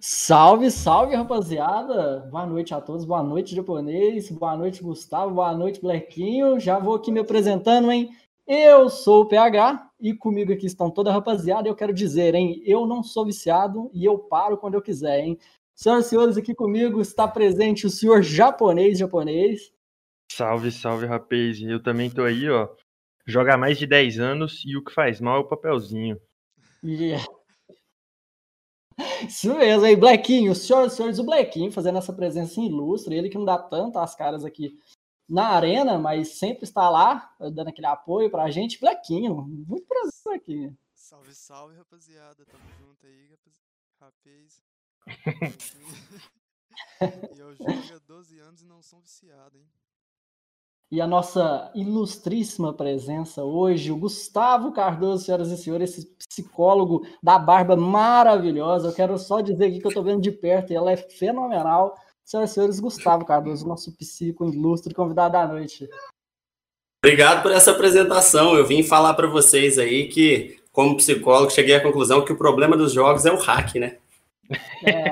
Salve, salve, rapaziada! Boa noite a todos, boa noite, japonês, boa noite, Gustavo, boa noite, Blequinho. Já vou aqui me apresentando, hein? Eu sou o PH e comigo aqui estão toda a rapaziada. Eu quero dizer, hein? Eu não sou viciado e eu paro quando eu quiser, hein? Senhoras e senhores, aqui comigo está presente o senhor japonês japonês. Salve, salve, rapaz. Eu também tô aí, ó. Joga há mais de 10 anos e o que faz mal é o papelzinho. Yeah. Isso mesmo, aí, Blequinho, senhoras e senhores, o Blequinho fazendo essa presença ilustre, ele que não dá tanto as caras aqui na arena, mas sempre está lá, dando aquele apoio pra gente. Blequinho, muito prazer aqui. Salve, salve, rapaziada. Tamo junto aí, rapaz. e eu jogo há 12 anos e não sou viciado, hein? E a nossa ilustríssima presença hoje, o Gustavo Cardoso, senhoras e senhores, esse psicólogo da barba maravilhosa. Eu quero só dizer aqui que eu estou vendo de perto e ela é fenomenal. Senhoras e senhores, Gustavo Cardoso, nosso psico ilustre convidado da noite. Obrigado por essa apresentação. Eu vim falar para vocês aí que, como psicólogo, cheguei à conclusão que o problema dos jogos é o hack, né? É,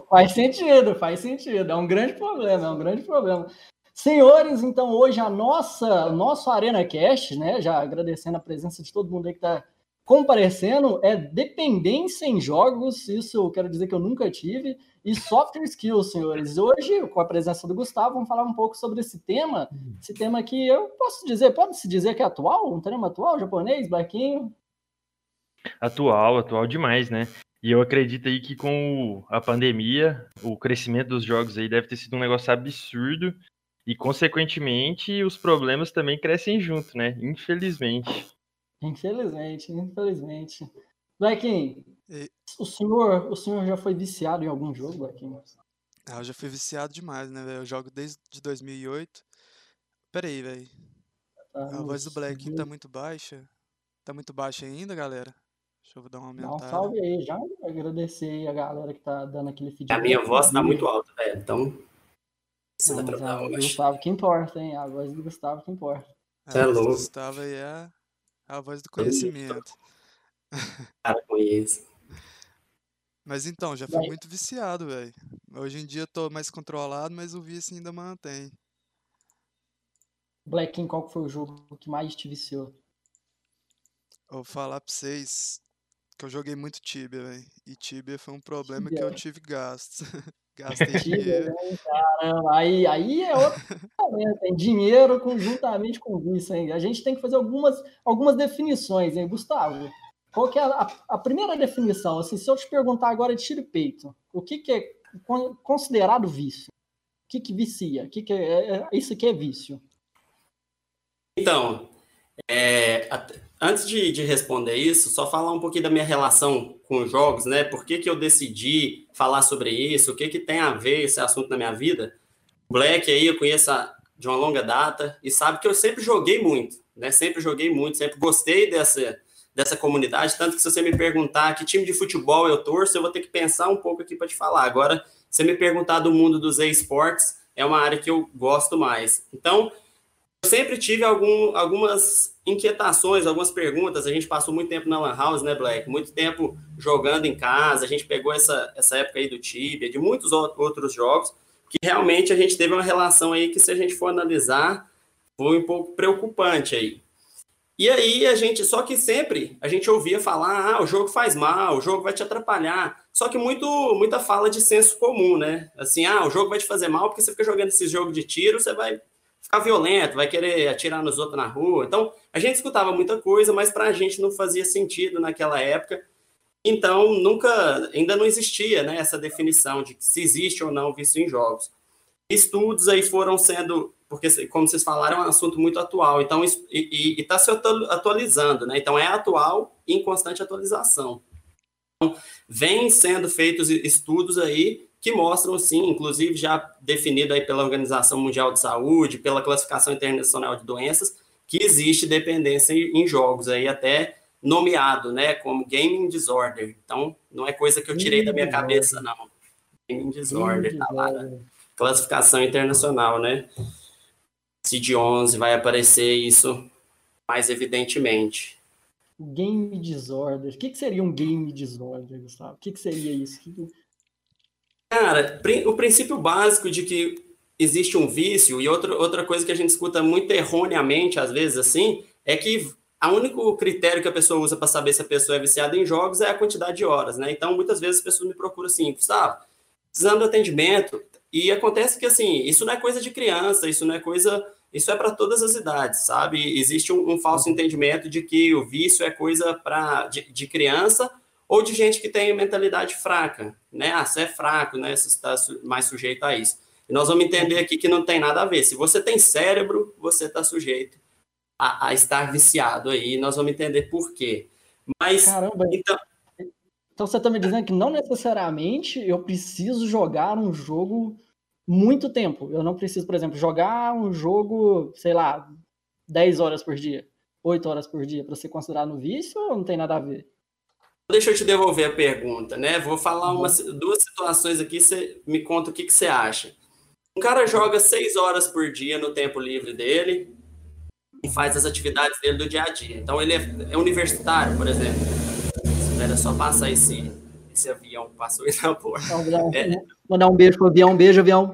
faz sentido, faz sentido. É um grande problema, é um grande problema. Senhores, então hoje a nossa, nosso Arena Cast, né? Já agradecendo a presença de todo mundo aí que está comparecendo, é dependência em jogos. Isso eu quero dizer que eu nunca tive. E software skills, senhores. Hoje, com a presença do Gustavo, vamos falar um pouco sobre esse tema. Esse tema que eu posso dizer, pode-se dizer que é atual? Um tema atual, japonês, Blaquinho? Atual, atual demais, né? E eu acredito aí que com a pandemia, o crescimento dos jogos aí deve ter sido um negócio absurdo. E, consequentemente, os problemas também crescem junto, né? Infelizmente. Infelizmente, infelizmente. Blaquinho, o senhor, o senhor já foi viciado em algum jogo, Blaquinho? Ah, eu já fui viciado demais, né, velho? Eu jogo desde 2008. Peraí, velho. Tá, a voz do Black tá muito baixa. Tá muito baixa ainda, galera? Deixa eu dar uma aumentada. Dá um salve aí, já agradecer aí a galera que tá dando aquele feedback. A minha voz tá muito alta, velho. Então, não, mas a voz do Gustavo que importa, hein? A voz do Gustavo que importa. A é do Gustavo aí é a voz do conhecimento. Cara, conheço. Mas então, já fui muito viciado, velho. Hoje em dia tô mais controlado, mas o vício ainda mantém. Black qual foi o jogo que mais te viciou? Eu vou falar pra vocês que eu joguei muito Tibia, velho. E Tibia foi um problema Tibia. que eu tive gastos. Gastei dinheiro. Caramba, aí, aí é outro Tem dinheiro conjuntamente com vício, hein? A gente tem que fazer algumas, algumas definições, hein, Gustavo? Qual que é a, a primeira definição? Assim, se eu te perguntar agora de tiro e peito, o que, que é considerado vício? O que, que vicia? O que, que é, é, é isso aqui é vício? Então, é, antes de, de, responder isso, só falar um pouquinho da minha relação com os jogos, né? Por que, que eu decidi falar sobre isso? O que, que tem a ver esse assunto na minha vida? Black aí eu conheço de uma longa data e sabe que eu sempre joguei muito, né? Sempre joguei muito, sempre gostei dessa, dessa comunidade. Tanto que se você me perguntar que time de futebol eu torço, eu vou ter que pensar um pouco aqui para te falar. Agora, se você me perguntar do mundo dos esportes, é uma área que eu gosto mais. Então, eu sempre tive algum, algumas inquietações, algumas perguntas. A gente passou muito tempo na Lan House, né, Black? Muito tempo jogando em casa. A gente pegou essa, essa época aí do Tibia, de muitos outros jogos, que realmente a gente teve uma relação aí que, se a gente for analisar, foi um pouco preocupante aí. E aí a gente, só que sempre a gente ouvia falar, ah, o jogo faz mal, o jogo vai te atrapalhar. Só que muito, muita fala de senso comum, né? Assim, ah, o jogo vai te fazer mal porque você fica jogando esse jogo de tiro, você vai ficar violento, vai querer atirar nos outros na rua. Então, a gente escutava muita coisa, mas para a gente não fazia sentido naquela época. Então, nunca, ainda não existia né, essa definição de se existe ou não vício em jogos. Estudos aí foram sendo, porque, como vocês falaram, é um assunto muito atual, então, e está se atualizando, né? Então, é atual em constante atualização. Então, vem sendo feitos estudos aí que mostram, sim, inclusive já definido aí pela Organização Mundial de Saúde, pela Classificação Internacional de Doenças, que existe dependência em jogos aí até nomeado, né, como gaming disorder. Então, não é coisa que eu tirei da minha cabeça, não. Gaming disorder, tá lá na classificação internacional, né? CID-11 vai aparecer isso mais evidentemente. Game disorder. O que, que seria um game disorder, Gustavo? O que, que seria isso? Cara, o princípio básico de que existe um vício, e outra, outra coisa que a gente escuta muito erroneamente, às vezes, assim, é que o único critério que a pessoa usa para saber se a pessoa é viciada em jogos é a quantidade de horas, né? Então, muitas vezes as pessoas me procuram assim, Gustavo, precisando de atendimento, e acontece que, assim, isso não é coisa de criança, isso não é coisa isso é para todas as idades, sabe? Existe um, um, falso entendimento de que o vício é coisa pra, de, de, criança ou de gente que tem mentalidade fraca, né? Ah, você é fraco, né? Você está mais sujeito a isso. E nós vamos entender aqui que não tem nada a ver. Se você tem cérebro, você está sujeito a, a, estar viciado aí. Nós vamos entender por quê. Mas, Caramba, então... Então você está me dizendo que não necessariamente eu preciso jogar um jogo muito tempo. Eu não preciso, por exemplo, jogar um jogo, sei lá, 10 horas por dia, 8 horas por dia, para ser considerado vício ou não tem nada a ver? Deixa eu te devolver a pergunta, né? Vou falar uma, duas situações aqui, você me conta o que, que você acha. Um cara joga 6 horas por dia no tempo livre dele e faz as atividades dele do dia a dia. Então ele é, é universitário, por exemplo. Espera só passar esse, esse avião passou aí na porta. É. Mandar um beijo pro avião, um beijo, avião.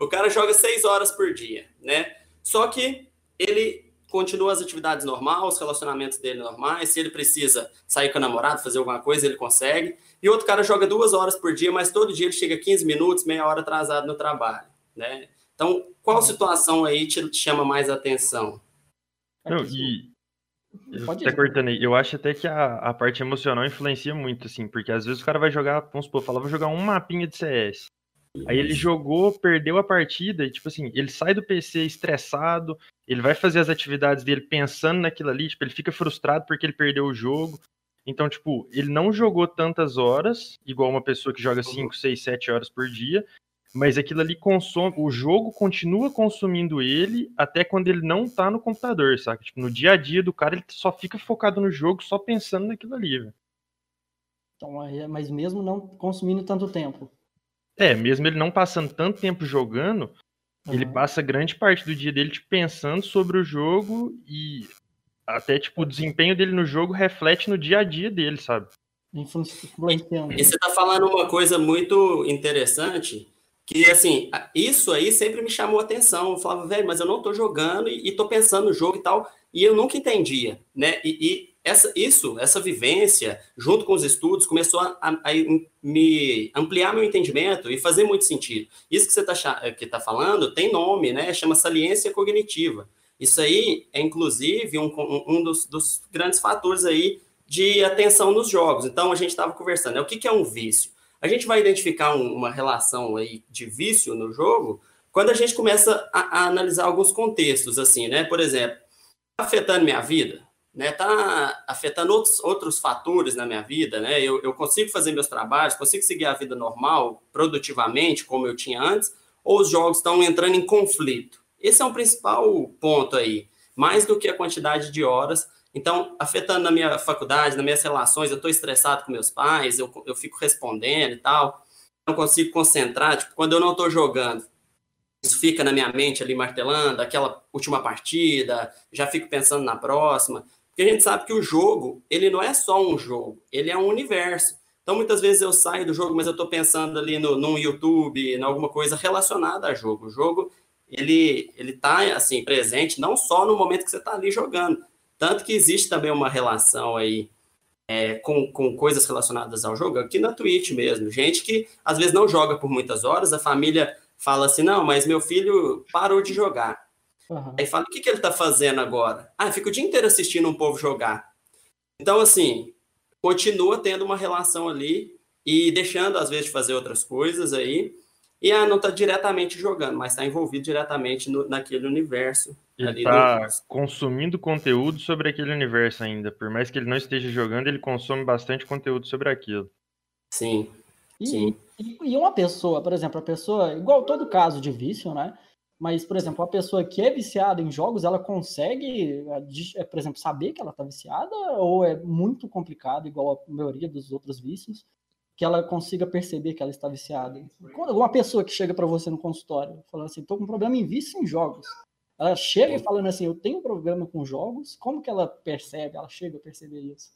o cara joga seis horas por dia, né? Só que ele continua as atividades normais, os relacionamentos dele normais. Se ele precisa sair com a namorada, fazer alguma coisa, ele consegue. E outro cara joga duas horas por dia, mas todo dia ele chega 15 minutos, meia hora atrasado no trabalho, né? Então, qual situação aí te chama mais atenção? Não, e Pode cortando aí. Eu acho até que a, a parte emocional influencia muito, assim, porque às vezes o cara vai jogar, vamos supor, fala, vou jogar um mapinha de CS. Aí ele jogou, perdeu a partida, e tipo assim, ele sai do PC estressado, ele vai fazer as atividades dele pensando naquilo ali, tipo, ele fica frustrado porque ele perdeu o jogo. Então, tipo, ele não jogou tantas horas, igual uma pessoa que joga 5, 6, 7 horas por dia, mas aquilo ali consome, o jogo continua consumindo ele até quando ele não tá no computador, saca? Tipo, no dia a dia do cara, ele só fica focado no jogo, só pensando naquilo ali, velho. Então, mas mesmo não consumindo tanto tempo. É, mesmo ele não passando tanto tempo jogando, uhum. ele passa grande parte do dia dele tipo, pensando sobre o jogo e até tipo o desempenho dele no jogo reflete no dia a dia dele, sabe? Influenciando. E você tá falando uma coisa muito interessante que assim, isso aí sempre me chamou atenção. Eu falava, velho, mas eu não tô jogando e, e tô pensando no jogo e tal, e eu nunca entendia, né? E, e essa, isso, essa vivência, junto com os estudos, começou a, a, a, me ampliar meu entendimento e fazer muito sentido. Isso que você está que tá falando tem nome, né? Chama saliência cognitiva. Isso aí é, inclusive, um, um dos, dos grandes fatores aí de atenção nos jogos. Então, a gente estava conversando, né? o que, que é um vício? A gente vai identificar um, uma relação aí de vício no jogo quando a gente começa a, a, analisar alguns contextos, assim, né? Por exemplo, tá afetando minha vida, né? Tá afetando outros, outros fatores na minha vida, né? Eu, eu consigo fazer meus trabalhos, consigo seguir a vida normal, produtivamente, como eu tinha antes, ou os jogos estão entrando em conflito? Esse é o principal ponto aí, mais do que a quantidade de horas então, afetando na minha faculdade, nas minhas relações, eu estou estressado com meus pais, eu, eu fico respondendo e tal, não consigo concentrar. Tipo, quando eu não estou jogando, isso fica na minha mente ali martelando, aquela última partida, já fico pensando na próxima. Porque a gente sabe que o jogo, ele não é só um jogo, ele é um universo. Então, muitas vezes eu saio do jogo, mas eu estou pensando ali no, no YouTube, em alguma coisa relacionada a jogo. O jogo, ele ele está assim presente não só no momento que você está ali jogando, tanto que existe também uma relação aí é, com, com coisas relacionadas ao jogo, aqui na Twitch mesmo. Gente que às vezes não joga por muitas horas, a família fala assim: não, mas meu filho parou de jogar. Uhum. Aí fala: o que, que ele está fazendo agora? Ah, fica o dia inteiro assistindo um povo jogar. Então, assim, continua tendo uma relação ali e deixando, às vezes, de fazer outras coisas aí. E ah, não está diretamente jogando, mas está envolvido diretamente no, naquele universo ele está consumindo conteúdo sobre aquele universo ainda. Por mais que ele não esteja jogando, ele consome bastante conteúdo sobre aquilo. Sim. Sim. E, e uma pessoa, por exemplo, a pessoa, igual todo caso de vício, né? Mas, por exemplo, a pessoa que é viciada em jogos, ela consegue, é, por exemplo, saber que ela está viciada ou é muito complicado, igual a maioria dos outros vícios, que ela consiga perceber que ela está viciada? Uma pessoa que chega para você no consultório falando assim, estou com um problema em vício em jogos Ela chega falando assim, eu tenho problema com jogos, como que ela percebe, ela chega a perceber isso?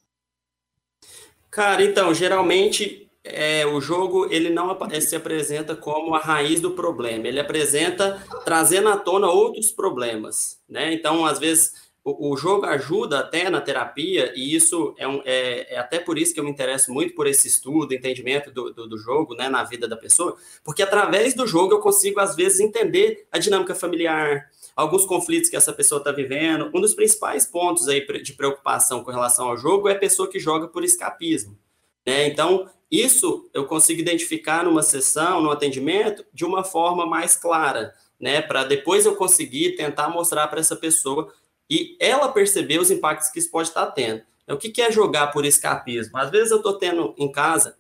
Cara, então, geralmente é, o jogo ele não se apresenta como a raiz do problema, ele apresenta trazendo à tona outros problemas, né? Então, às vezes, o, o jogo ajuda até na terapia, e isso é, um, é, é, até por isso que eu me interesso muito por esse estudo, entendimento do, do, do jogo né, na vida da pessoa, porque através do jogo eu consigo, às vezes, entender a dinâmica familiar, alguns conflitos que essa pessoa está vivendo. Um dos principais pontos aí de preocupação com relação ao jogo é a pessoa que joga por escapismo. Né? Então, isso eu consigo identificar numa sessão, no atendimento, de uma forma mais clara, né? Para depois eu conseguir tentar mostrar para essa pessoa e ela perceber os impactos que isso pode estar tá tendo. Então, o que é jogar por escapismo? Às vezes eu estou tendo em casa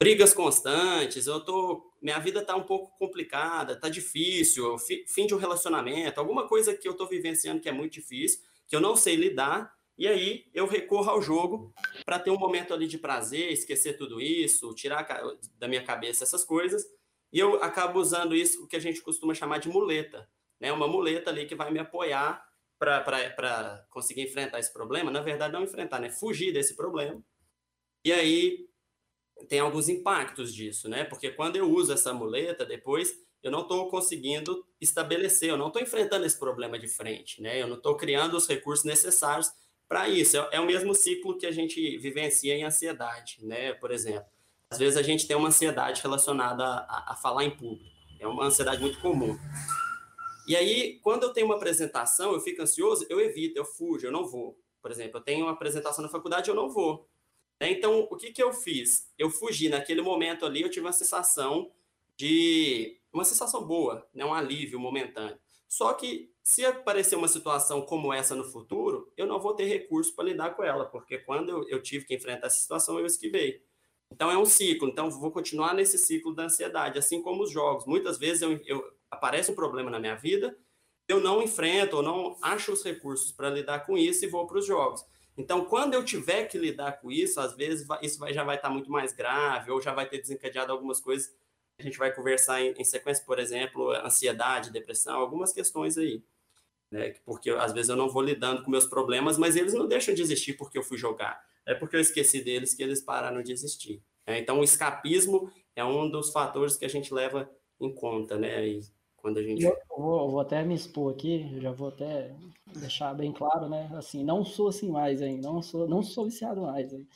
brigas constantes, eu tô, minha vida está um pouco complicada, está difícil, fim de um relacionamento, alguma coisa que eu estou vivenciando que é muito difícil, que eu não sei lidar, e aí eu recorro ao jogo para ter um momento ali de prazer, esquecer tudo isso, tirar da minha cabeça essas coisas, e eu acabo usando isso que a gente costuma chamar de muleta, né? Uma muleta ali que vai me apoiar para conseguir enfrentar esse problema. Na verdade, não enfrentar, né? Fugir desse problema. E aí tem alguns impactos disso, né? Porque quando eu uso essa muleta, depois eu não estou conseguindo estabelecer, eu não estou enfrentando esse problema de frente, né? Eu não estou criando os recursos necessários para isso. É, é, o mesmo ciclo que a gente vivencia em ansiedade, né? Por exemplo, às vezes a gente tem uma ansiedade relacionada a, a falar em público. É uma ansiedade muito comum. E aí, quando eu tenho uma apresentação, eu fico ansioso, eu evito, eu fujo, eu não vou. Por exemplo, eu tenho uma apresentação na faculdade, eu não vou. Né? Então, o que, que eu fiz? Eu fugi. Naquele momento ali, eu tive uma sensação de. Uma sensação boa, né? um alívio momentâneo. Só que, se aparecer uma situação como essa no futuro, eu não vou ter recurso para lidar com ela, porque quando eu, eu tive que enfrentar essa situação, eu esquivei. Então, é um ciclo. Então, vou continuar nesse ciclo da ansiedade, assim como os jogos. Muitas vezes eu, eu aparece um problema na minha vida, eu não enfrento ou não acho os recursos para lidar com isso e vou para os jogos. Então, quando eu tiver que lidar com isso, às vezes isso vai, já vai estar tá muito mais grave, ou já vai ter desencadeado algumas coisas. A gente vai conversar em, em sequência, por exemplo, ansiedade, depressão, algumas questões aí. Né? Porque às vezes eu não vou lidando com meus problemas, mas eles não deixam de existir porque eu fui jogar. É porque eu esqueci deles que eles pararam de existir. Né? Então, o escapismo é um dos fatores que a gente leva em conta, né? E quando a gente. Eu vou, vou, até me expor aqui, já vou até deixar bem claro, né? Assim, não sou assim mais, hein? Não sou, não sou viciado mais, hein?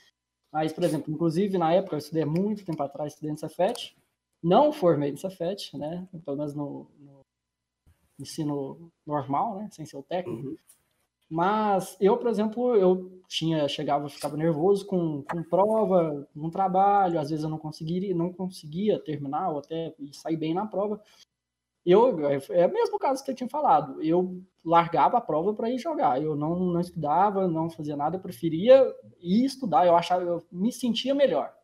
Mas, por exemplo, inclusive na época eu estudei muito tempo atrás, estudei no Cefet, não formei no Cefet, né? Pelo menos no, no, ensino normal, né? Sem ser o técnico. Uhum. Mas eu, por exemplo, eu tinha, chegava, ficava nervoso com, com prova, com trabalho, às vezes eu não conseguiria, não conseguia terminar ou até sair bem na prova eu é o mesmo caso que eu tinha falado. Eu largava a prova para ir jogar. Eu não, não estudava, não fazia nada, eu preferia ir estudar. Eu achava, eu me sentia melhor.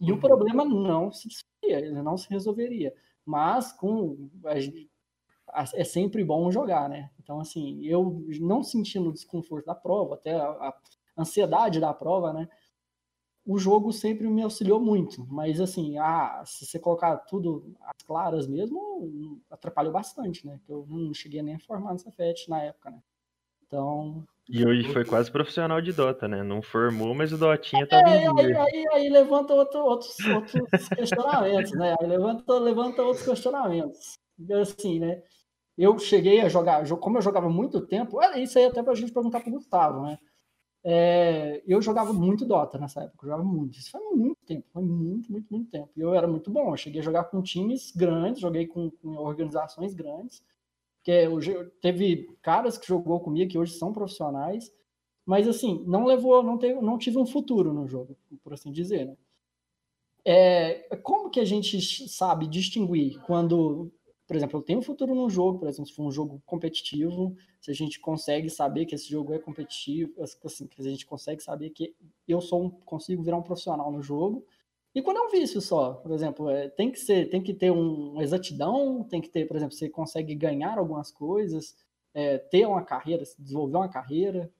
E uhum. o problema não se ele não se resolveria. Mas com é sempre bom jogar, né? Então assim, eu não sentindo o desconforto da prova, até a, a ansiedade da prova, né? O jogo sempre me auxiliou muito, mas assim, ah, se você colocar tudo às claras mesmo, atrapalhou bastante, né? Eu não cheguei nem a formar nessa FET na época, né? Então. E hoje foi quase profissional de Dota, né? Não formou, mas o Dotinha tá é, aí, aí, aí, levanta outro, outros, outros questionamentos, né? Aí levanta, levanta outros questionamentos. Assim, né? Eu cheguei a jogar, como eu jogava muito tempo, isso aí até pra gente perguntar pro Gustavo, né? É, eu jogava muito Dota nessa época, eu jogava muito. Isso foi muito tempo, foi muito, muito, muito tempo. E eu era muito bom. Eu cheguei a jogar com times grandes, joguei com, com organizações grandes. Que é, teve caras que jogou comigo que hoje são profissionais, mas assim, não levou, não, teve, não tive um futuro no jogo, por assim dizer. Né? É, como que a gente sabe distinguir quando por exemplo, eu tenho futuro num jogo, por exemplo, se for um jogo competitivo, se a gente consegue saber que esse jogo é competitivo, assim, que a gente consegue saber que eu sou um, consigo virar um profissional no jogo. E quando é um vício só, por exemplo, é, tem que ser, tem que ter um, uma exatidão, tem que ter, por exemplo, você consegue ganhar algumas coisas, é, ter uma carreira, desenvolver uma carreira.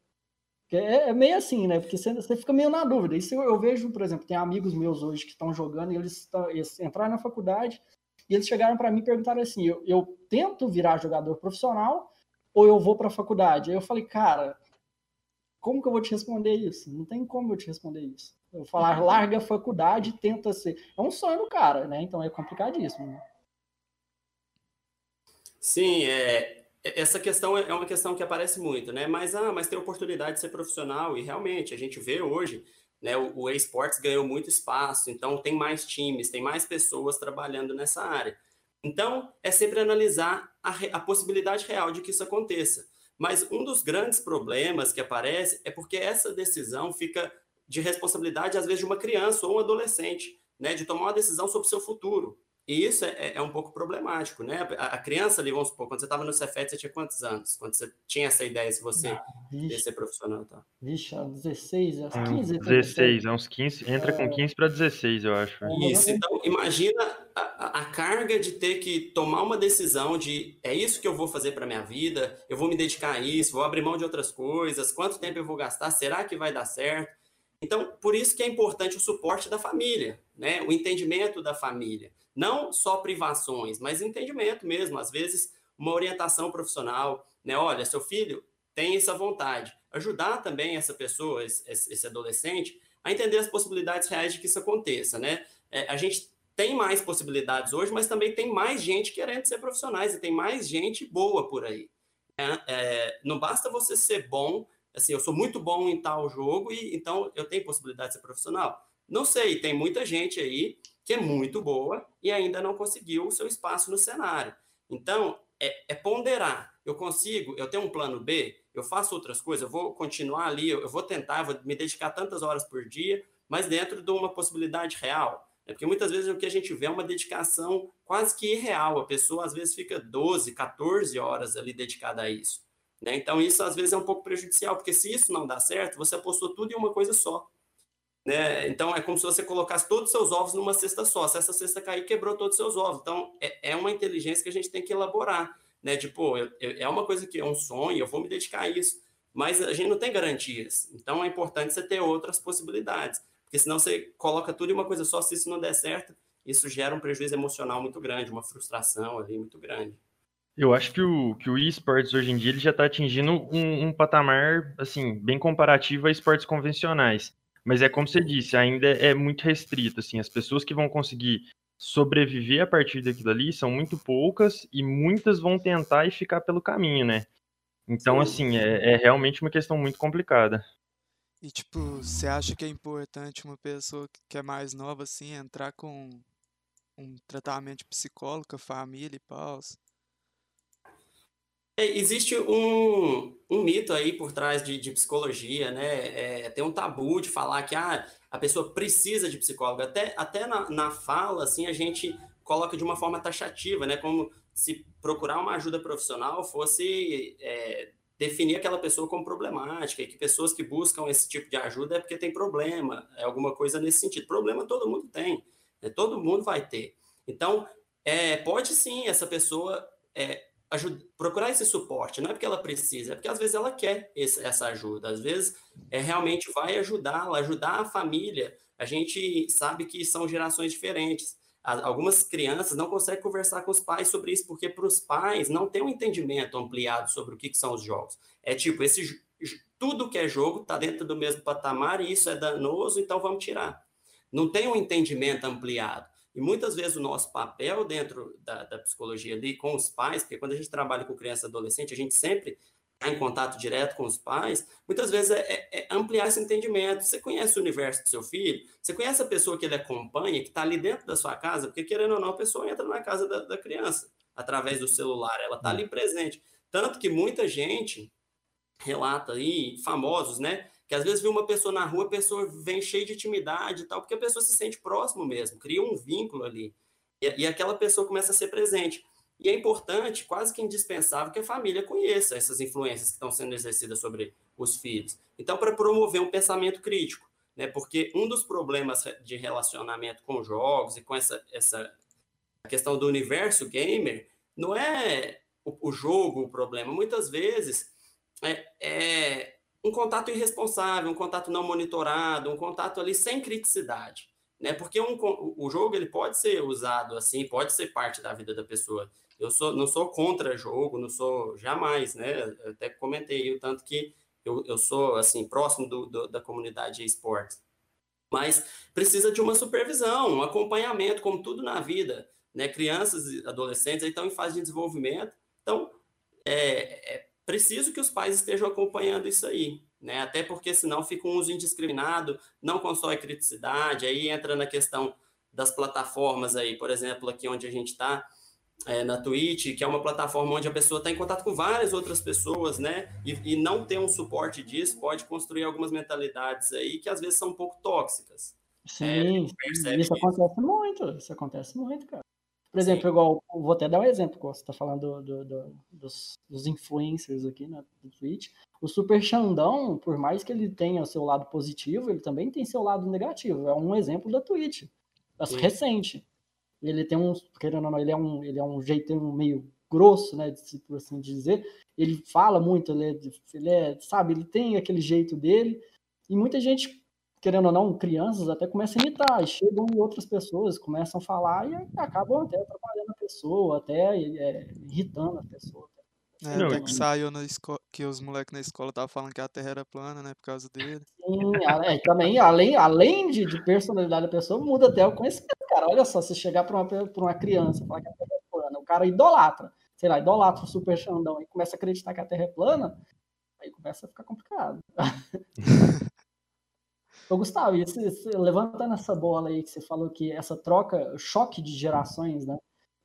É, é, meio assim, né? Porque você, você, fica meio na dúvida. Isso eu, eu, vejo, por exemplo, tem amigos meus hoje que estão jogando e eles, eles entraram na faculdade, e eles chegaram para mim e perguntaram assim: eu, eu, tento virar jogador profissional ou eu vou para a faculdade? Aí eu falei, cara, como que eu vou te responder isso? Não tem como eu te responder isso. Eu falar, larga a faculdade e tenta ser. É um sonho do cara, né? Então é complicadíssimo. Né? Sim, é, essa questão é uma questão que aparece muito, né? Mas, ah, mas tem oportunidade de ser profissional, e realmente a gente vê hoje, né? O, o esportes ganhou muito espaço, então tem mais times, tem mais pessoas trabalhando nessa área. Então, é sempre analisar a, a possibilidade real de que isso aconteça. Mas um dos grandes problemas que aparece é porque essa decisão fica de responsabilidade, às vezes, de uma criança ou um adolescente, né, de tomar uma decisão sobre o seu futuro. E isso é, é um pouco problemático, né? A, a, criança ali, vamos supor, quando você estava no Cefet, você tinha quantos anos? Quando você tinha essa ideia se você ah, ia ser profissional? Tá? Vixe, aos 16, aos 15. 16, é uns 15, entra é... com 15 para 16, eu acho. Isso, então imagina a, a, carga de ter que tomar uma decisão de é isso que eu vou fazer para minha vida, eu vou me dedicar a isso, vou abrir mão de outras coisas, quanto tempo eu vou gastar, será que vai dar certo? Então, por isso que é importante o suporte da família, né? O entendimento da família. Não só privações, mas entendimento mesmo. Às vezes, uma orientação profissional, né? Olha, seu filho tem essa vontade. Ajudar também essa pessoa, esse, adolescente, a entender as possibilidades reais de que isso aconteça, né? É, a gente tem mais possibilidades hoje, mas também tem mais gente querendo ser profissionais e tem mais gente boa por aí. É, é, não basta você ser bom, assim, eu sou muito bom em tal jogo e então eu tenho possibilidade de ser profissional. Não sei, tem muita gente aí que é muito boa e ainda não conseguiu o seu espaço no cenário. Então, é, é, ponderar. Eu consigo, eu tenho um plano B, eu faço outras coisas, eu vou continuar ali, eu, eu vou tentar, vou me dedicar tantas horas por dia, mas dentro de uma possibilidade real. É porque muitas vezes o que a gente vê é uma dedicação quase que irreal. A pessoa às vezes fica 12, 14 horas ali dedicada a isso. Né? Então, isso às vezes é um pouco prejudicial, porque se isso não dá certo, você apostou tudo em uma coisa só. Né? Então é como se você colocasse todos os seus ovos numa cesta só. Se essa cesta cair, quebrou todos os seus ovos. Então é, é uma inteligência que a gente tem que elaborar. Né? Tipo, eu, eu, é uma coisa que é um sonho, eu vou me dedicar a isso. Mas a gente não tem garantias. Então é importante você ter outras possibilidades. Porque senão você coloca tudo em uma coisa só, se isso não der certo, isso gera um prejuízo emocional muito grande, uma frustração ali muito grande. Eu acho que o, que o esportes hoje em dia ele já está atingindo um, um, patamar assim bem comparativo a esportes convencionais. Mas é como você disse, ainda é muito restrito, assim, as pessoas que vão conseguir sobreviver a partir daquilo ali são muito poucas e muitas vão tentar e ficar pelo caminho, né? Então, assim, é, é realmente uma questão muito complicada. E, tipo, você acha que é importante uma pessoa que é mais nova, assim, entrar com um tratamento psicólogo, família e paus? É, existe um, um mito aí por trás de, de psicologia, né? É, tem um tabu de falar que ah, a pessoa precisa de psicólogo. Até, até na, na fala, assim, a gente coloca de uma forma taxativa, né? Como se procurar uma ajuda profissional fosse é, definir aquela pessoa como problemática, e que pessoas que buscam esse tipo de ajuda é porque tem problema, é alguma coisa nesse sentido. Problema todo mundo tem, né? todo mundo vai ter. Então, é, pode sim essa pessoa é, procurar esse suporte, não é porque ela precisa, é porque às vezes ela quer esse, essa ajuda, às vezes é, realmente vai ajudá-la, ajudar a família. A gente sabe que são gerações diferentes. Algumas crianças não conseguem conversar com os pais sobre isso, porque para os pais não tem um entendimento ampliado sobre o que, que são os jogos. É tipo, esse, tudo que é jogo está dentro do mesmo patamar e isso é danoso, então vamos tirar. Não tem um entendimento ampliado. E muitas vezes o nosso papel dentro da, da, psicologia ali com os pais, porque quando a gente trabalha com criança e adolescente, a gente sempre está em contato direto com os pais, muitas vezes é, é, é, ampliar esse entendimento. Você conhece o universo do seu filho, você conhece a pessoa que ele acompanha, que está ali dentro da sua casa, porque querendo ou não, a pessoa entra na casa da, da criança através do celular, ela está ali presente. Tanto que muita gente relata aí, famosos, né? Que às vezes vê uma pessoa na rua, a pessoa vem cheia de intimidade e tal, porque a pessoa se sente próximo mesmo, cria um vínculo ali. E, e aquela pessoa começa a ser presente. E é importante, quase que indispensável, que a família conheça essas influências que estão sendo exercidas sobre os filhos. Então, para promover um pensamento crítico, né? Porque um dos problemas de relacionamento com jogos e com essa, essa questão do universo gamer não é o, o jogo o problema. Muitas vezes é, é um contato irresponsável, um contato não monitorado, um contato ali sem criticidade, né? Porque um, o jogo ele pode ser usado assim, pode ser parte da vida da pessoa Eu sou, não sou contra jogo, não sou jamais, né? Eu até comentei o tanto que eu, eu sou assim próximo do, do da comunidade esportes, mas precisa de uma supervisão, um acompanhamento, como tudo na vida, né? Crianças adolescentes estão em fase de desenvolvimento, então é, é preciso que os pais estejam acompanhando isso aí, né? Até porque senão fica um uso indiscriminado, não constrói criticidade, aí entra na questão das plataformas aí, por exemplo, aqui onde a gente está, é, na Twitch, que é uma plataforma onde a pessoa está em contato com várias outras pessoas, né? E, e, não ter um suporte disso pode construir algumas mentalidades aí que às vezes são um pouco tóxicas. Sim, é, isso acontece muito, isso acontece muito, cara. Por exemplo, Sim. igual, vou até dar um exemplo, você está falando do, do, dos, dos, influencers aqui na né, Twitch. O Super Xandão, por mais que ele tenha seu lado positivo, ele também tem seu lado negativo. É um exemplo da Twitch, Sim. recente. Ele tem um, querendo ou não, ele é um, ele é um jeito meio grosso, né, por assim dizer. Ele fala muito, ele é, ele é, sabe, ele tem aquele jeito dele. E muita gente querendo ou não, crianças até começam a imitar, e chegam em outras pessoas, começam a falar e acabam até atrapalhando a pessoa, até é, irritando a pessoa. É, não, até que saiu na escola, que os moleques na escola estavam falando que a Terra era plana, né, por causa dele. Sim, é, também, além, além de, de, personalidade da pessoa, muda até o conhecimento, cara. Olha só, se chegar para uma, uma criança e falar que a Terra é plana, o cara idolatra, sei lá, idolatra o super Xandão e começa a acreditar que a Terra é plana, aí começa a ficar complicado. Ô, Gustavo, e levantando essa bola aí que você falou que essa troca, choque de gerações, né?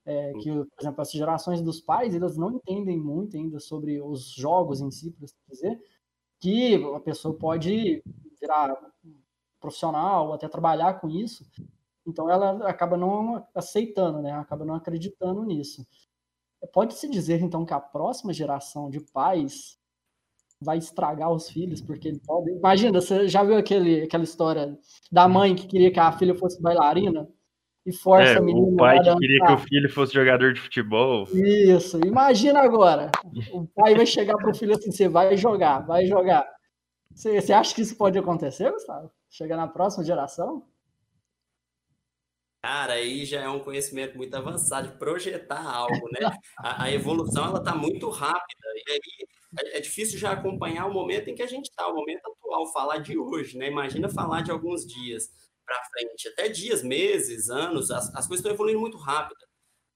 É, que, por exemplo, as gerações dos pais, elas não entendem muito ainda sobre os jogos em si, por assim dizer, que a pessoa pode virar profissional ou até trabalhar com isso, então ela acaba não aceitando, né? Acaba não acreditando nisso. Pode-se dizer, então, que a próxima geração de pais vai estragar os filhos, porque ele pode. Imagina, você já viu aquele, aquela história da mãe que queria que a filha fosse bailarina? E força é, a menina. O pai que queria que o filho fosse jogador de futebol. Isso, imagina agora. O pai vai chegar pro filho assim: você vai jogar, vai jogar. Você, você acha que isso pode acontecer, Gustavo? Chegar na próxima geração? Cara, aí já é um conhecimento muito avançado de projetar algo, né? A, a evolução ela está muito rápida e aí é, é difícil já acompanhar o momento em que a gente está, o momento atual, falar de hoje, né? Imagina falar de alguns dias para frente, até dias, meses, anos, as, as coisas estão evoluindo muito rápido.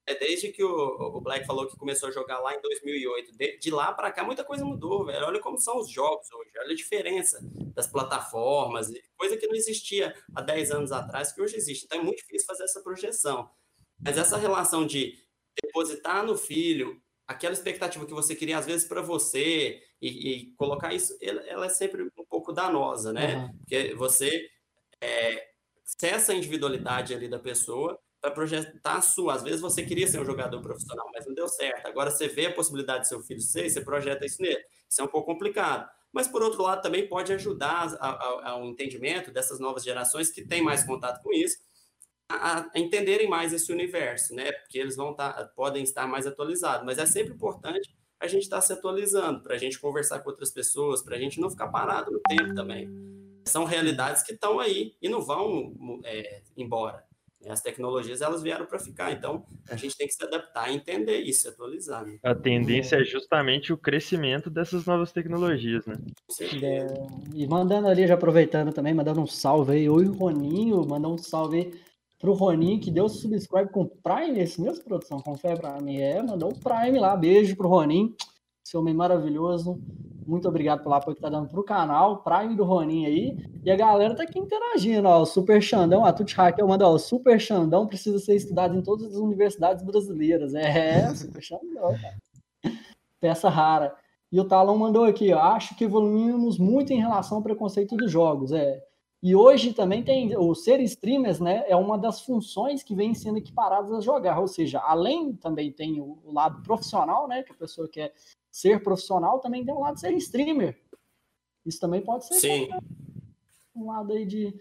É desde que o, o, Black falou que começou a jogar lá em 2008, de, de lá para cá muita coisa mudou, velho. Olha como são os jogos hoje, olha a diferença das plataformas, coisa que não existia há 10 anos atrás, que hoje existe. Então é muito difícil fazer essa projeção. Mas essa relação de depositar no filho aquela expectativa que você queria às vezes para você e, e, colocar isso, ela é sempre um pouco danosa, né? Uhum. Porque você é, cessa a individualidade ali da pessoa para projetar a sua. Às vezes você queria ser um jogador profissional, mas não deu certo. Agora você vê a possibilidade de seu filho ser, você projeta isso nele. Isso é um pouco complicado. Mas, por outro lado, também pode ajudar ao entendimento dessas novas gerações que têm mais contato com isso, a, a entenderem mais esse universo, né? Porque eles vão tá, podem estar mais atualizados. Mas é sempre importante a gente estar se atualizando, para a gente conversar com outras pessoas, para a gente não ficar parado no tempo também. São realidades que estão aí e não vão é, embora. As tecnologias elas vieram para ficar, então a gente tem que se adaptar, entender isso, atualizar. Né? A tendência é justamente o crescimento dessas novas tecnologias, né? É, e mandando ali, já aproveitando também, mandando um salve aí, oi Roninho, mandando um salve aí pro Roninho, que deu subscribe com Prime, esse mesmo produção, confere pra mim, é, mandou o Prime lá, beijo pro Roninho, esse homem maravilhoso, muito obrigado pelo apoio que tá dando pro canal, Prime do Roninho aí. E a galera tá aqui interagindo, ó. O Super Xandão, a Tuti Raquel manda, ó. O Super Xandão precisa ser estudado em todas as universidades brasileiras. É, Super Xandão, cara. Peça rara. E o Talão mandou aqui, ó. Acho que evoluímos muito em relação ao preconceito dos jogos. É. E hoje também tem o ser streamers, né? É uma das funções que vem sendo equiparadas a jogar. Ou seja, além também tem o, o lado profissional, né? Que a pessoa quer ser profissional também tem um lado de ser streamer. Isso também pode ser Sim. um lado aí de,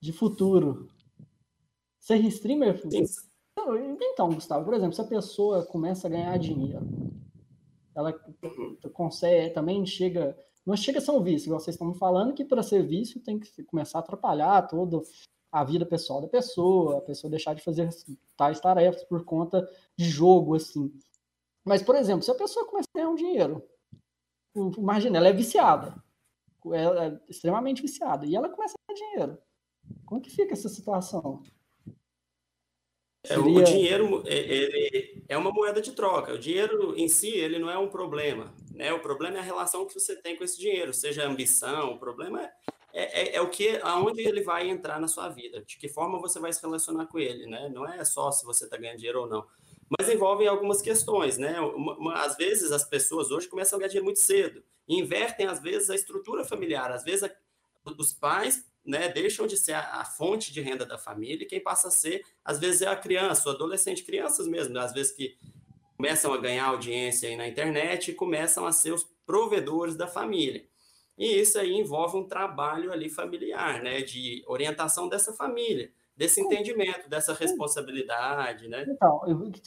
de futuro. Ser streamer. Sim. Então, Gustavo, por exemplo, se a pessoa começa a ganhar dinheiro, ela consegue, também chega. Não chega a ser um vício, igual vocês estão falando, que para ser vício tem que começar a atrapalhar todo a vida pessoal da pessoa, a pessoa deixar de fazer tais tarefas por conta de jogo, assim. Mas, por exemplo, se a pessoa começa a ganhar um dinheiro, imagina, ela é viciada, ela é extremamente viciada, e ela começa a ganhar dinheiro. Como que fica essa situação? É, Seria... O dinheiro é, ele é uma moeda de troca. O dinheiro em si ele não é um problema. Né? O problema é a relação que você tem com esse dinheiro, seja ambição. O problema é, é, é, é, o que, aonde ele vai entrar na sua vida, de que forma você vai se relacionar com ele. Né? Não é só se você está ganhando dinheiro ou não. Mas envolve algumas questões. Né? Uma, uma, às vezes as pessoas hoje começam a ganhar dinheiro muito cedo. Invertem, às vezes, a estrutura familiar. Às vezes, a, os pais né, deixam de ser a, a, fonte de renda da família e quem passa a ser, às vezes, é a criança, o adolescente, crianças mesmo, né, às vezes que começam a ganhar audiência aí na internet e começam a ser os provedores da família. E isso aí envolve um trabalho ali familiar, né, de orientação dessa família, desse entendimento, dessa responsabilidade, né? Então,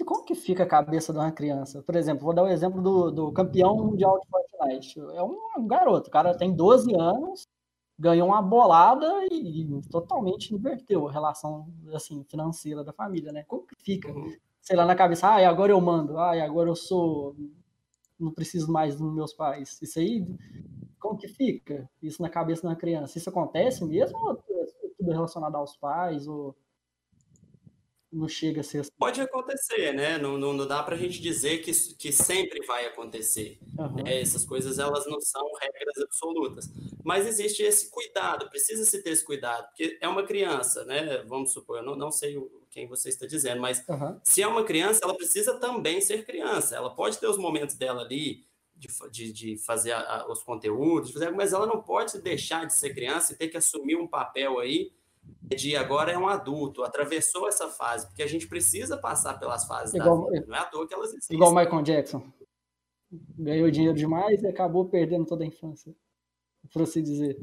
como que fica a cabeça de uma criança? Por exemplo, vou dar o um exemplo do, do campeão mundial de Fortnite. É um, um garoto, o cara tem 12 anos, ganhou uma bolada e, e, totalmente inverteu a relação assim financeira da família, né? Como que fica? Uhum. Sei lá na cabeça, ah, agora eu mando, ah, agora eu sou não preciso mais dos meus pais. Isso aí como que fica? Isso na cabeça de uma criança? Isso acontece mesmo ou tudo relacionado aos pais ou não chega a ser assim. Pode acontecer, né? Não, não, não dá para a gente dizer que, que sempre vai acontecer. Uhum. É, essas coisas elas não são regras absolutas. Mas existe esse cuidado, precisa-se ter esse cuidado, porque é uma criança, né? Vamos supor, eu não, não sei quem você está dizendo, mas uhum. se é uma criança, ela precisa também ser criança. Ela pode ter os momentos dela ali de, de, de fazer a, a, os conteúdos, mas ela não pode deixar de ser criança e ter que assumir um papel aí de agora é um adulto, atravessou essa fase, porque a gente precisa passar pelas fases igual, da vida, não é à toa que elas existem. Igual o Michael Jackson. Ganhou dinheiro demais e acabou perdendo toda a infância, por assim dizer.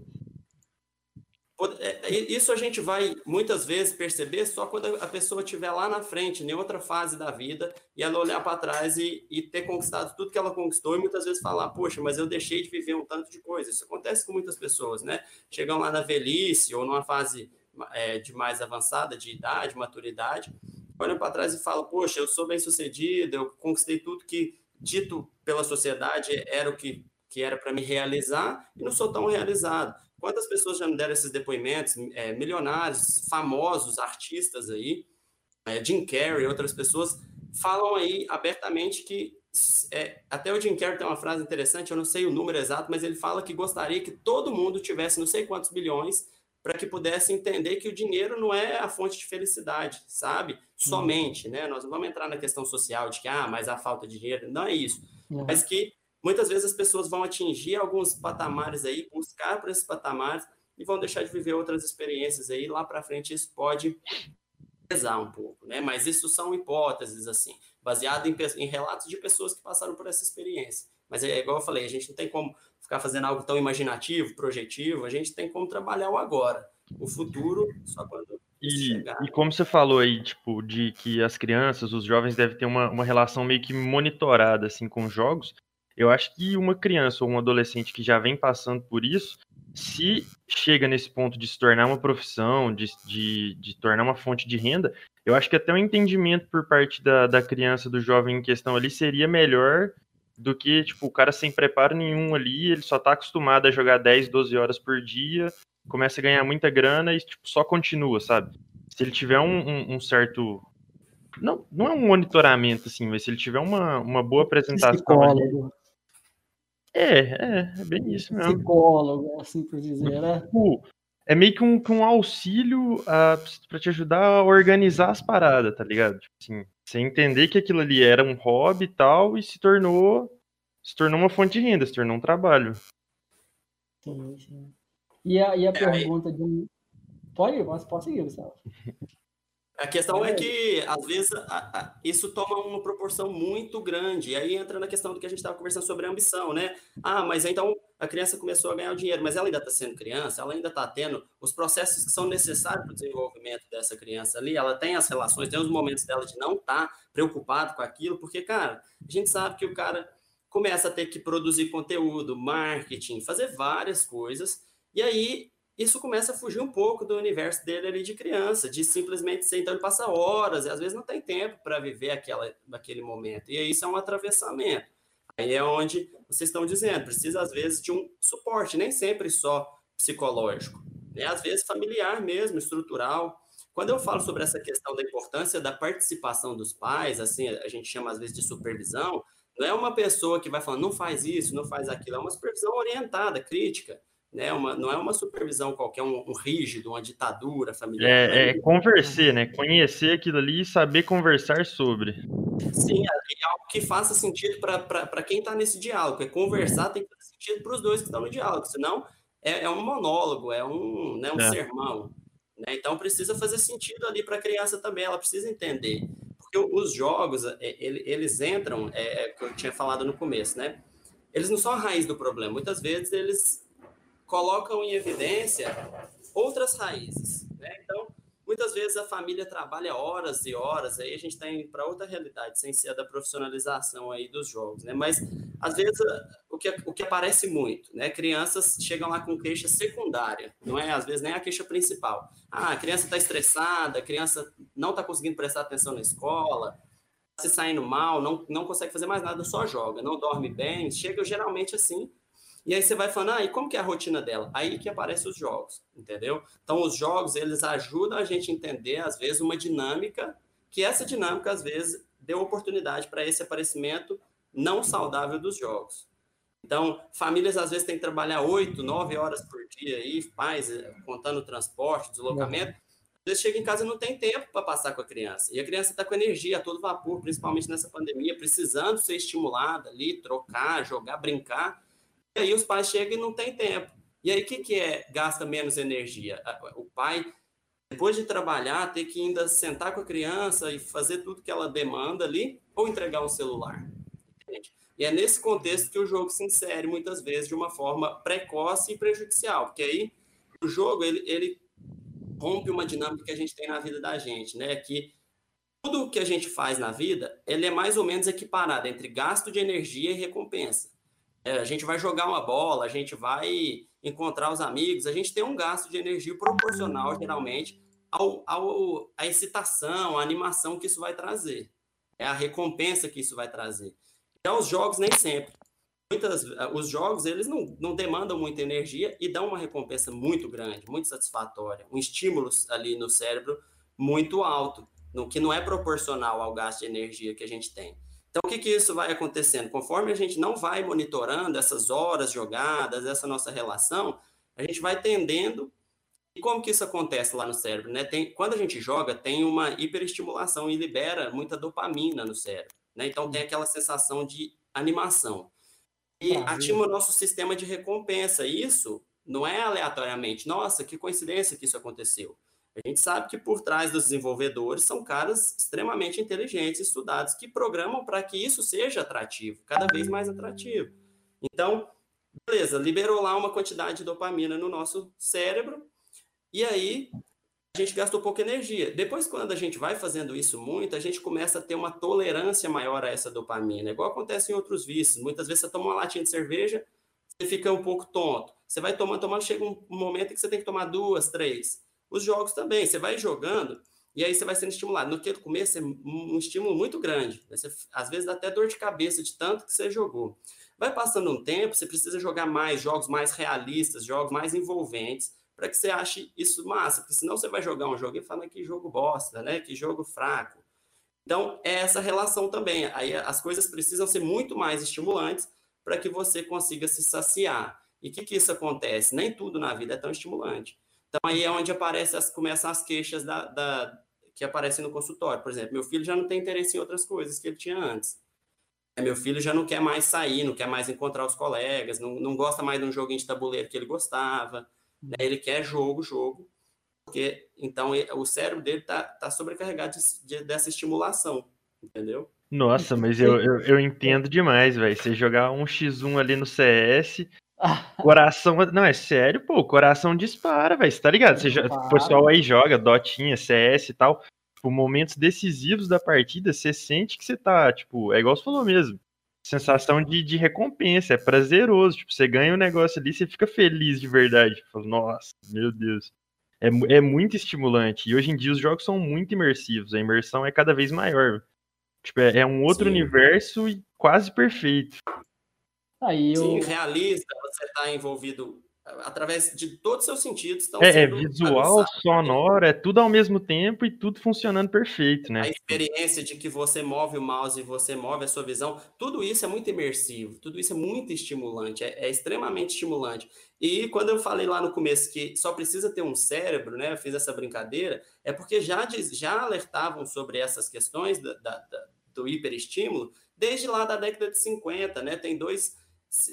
É, isso a gente vai muitas vezes perceber só quando a pessoa estiver lá na frente, em outra fase da vida, e ela olhar para trás e, e, ter conquistado tudo que ela conquistou, e muitas vezes falar: Poxa, mas eu deixei de viver um tanto de coisa. Isso acontece com muitas pessoas, né? Chegam lá na velhice ou numa fase é, de mais avançada, de idade, maturidade, olham para trás e falam: Poxa, eu sou bem sucedido, eu conquistei tudo que, dito pela sociedade, era o que, que era para me realizar e não sou tão realizado. Quantas pessoas já me deram esses depoimentos? É, milionários, famosos, artistas aí, é, Jim Carrey, outras pessoas, falam aí abertamente que. É, até o Jim Carrey tem uma frase interessante, eu não sei o número exato, mas ele fala que gostaria que todo mundo tivesse não sei quantos bilhões para que pudesse entender que o dinheiro não é a fonte de felicidade, sabe? Somente, né? Nós não vamos entrar na questão social de que, ah, mas a falta de dinheiro, não é isso. Uhum. Mas que muitas vezes as pessoas vão atingir alguns patamares aí, buscar para esses patamares e vão deixar de viver outras experiências aí, lá para frente isso pode pesar um pouco, né? Mas isso são hipóteses, assim, baseado em, em relatos de pessoas que passaram por essa experiência. Mas é igual eu falei, a gente não tem como ficar fazendo algo tão imaginativo, projetivo, a gente tem como trabalhar o agora. O futuro, só quando. E, e como você falou aí, tipo, de que as crianças, os jovens devem ter uma, uma relação meio que monitorada, assim, com jogos, eu acho que uma criança ou um adolescente que já vem passando por isso, se chega nesse ponto de se tornar uma profissão, de, de, de tornar uma fonte de renda, eu acho que até o entendimento por parte da, da criança, do jovem em questão ali, seria melhor do que, tipo, o cara sem preparo nenhum ali, ele só tá acostumado a jogar 10, 12 horas por dia, começa a ganhar muita grana e, tipo, só continua, sabe? Se ele tiver um, um, um certo... Não, não é um monitoramento, assim, mas se ele tiver uma, uma boa apresentação... Psicólogo. É, é, é bem isso mesmo. Psicólogo, assim por dizer, né? Tipo, é meio que um, um auxílio uh, para te ajudar a organizar as paradas, tá ligado? Tipo assim, você entender que aquilo ali era um hobby e tal, e se tornou se tornou uma fonte de renda, se tornou um trabalho. Sim, sim. E a, e a é, pergunta aí... de. Pode, mas pode seguir, Gustavo. A questão é que, às vezes, a, a, isso toma uma proporção muito grande. E aí entra na questão do que a gente estava conversando sobre a ambição, né? Ah, mas então a criança começou a ganhar o dinheiro, mas ela ainda está sendo criança, ela ainda está tendo os processos que são necessários para o desenvolvimento dessa criança ali. Ela tem as relações, tem os momentos dela de não estar tá preocupado com aquilo, porque, cara, a gente sabe que o cara começa a ter que produzir conteúdo, marketing, fazer várias coisas. E aí isso começa a fugir um pouco do universo dele ali de criança, de simplesmente ser, então ele passa horas, e às vezes não tem tempo para viver aquela, aquele momento. E isso é um atravessamento. Aí é onde vocês estão dizendo, precisa às vezes de um suporte, nem sempre só psicológico, né? às vezes familiar mesmo, estrutural. Quando eu falo sobre essa questão da importância da participação dos pais, assim, a gente chama às vezes de supervisão, não é uma pessoa que vai falando, não faz isso, não faz aquilo, é uma supervisão orientada, crítica né? Uma, não é uma supervisão qualquer, um, um rígido, uma ditadura familiar. É, é conversar, né? Conhecer aquilo ali e saber conversar sobre. Sim, é, é algo que faça sentido para quem está nesse diálogo. É conversar tem que fazer sentido para os dois que estão no diálogo, senão é, é um monólogo, é um, né, um é. sermão. Né? Então precisa fazer sentido ali para a criança também, ela precisa entender. Porque os jogos, é, eles entram, é, é, que eu tinha falado no começo, né? Eles não são a raiz do problema. Muitas vezes eles colocam em evidência outras raízes. Né? Então, muitas vezes a família trabalha horas e horas, aí a gente está indo para outra realidade, sem ser a da profissionalização aí dos jogos, né? Mas, às vezes, o que, o que aparece muito, né? Crianças chegam lá com queixa secundária, não é, às vezes, nem a queixa principal. Ah, a criança está estressada, a criança não está conseguindo prestar atenção na escola, tá se saindo mal, não, não consegue fazer mais nada, só joga, não dorme bem, chega geralmente assim e aí você vai falando, ah, e como que é a rotina dela? Aí que aparecem os jogos, entendeu? Então, os jogos, eles ajudam a gente a entender, às vezes, uma dinâmica, que essa dinâmica, às vezes, deu oportunidade para esse aparecimento não saudável dos jogos. Então, famílias, às vezes, têm que trabalhar oito, nove horas por dia, aí, pais, eh, contando transporte, deslocamento. Vezes chega em casa e não tem tempo para passar com a criança. E a criança está com energia a todo vapor, principalmente nessa pandemia, precisando ser estimulada ali, trocar, jogar, brincar e aí os pais chegam e não tem tempo. E aí o que, que é gasta menos energia? O pai, depois de trabalhar, ter que ainda sentar com a criança e fazer tudo que ela demanda ali, ou entregar um celular. Entende? E é nesse contexto que o jogo se insere muitas vezes de uma forma precoce e prejudicial, porque aí o jogo ele, ele rompe uma dinâmica que a gente tem na vida da gente, né? Que tudo o que a gente faz na vida, ele é mais ou menos equiparado entre gasto de energia e recompensa. É, a gente vai jogar uma bola, a gente vai encontrar os amigos, a gente tem um gasto de energia proporcional, geralmente, ao, ao, à excitação, à animação que isso vai trazer. É a recompensa que isso vai trazer. Já os jogos, nem sempre. Muitas, os jogos, eles não, não demandam muita energia e dão uma recompensa muito grande, muito satisfatória. Um estímulo ali no cérebro muito alto, no que não é proporcional ao gasto de energia que a gente tem. Então, o que, que isso vai acontecendo? Conforme a gente não vai monitorando essas horas jogadas, essa nossa relação, a gente vai tendendo. E como que isso acontece lá no cérebro? Né? Tem, quando a gente joga, tem uma hiperestimulação e libera muita dopamina no cérebro. Né? Então, tem aquela sensação de animação. E ativa o nosso sistema de recompensa. Isso não é aleatoriamente. Nossa, que coincidência que isso aconteceu. A gente sabe que por trás dos desenvolvedores são caras extremamente inteligentes, estudados, que programam para que isso seja atrativo, cada vez mais atrativo. Então, beleza, liberou lá uma quantidade de dopamina no nosso cérebro, e aí a gente gastou pouca energia. Depois, quando a gente vai fazendo isso muito, a gente começa a ter uma tolerância maior a essa dopamina, igual acontece em outros vícios. Muitas vezes você toma uma latinha de cerveja, você fica um pouco tonto. Você vai tomando, tomando, chega um momento que você tem que tomar duas, três. Os jogos também, você vai jogando e aí você vai sendo estimulado. No começo é um estímulo muito grande. Você, às vezes dá até dor de cabeça de tanto que você jogou. Vai passando um tempo, você precisa jogar mais jogos mais realistas, jogos mais envolventes, para que você ache isso massa. Porque senão você vai jogar um jogo e fala que jogo bosta, né? Que jogo fraco. Então, é essa relação também. Aí as coisas precisam ser muito mais estimulantes para que você consiga se saciar. E o que, que isso acontece? Nem tudo na vida é tão estimulante. Então aí é onde aparece as, começam as queixas da, da, que aparecem no consultório. Por exemplo, meu filho já não tem interesse em outras coisas que ele tinha antes. É, meu filho já não quer mais sair, não quer mais encontrar os colegas, não, não gosta mais de um joguinho de tabuleiro que ele gostava. Né? Ele quer jogo, jogo. Porque, então, o cérebro dele tá, tá sobrecarregado de, de, dessa estimulação, entendeu? Nossa, mas eu, eu, eu entendo demais, velho. Você jogar um X1 ali no CS, Coração. Não, é sério, pô. O coração dispara, velho. Você tá ligado? Você já, o pessoal aí joga Dotinha, CS e tal. Tipo, momentos decisivos da partida, você sente que você tá, tipo, é igual você falou mesmo. sensação de, de recompensa, é prazeroso. Tipo, você ganha um negócio ali, você fica feliz de verdade. Fala, Nossa, meu Deus. É, é muito estimulante. E hoje em dia os jogos são muito imersivos. A imersão é cada vez maior. Tipo, é, é um outro Sim. universo e quase perfeito. Aí eu... Sim, realista, você está envolvido através de todos os seus sentidos. Estão é, é visual, sonoro, é tudo ao mesmo tempo e tudo funcionando perfeito, né? A experiência de que você move o mouse e você move a sua visão, tudo isso é muito imersivo, tudo isso é muito estimulante, é, é extremamente estimulante. E quando eu falei lá no começo que só precisa ter um cérebro, né? Eu fiz essa brincadeira, é porque já, diz, já alertavam sobre essas questões da, da, da, do hiperestímulo desde lá da década de 50, né? Tem dois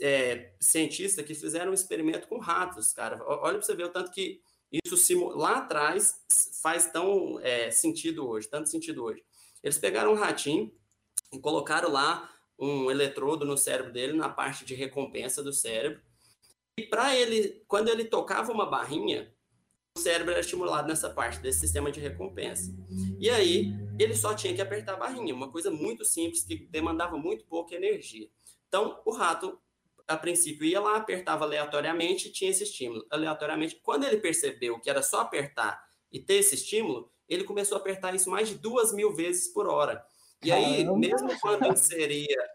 é, cientistas que fizeram um experimento com ratos, cara. Olha para você ver o tanto que isso lá atrás faz tão é, sentido hoje, tanto sentido hoje. Eles pegaram um ratinho e colocaram lá um eletrodo no cérebro dele, na parte de recompensa do cérebro. E para ele, quando ele tocava uma barrinha, o cérebro era estimulado nessa parte desse sistema de recompensa. E aí, ele só tinha que apertar a barrinha, uma coisa muito simples que demandava muito pouca energia. Então, o rato a princípio ia lá, apertava aleatoriamente e tinha esse estímulo. Aleatoriamente, quando ele percebeu que era só apertar e ter esse estímulo, ele começou a apertar isso mais de duas mil vezes por hora. E aí, Caramba. mesmo quando inseria,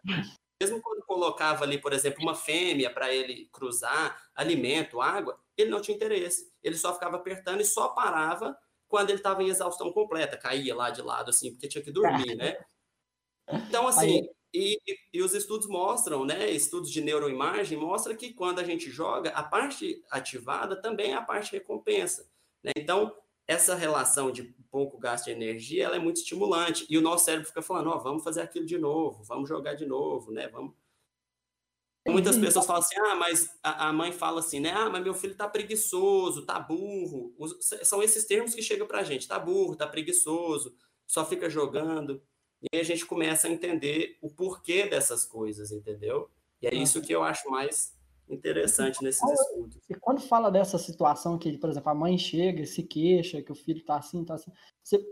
mesmo quando colocava ali, por exemplo, uma fêmea para ele cruzar, alimento, água, ele não tinha interesse. Ele só ficava apertando e só parava quando ele estava em exaustão completa, caía lá de lado, assim, porque tinha que dormir, né? Então, assim, e, e, os estudos mostram, né? Estudos de neuroimagem mostram que quando a gente joga, a parte ativada também é a parte recompensa. Né? Então, essa relação de pouco gasto de energia, ela é muito estimulante. E o nosso cérebro fica falando, ó, oh, vamos fazer aquilo de novo, vamos jogar de novo, né? Vamos. Muitas pessoas falam assim, ah, mas a, mãe fala assim, né? Ah, mas meu filho tá preguiçoso, tá burro. São esses termos que chegam pra gente, tá burro, tá preguiçoso, só fica jogando. E a gente começa a entender o porquê dessas coisas, entendeu? E é isso que eu acho mais interessante nesses estudos. E quando fala dessa situação que, por exemplo, a mãe chega e se queixa que o filho está assim, está assim, você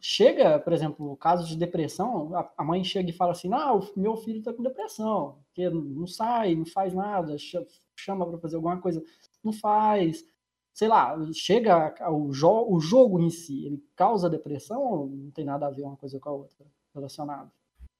chega, por exemplo, o caso de depressão, a mãe chega e fala assim, não, o meu filho está com depressão, porque não sai, não faz nada, chama para fazer alguma coisa, não faz, sei lá, chega o, jo o jogo em si, ele causa depressão ou não tem nada a ver uma coisa com a outra? Relacionado?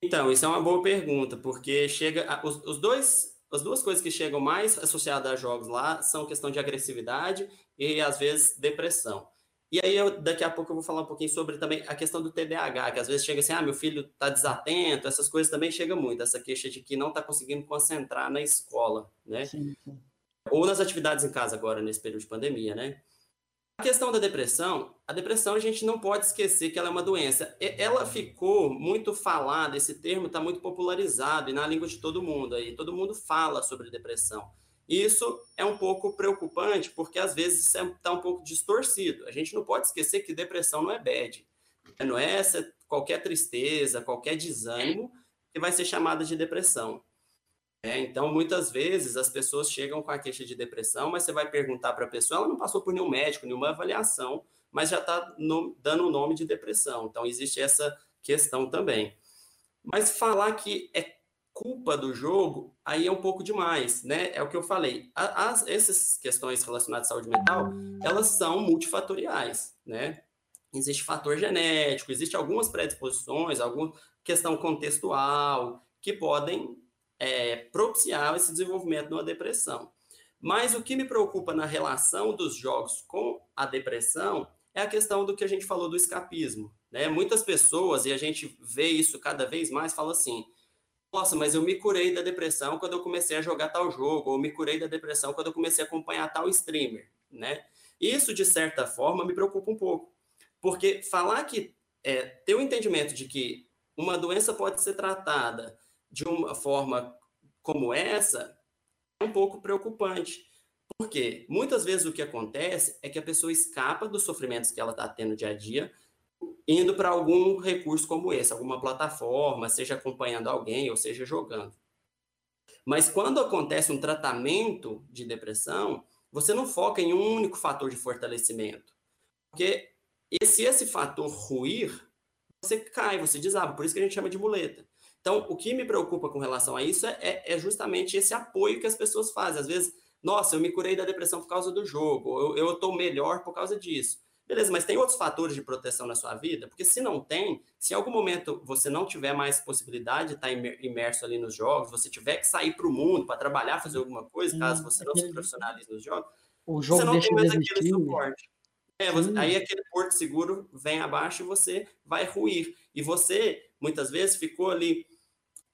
Então, isso é uma boa pergunta, porque chega os, os dois as duas coisas que chegam mais associadas a jogos lá são questão de agressividade e às vezes depressão. E aí eu, daqui a pouco eu vou falar um pouquinho sobre também a questão do TDAH, que às vezes chega assim, ah, meu filho está desatento, essas coisas também chegam muito, essa queixa de que não está conseguindo concentrar na escola, né? Sim. Ou nas atividades em casa agora, nesse período de pandemia, né? A questão da depressão, a depressão a gente não pode esquecer que ela é uma doença. Ela ficou muito falada, esse termo está muito popularizado e na língua de todo mundo aí, todo mundo fala sobre depressão. Isso é um pouco preocupante porque às vezes está um pouco distorcido. A gente não pode esquecer que depressão não é bad. Não é essa, qualquer tristeza, qualquer desânimo que vai ser chamada de depressão. É, então, muitas vezes as pessoas chegam com a queixa de depressão, mas você vai perguntar para a pessoa, ela não passou por nenhum médico, nenhuma avaliação, mas já está dando o nome de depressão. Então, existe essa questão também. Mas falar que é culpa do jogo, aí é um pouco demais, né? É o que eu falei. As, essas questões relacionadas à saúde mental, elas são multifatoriais, né? Existe fator genético, existe algumas predisposições, alguma questão contextual que podem é, propiciar esse desenvolvimento de uma depressão. Mas o que me preocupa na relação dos jogos com a depressão é a questão do que a gente falou do escapismo. Né? Muitas pessoas, e a gente vê isso cada vez mais, falam assim: nossa, mas eu me curei da depressão quando eu comecei a jogar tal jogo, ou me curei da depressão quando eu comecei a acompanhar tal streamer. Né? Isso, de certa forma, me preocupa um pouco. Porque falar que é, ter o um entendimento de que uma doença pode ser tratada de uma forma como essa é um pouco preocupante. Porque muitas vezes o que acontece é que a pessoa escapa dos sofrimentos que ela está tendo dia a dia, indo para algum recurso como esse, alguma plataforma, seja acompanhando alguém ou seja jogando. Mas quando acontece um tratamento de depressão, você não foca em um único fator de fortalecimento. Porque se esse fator ruir, você cai, você desaba. Por isso que a gente chama de muleta. Então, o que me preocupa com relação a isso é, é, é justamente esse apoio que as pessoas fazem. Às vezes, nossa, eu me curei da depressão por causa do jogo, eu estou melhor por causa disso. Beleza, mas tem outros fatores de proteção na sua vida? Porque se não tem, se em algum momento você não tiver mais possibilidade de estar imerso ali nos jogos, você tiver que sair para o mundo para trabalhar, fazer alguma coisa, caso você não se profissionalize nos jogos, o jogo você não tem mais aquele suporte. É, você, aí aquele porto seguro vem abaixo e você vai ruir. E você, muitas vezes, ficou ali.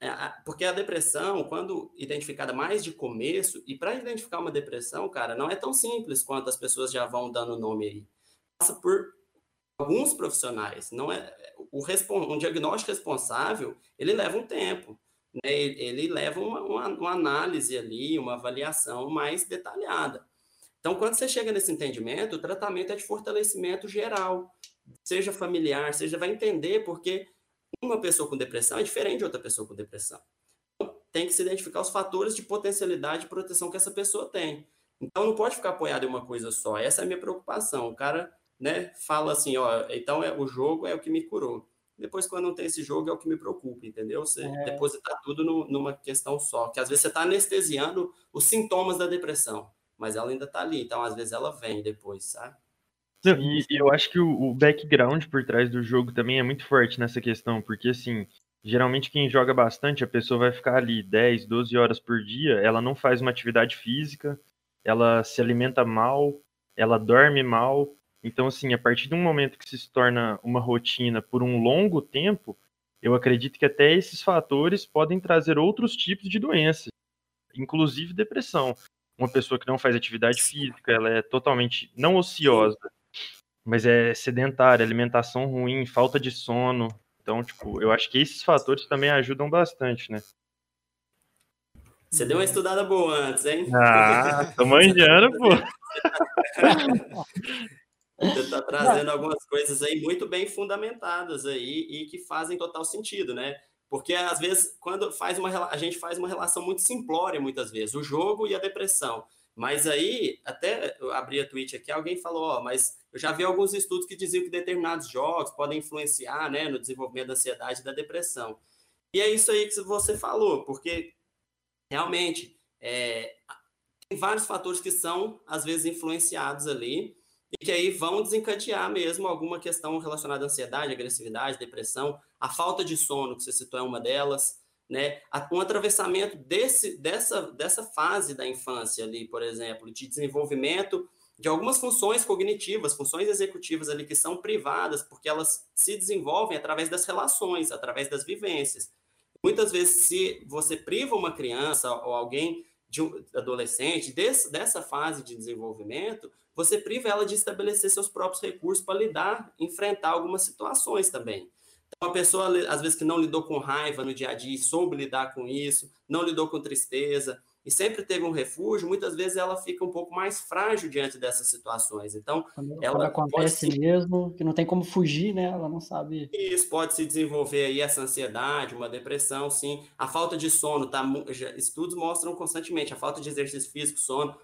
É, porque a depressão, quando identificada mais de começo, e para identificar uma depressão, cara, não é tão simples quanto as pessoas já vão dando nome aí passa por alguns profissionais. Não é o um diagnóstico responsável, ele leva um tempo, né? ele leva uma, uma, uma análise ali, uma avaliação mais detalhada. Então, quando você chega nesse entendimento, o tratamento é de fortalecimento geral, seja familiar, seja vai entender porque uma pessoa com depressão é diferente de outra pessoa com depressão. Então, tem que se identificar os fatores de potencialidade de proteção que essa pessoa tem. Então, não pode ficar apoiado em uma coisa só. Essa é a minha preocupação. O cara né, fala assim, ó, então é, o jogo é o que me curou. Depois, quando não tem esse jogo, é o que me preocupa, entendeu? Você é. depositar tudo no, numa questão só, que às vezes você está anestesiando os sintomas da depressão, mas ela ainda está ali, então às vezes ela vem depois, sabe? E, e, eu acho que o, o background por trás do jogo também é muito forte nessa questão, porque assim, geralmente quem joga bastante, a pessoa vai ficar ali 10, 12 horas por dia, ela não faz uma atividade física, ela se alimenta mal, ela dorme mal, então, assim, a partir de um momento que se torna uma rotina por um longo tempo, eu acredito que até esses fatores podem trazer outros tipos de doenças, inclusive depressão. Uma pessoa que não faz atividade física, ela é totalmente não ociosa, mas é sedentária, alimentação ruim, falta de sono. Então, tipo, eu acho que esses fatores também ajudam bastante, né? Você deu uma estudada boa antes, hein? Ah, tô manjando, pô. Você está trazendo algumas coisas aí muito bem fundamentadas aí e que fazem total sentido, né? Porque às vezes, quando faz uma a gente faz uma relação muito simplória, muitas vezes, o jogo e a depressão. Mas aí, até eu abri a tweet aqui, alguém falou, ó, mas eu já vi alguns estudos que diziam que determinados jogos podem influenciar, né, no desenvolvimento da ansiedade e da depressão. E é isso aí que você falou, porque realmente é, tem vários fatores que são, às vezes, influenciados ali, e que aí vão desencadear mesmo alguma questão relacionada à ansiedade, agressividade, depressão, a falta de sono, que você citou é uma delas, né? Um atravessamento desse, dessa, dessa fase da infância ali, por exemplo, de desenvolvimento de algumas funções cognitivas, funções executivas ali que são privadas, porque elas se desenvolvem através das relações, através das vivências. Muitas vezes, se você priva uma criança ou alguém de um adolescente desse, dessa fase de desenvolvimento, você priva ela de estabelecer seus próprios recursos para lidar, enfrentar algumas situações também. Então, a pessoa, às vezes, que não lidou com raiva no dia a dia, soube lidar com isso, não lidou com tristeza, e sempre teve um refúgio, muitas vezes ela fica um pouco mais frágil diante dessas situações. Então, quando, ela quando acontece se... mesmo, que não tem como fugir, né? Ela não sabe. Isso pode se desenvolver aí essa ansiedade, uma depressão, sim. A falta de sono, tá? Estudos mostram constantemente a falta de exercício físico, sono,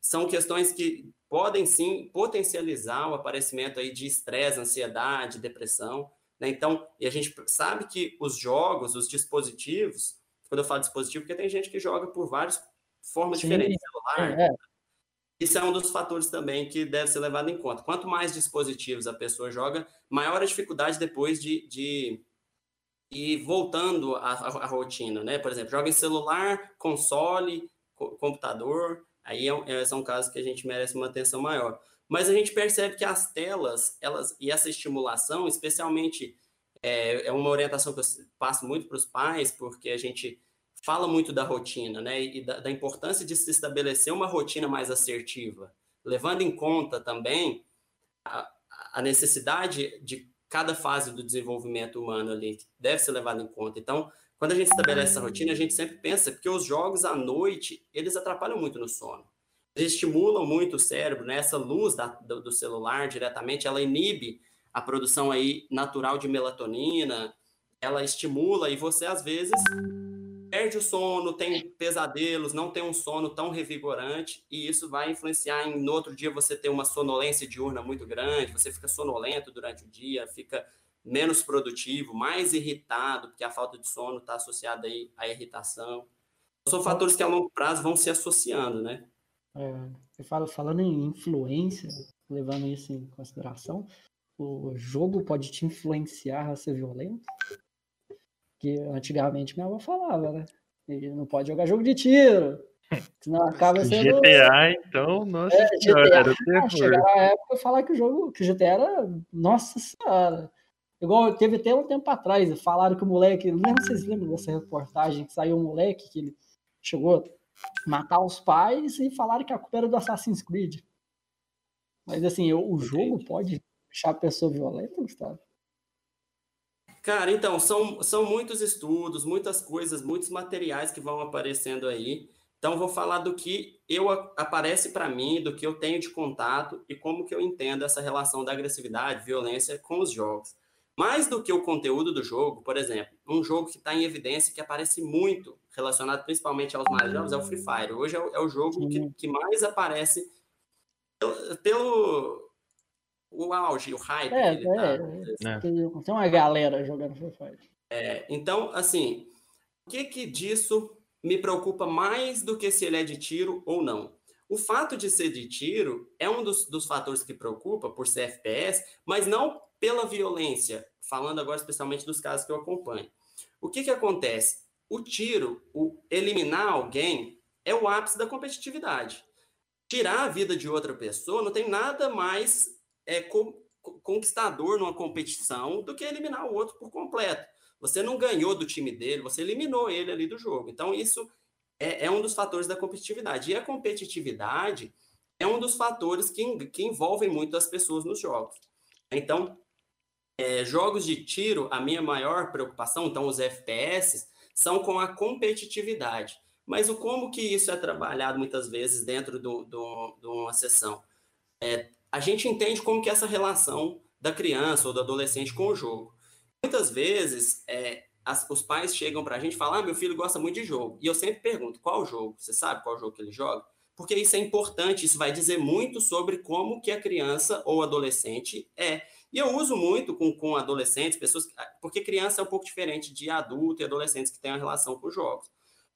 são questões que podem sim potencializar o aparecimento aí de estresse, ansiedade, depressão. Né? Então, e a gente sabe que os jogos, os dispositivos, quando eu falo dispositivo, porque tem gente que joga por várias formas sim, diferentes, celular. É. Isso é um dos fatores também que deve ser levado em conta. Quanto mais dispositivos a pessoa joga, maior a dificuldade depois de, de ir voltando à, rotina, né? Por exemplo, joga em celular, console, computador, Aí é, é, são casos que a gente merece uma atenção maior. Mas a gente percebe que as telas, elas e essa estimulação, especialmente, é, é uma orientação que eu passo muito para os pais, porque a gente fala muito da rotina, né? E da, da importância de se estabelecer uma rotina mais assertiva, levando em conta também a, a necessidade de cada fase do desenvolvimento humano ali, que deve ser levado em conta. Então, quando a gente estabelece essa rotina, a gente sempre pensa, porque os jogos à noite, eles atrapalham muito no sono. Estimulam muito o cérebro, né? Essa luz da, do, do, celular diretamente, ela inibe a produção aí natural de melatonina, ela estimula e você às vezes perde o sono, tem pesadelos, não tem um sono tão revigorante e isso vai influenciar em no outro dia você ter uma sonolência diurna muito grande, você fica sonolento durante o dia, fica menos produtivo, mais irritado, porque a falta de sono está associada aí à irritação. São fatores que a longo prazo vão se associando, né? É, falo, falando em influência, levando isso em consideração, o jogo pode te influenciar a ser violento? Que antigamente minha avó falava, né? E não pode jogar jogo de tiro. Senão acaba sendo. GTA, então, nossa é, senhora, GTA, era terror. Chegar na época falar que o jogo, que o GTA era. Nossa senhora. Igual teve até um tempo atrás, falaram que o moleque. Não lembro se vocês lembram dessa reportagem que saiu um moleque que ele chegou matar os pais e falaram que a culpa era do Assassin's Creed. Mas assim, o, jogo pode deixar a pessoa violenta, Gustavo? Cara, então, são, são muitos estudos, muitas coisas, muitos materiais que vão aparecendo aí. Então, vou falar do que eu aparece para mim, do que eu tenho de contato e como que eu entendo essa relação da agressividade, violência com os jogos. Mais do que o conteúdo do jogo, por exemplo, um jogo que está em evidência, que aparece muito, relacionado principalmente aos mais jovens, é o Free Fire. Hoje é o, é o jogo que, que, mais aparece pelo, pelo, o auge, o hype. É, que tá, é, é. Tem uma galera jogando Free Fire. É, então, assim, o que que disso me preocupa mais do que se ele é de tiro ou não? O fato de ser de tiro é um dos, dos fatores que preocupa por ser FPS, mas não pela violência, falando agora especialmente dos casos que eu acompanho. O que, que acontece? O tiro, o eliminar alguém, é o ápice da competitividade. Tirar a vida de outra pessoa não tem nada mais é, com, conquistador numa competição do que eliminar o outro por completo. Você não ganhou do time dele, você eliminou ele ali do jogo. Então, isso é, é um dos fatores da competitividade. E a competitividade é um dos fatores que, que envolvem muito as pessoas nos jogos. Então, é, jogos de tiro, a minha maior preocupação, então os FPS, são com a competitividade. Mas o como que isso é trabalhado muitas vezes dentro do, do, de uma sessão? É, a gente entende como que é essa relação da criança ou do adolescente com o jogo. Muitas vezes, é, as, os pais chegam para a gente falam, ah, meu filho gosta muito de jogo. E eu sempre pergunto, qual jogo? Você sabe qual jogo que ele joga? Porque isso é importante, isso vai dizer muito sobre como que a criança ou adolescente é. E eu uso muito com, com adolescentes, pessoas, porque criança é um pouco diferente de adulto e adolescentes que têm uma relação com jogos.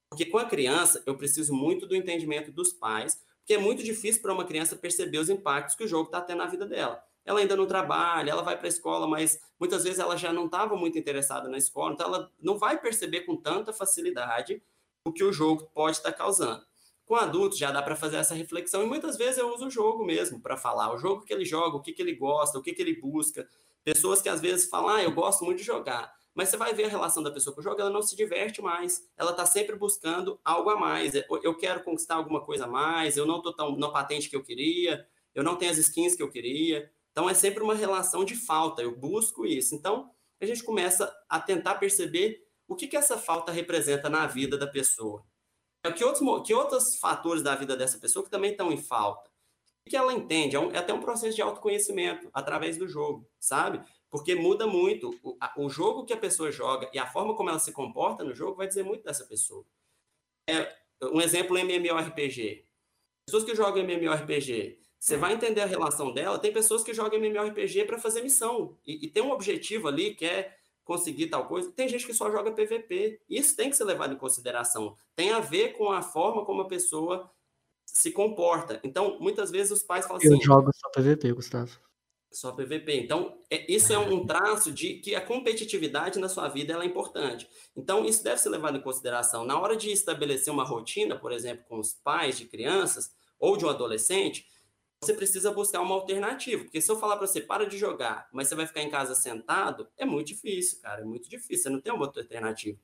Porque com a criança, eu preciso muito do entendimento dos pais, porque é muito difícil para uma criança perceber os impactos que o jogo está tendo na vida dela. Ela ainda não trabalha, ela vai para a escola, mas muitas vezes ela já não estava muito interessada na escola, então ela não vai perceber com tanta facilidade o que o jogo pode estar tá causando. Com adultos já dá para fazer essa reflexão e muitas vezes eu uso o jogo mesmo para falar o jogo que ele joga, o que, que ele gosta, o que, que ele busca. Pessoas que às vezes falam, ah, eu gosto muito de jogar, mas você vai ver a relação da pessoa com o jogo, ela não se diverte mais, ela está sempre buscando algo a mais. Eu quero conquistar alguma coisa a mais, eu não estou tão na patente que eu queria, eu não tenho as skins que eu queria. Então é sempre uma relação de falta, eu busco isso. Então a gente começa a tentar perceber o que, que essa falta representa na vida da pessoa. É que outros, que outros fatores da vida dessa pessoa que também estão em falta? O que ela entende? É, um, é, até um processo de autoconhecimento através do jogo, sabe? Porque muda muito. O, a, o, jogo que a pessoa joga e a forma como ela se comporta no jogo vai dizer muito dessa pessoa. É, um exemplo MMORPG. Pessoas que jogam MMORPG, você vai entender a relação dela. Tem pessoas que jogam MMORPG para fazer missão e, e tem um objetivo ali que é conseguir tal coisa. Tem gente que só joga PVP. Isso tem que ser levado em consideração. Tem a ver com a forma como a pessoa se comporta. Então, muitas vezes os pais falam Eu assim. Eu jogo só PVP, Gustavo. Só PVP. Então, é, isso é um traço de que a competitividade na sua vida é importante. Então, isso deve ser levado em consideração. Na hora de estabelecer uma rotina, por exemplo, com os pais de crianças ou de um adolescente, você precisa buscar uma alternativa. Porque se eu falar para você, para de jogar, mas você vai ficar em casa sentado, é muito difícil, cara. É muito difícil. Você não tem uma outra alternativa.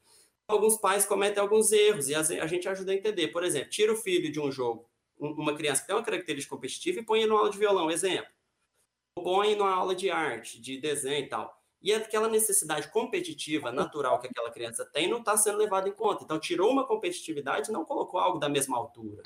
Alguns pais cometem alguns erros e a gente ajuda a entender. Por exemplo, tira o filho de um jogo, uma criança que tem uma característica competitiva e põe ele numa aula de violão, exemplo. Ou põe numa aula de arte, de desenho e tal. E aquela necessidade competitiva natural que aquela criança tem não está sendo levada em conta. Então, tirou uma competitividade e não colocou algo da mesma altura.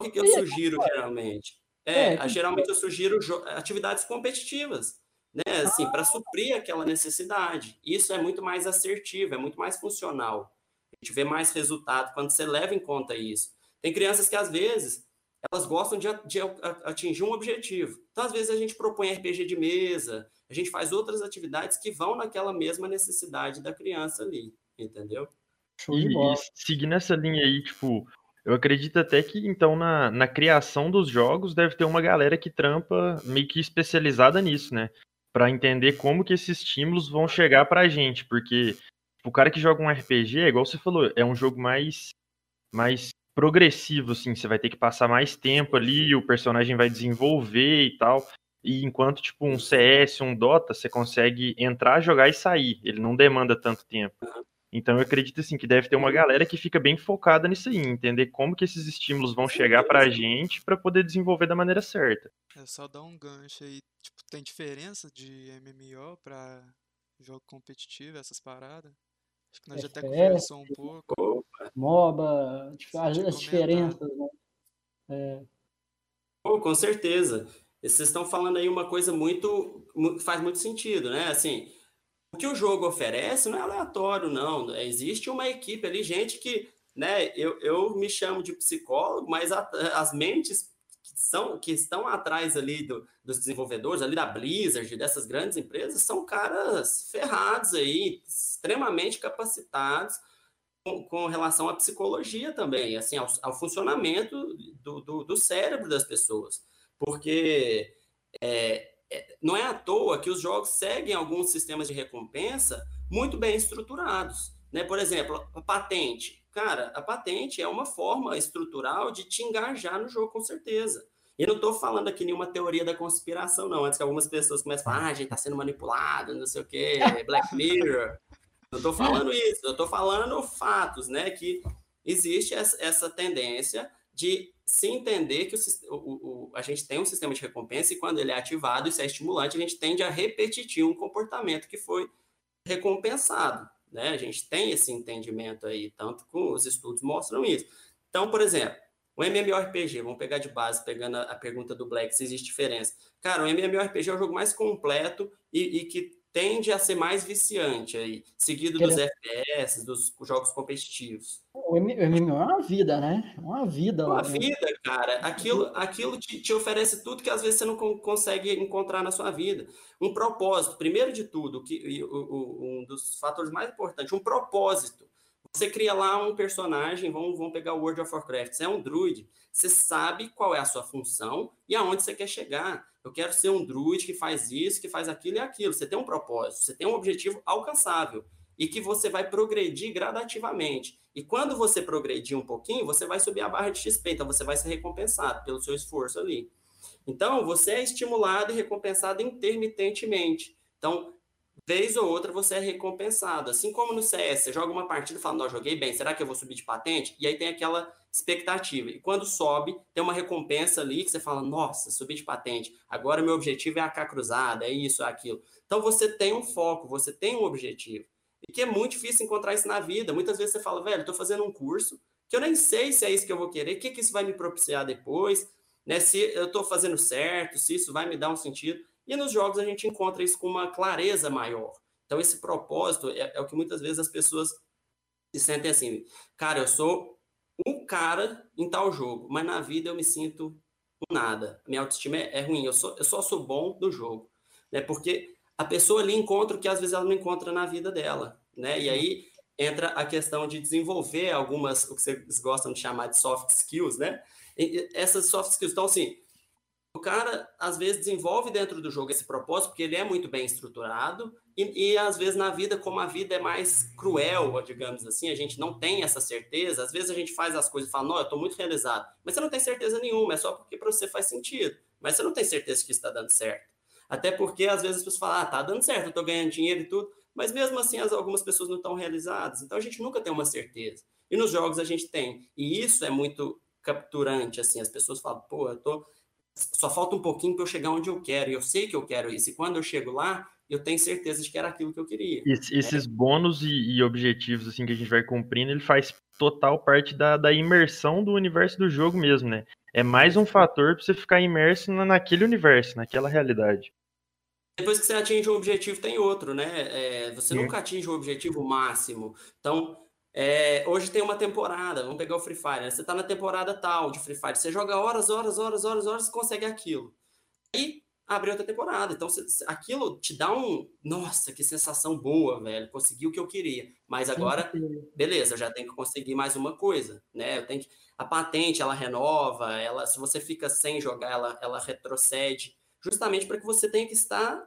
O que eu sugiro, geralmente? É, é geralmente eu sugiro atividades competitivas, né? Assim, ah. para suprir aquela necessidade. Isso é muito mais assertivo, é muito mais funcional. A gente vê mais resultado quando você leva em conta isso. Tem crianças que às vezes elas gostam de, de, atingir um objetivo. Então, às vezes, a gente propõe RPG de mesa, a gente faz outras atividades que vão naquela mesma necessidade da criança ali, entendeu? E, e seguindo essa linha aí, tipo, eu acredito até que, então, na, na criação dos jogos deve ter uma galera que trampa meio que especializada nisso, né? Para entender como que esses estímulos vão chegar pra gente, porque o cara que joga um RPG, igual você falou, é um jogo mais mais progressivo, assim, você vai ter que passar mais tempo ali, o personagem vai desenvolver e tal. E enquanto, tipo, um CS, um Dota, você consegue entrar, jogar e sair. Ele não demanda tanto tempo. Então eu acredito, assim, que deve ter uma galera que fica bem focada nisso aí, entender como que esses estímulos vão chegar pra gente para poder desenvolver da maneira certa. É só dar um gancho aí. Tipo, tem diferença de MMO pra jogo competitivo, essas paradas? Acho que nós já até conversou um pouco. MOBA, as, as diferenças, né? É. Oh, com certeza. Vocês estão falando aí uma coisa muito, muito, faz muito sentido, né? Assim, o que o jogo oferece não é aleatório, não. Existe uma equipe ali, gente que, né? Eu, eu me chamo de psicólogo, mas a, as mentes que, são, que estão atrás ali do, dos desenvolvedores, ali da Blizzard, dessas grandes empresas, são caras ferrados aí, extremamente capacitados com, com relação à psicologia também, assim, ao, ao funcionamento do, do, do, cérebro das pessoas. Porque é, não é à toa que os jogos seguem alguns sistemas de recompensa muito bem estruturados. Né? Por exemplo, a patente. Cara, a patente é uma forma estrutural de te engajar no jogo, com certeza. E não estou falando aqui nenhuma teoria da conspiração, não. Antes que algumas pessoas comecem a falar, ah, a gente está sendo manipulado, não sei o quê, Black Mirror. Não estou falando isso, eu estou falando fatos, né? Que existe essa tendência de se entender que o, o, o, a gente tem um sistema de recompensa e quando ele é ativado, isso é estimulante, a gente tende a repetir um comportamento que foi recompensado. Né? A gente tem esse entendimento aí, tanto que os estudos mostram isso. Então, por exemplo, o MMORPG, vamos pegar de base, pegando a, a pergunta do Black, se existe diferença. Cara, o MMORPG é o jogo mais completo e, e que tende a ser mais viciante aí, seguido dos FPS, dos jogos competitivos. O MMO é uma vida, né? É uma vida. Uma lá, né? vida, né? cara. Aquilo, aquilo te, te, oferece tudo que às vezes você não consegue encontrar na sua vida. Um propósito, primeiro de tudo, que, um dos fatores mais importantes, um propósito. Você cria lá um personagem, vamos, vamos pegar o World of Warcraft, você é um druid, você sabe qual é a sua função e aonde você quer chegar. Eu quero ser um druid que faz isso, que faz aquilo e aquilo. Você tem um propósito, você tem um objetivo alcançável e que você vai progredir gradativamente. E quando você progredir um pouquinho, você vai subir a barra de XP, então você vai ser recompensado pelo seu esforço ali. Então, você é estimulado e recompensado intermitentemente. Então, vez ou outra você é recompensado. Assim como no CS, você joga uma partida e fala, não, joguei bem, será que eu vou subir de patente? E aí tem aquela expectativa. E quando sobe, tem uma recompensa ali que você fala, nossa, subi de patente, agora meu objetivo é a K cruzada, é isso, é aquilo. Então você tem um foco, você tem um objetivo. E que é muito difícil encontrar isso na vida. Muitas vezes você fala, velho, estou fazendo um curso que eu nem sei se é isso que eu vou querer, o que, que isso vai me propiciar depois, né? Se eu estou fazendo certo, se isso vai me dar um sentido. E nos jogos a gente encontra isso com uma clareza maior. Então, esse propósito é, é o que muitas vezes as pessoas se sentem assim, cara, eu sou um cara em tal jogo, mas na vida eu me sinto nada. Minha autoestima é, é ruim, eu, sou, eu só sou bom do jogo. Né? Porque a pessoa ali encontra o que às vezes ela não encontra na vida dela. Né? E aí entra a questão de desenvolver algumas, o que vocês gostam de chamar de soft skills, né? E essas soft skills. Então, assim, o cara às vezes desenvolve dentro do jogo esse propósito porque ele é muito bem estruturado e, e, às vezes na vida como a vida é mais cruel digamos assim a gente não tem essa certeza às vezes a gente faz as coisas e fala não eu estou muito realizado. Mas você não tem certeza nenhuma é só porque para você faz sentido. Mas você não tem certeza que está dando certo. Até porque às vezes as pessoas falam ah tá dando certo eu estou ganhando dinheiro e tudo. Mas mesmo assim as, algumas pessoas não estão realizadas. Então a gente nunca tem uma certeza. E nos jogos a gente tem. E isso é muito capturante assim. As pessoas falam pô eu tô só falta um pouquinho para eu chegar onde eu quero, e eu sei que eu quero isso, e quando eu chego lá, eu tenho certeza de que era aquilo que eu queria. esses é. bônus e, e, objetivos assim que a gente vai cumprindo, ele faz total parte da, da imersão do universo do jogo mesmo, né? É mais um fator para você ficar imerso na, naquele universo, naquela realidade. Depois que você atinge um objetivo, tem outro, né? É, você nunca atinge o objetivo máximo. Então, É, hoje tem uma temporada, vamos pegar o Free Fire. Né? Você está na temporada tal de Free Fire, você joga horas, horas, horas, horas, horas, consegue aquilo. Aí abre outra temporada. Então, aquilo te dá um. Nossa, que sensação boa, velho. Consegui o que eu queria. Mas agora, beleza, já tenho que conseguir mais uma coisa, né? Eu tenho que. A patente, ela renova, ela, se você fica sem jogar, ela, ela retrocede, justamente para que você tenha que estar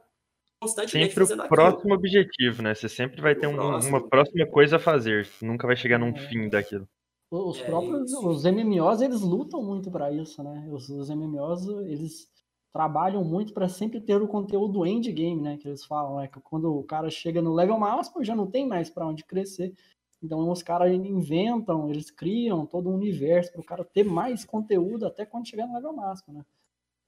constantemente sempre fazendo o próximo objetivo, né? Você sempre vai ter um, uma próxima coisa a fazer. Nunca vai chegar num é. fim daquilo. Os é próprios, isso. os MMOs, eles lutam muito para isso, né? Os, os MMOs, eles trabalham muito para sempre ter o conteúdo endgame, né? Que eles falam, é que quando o cara chega no level máximo, já não tem mais para onde crescer. Então os caras inventam, eles criam todo um universo para o cara ter mais conteúdo até quando chegar no level máximo, né?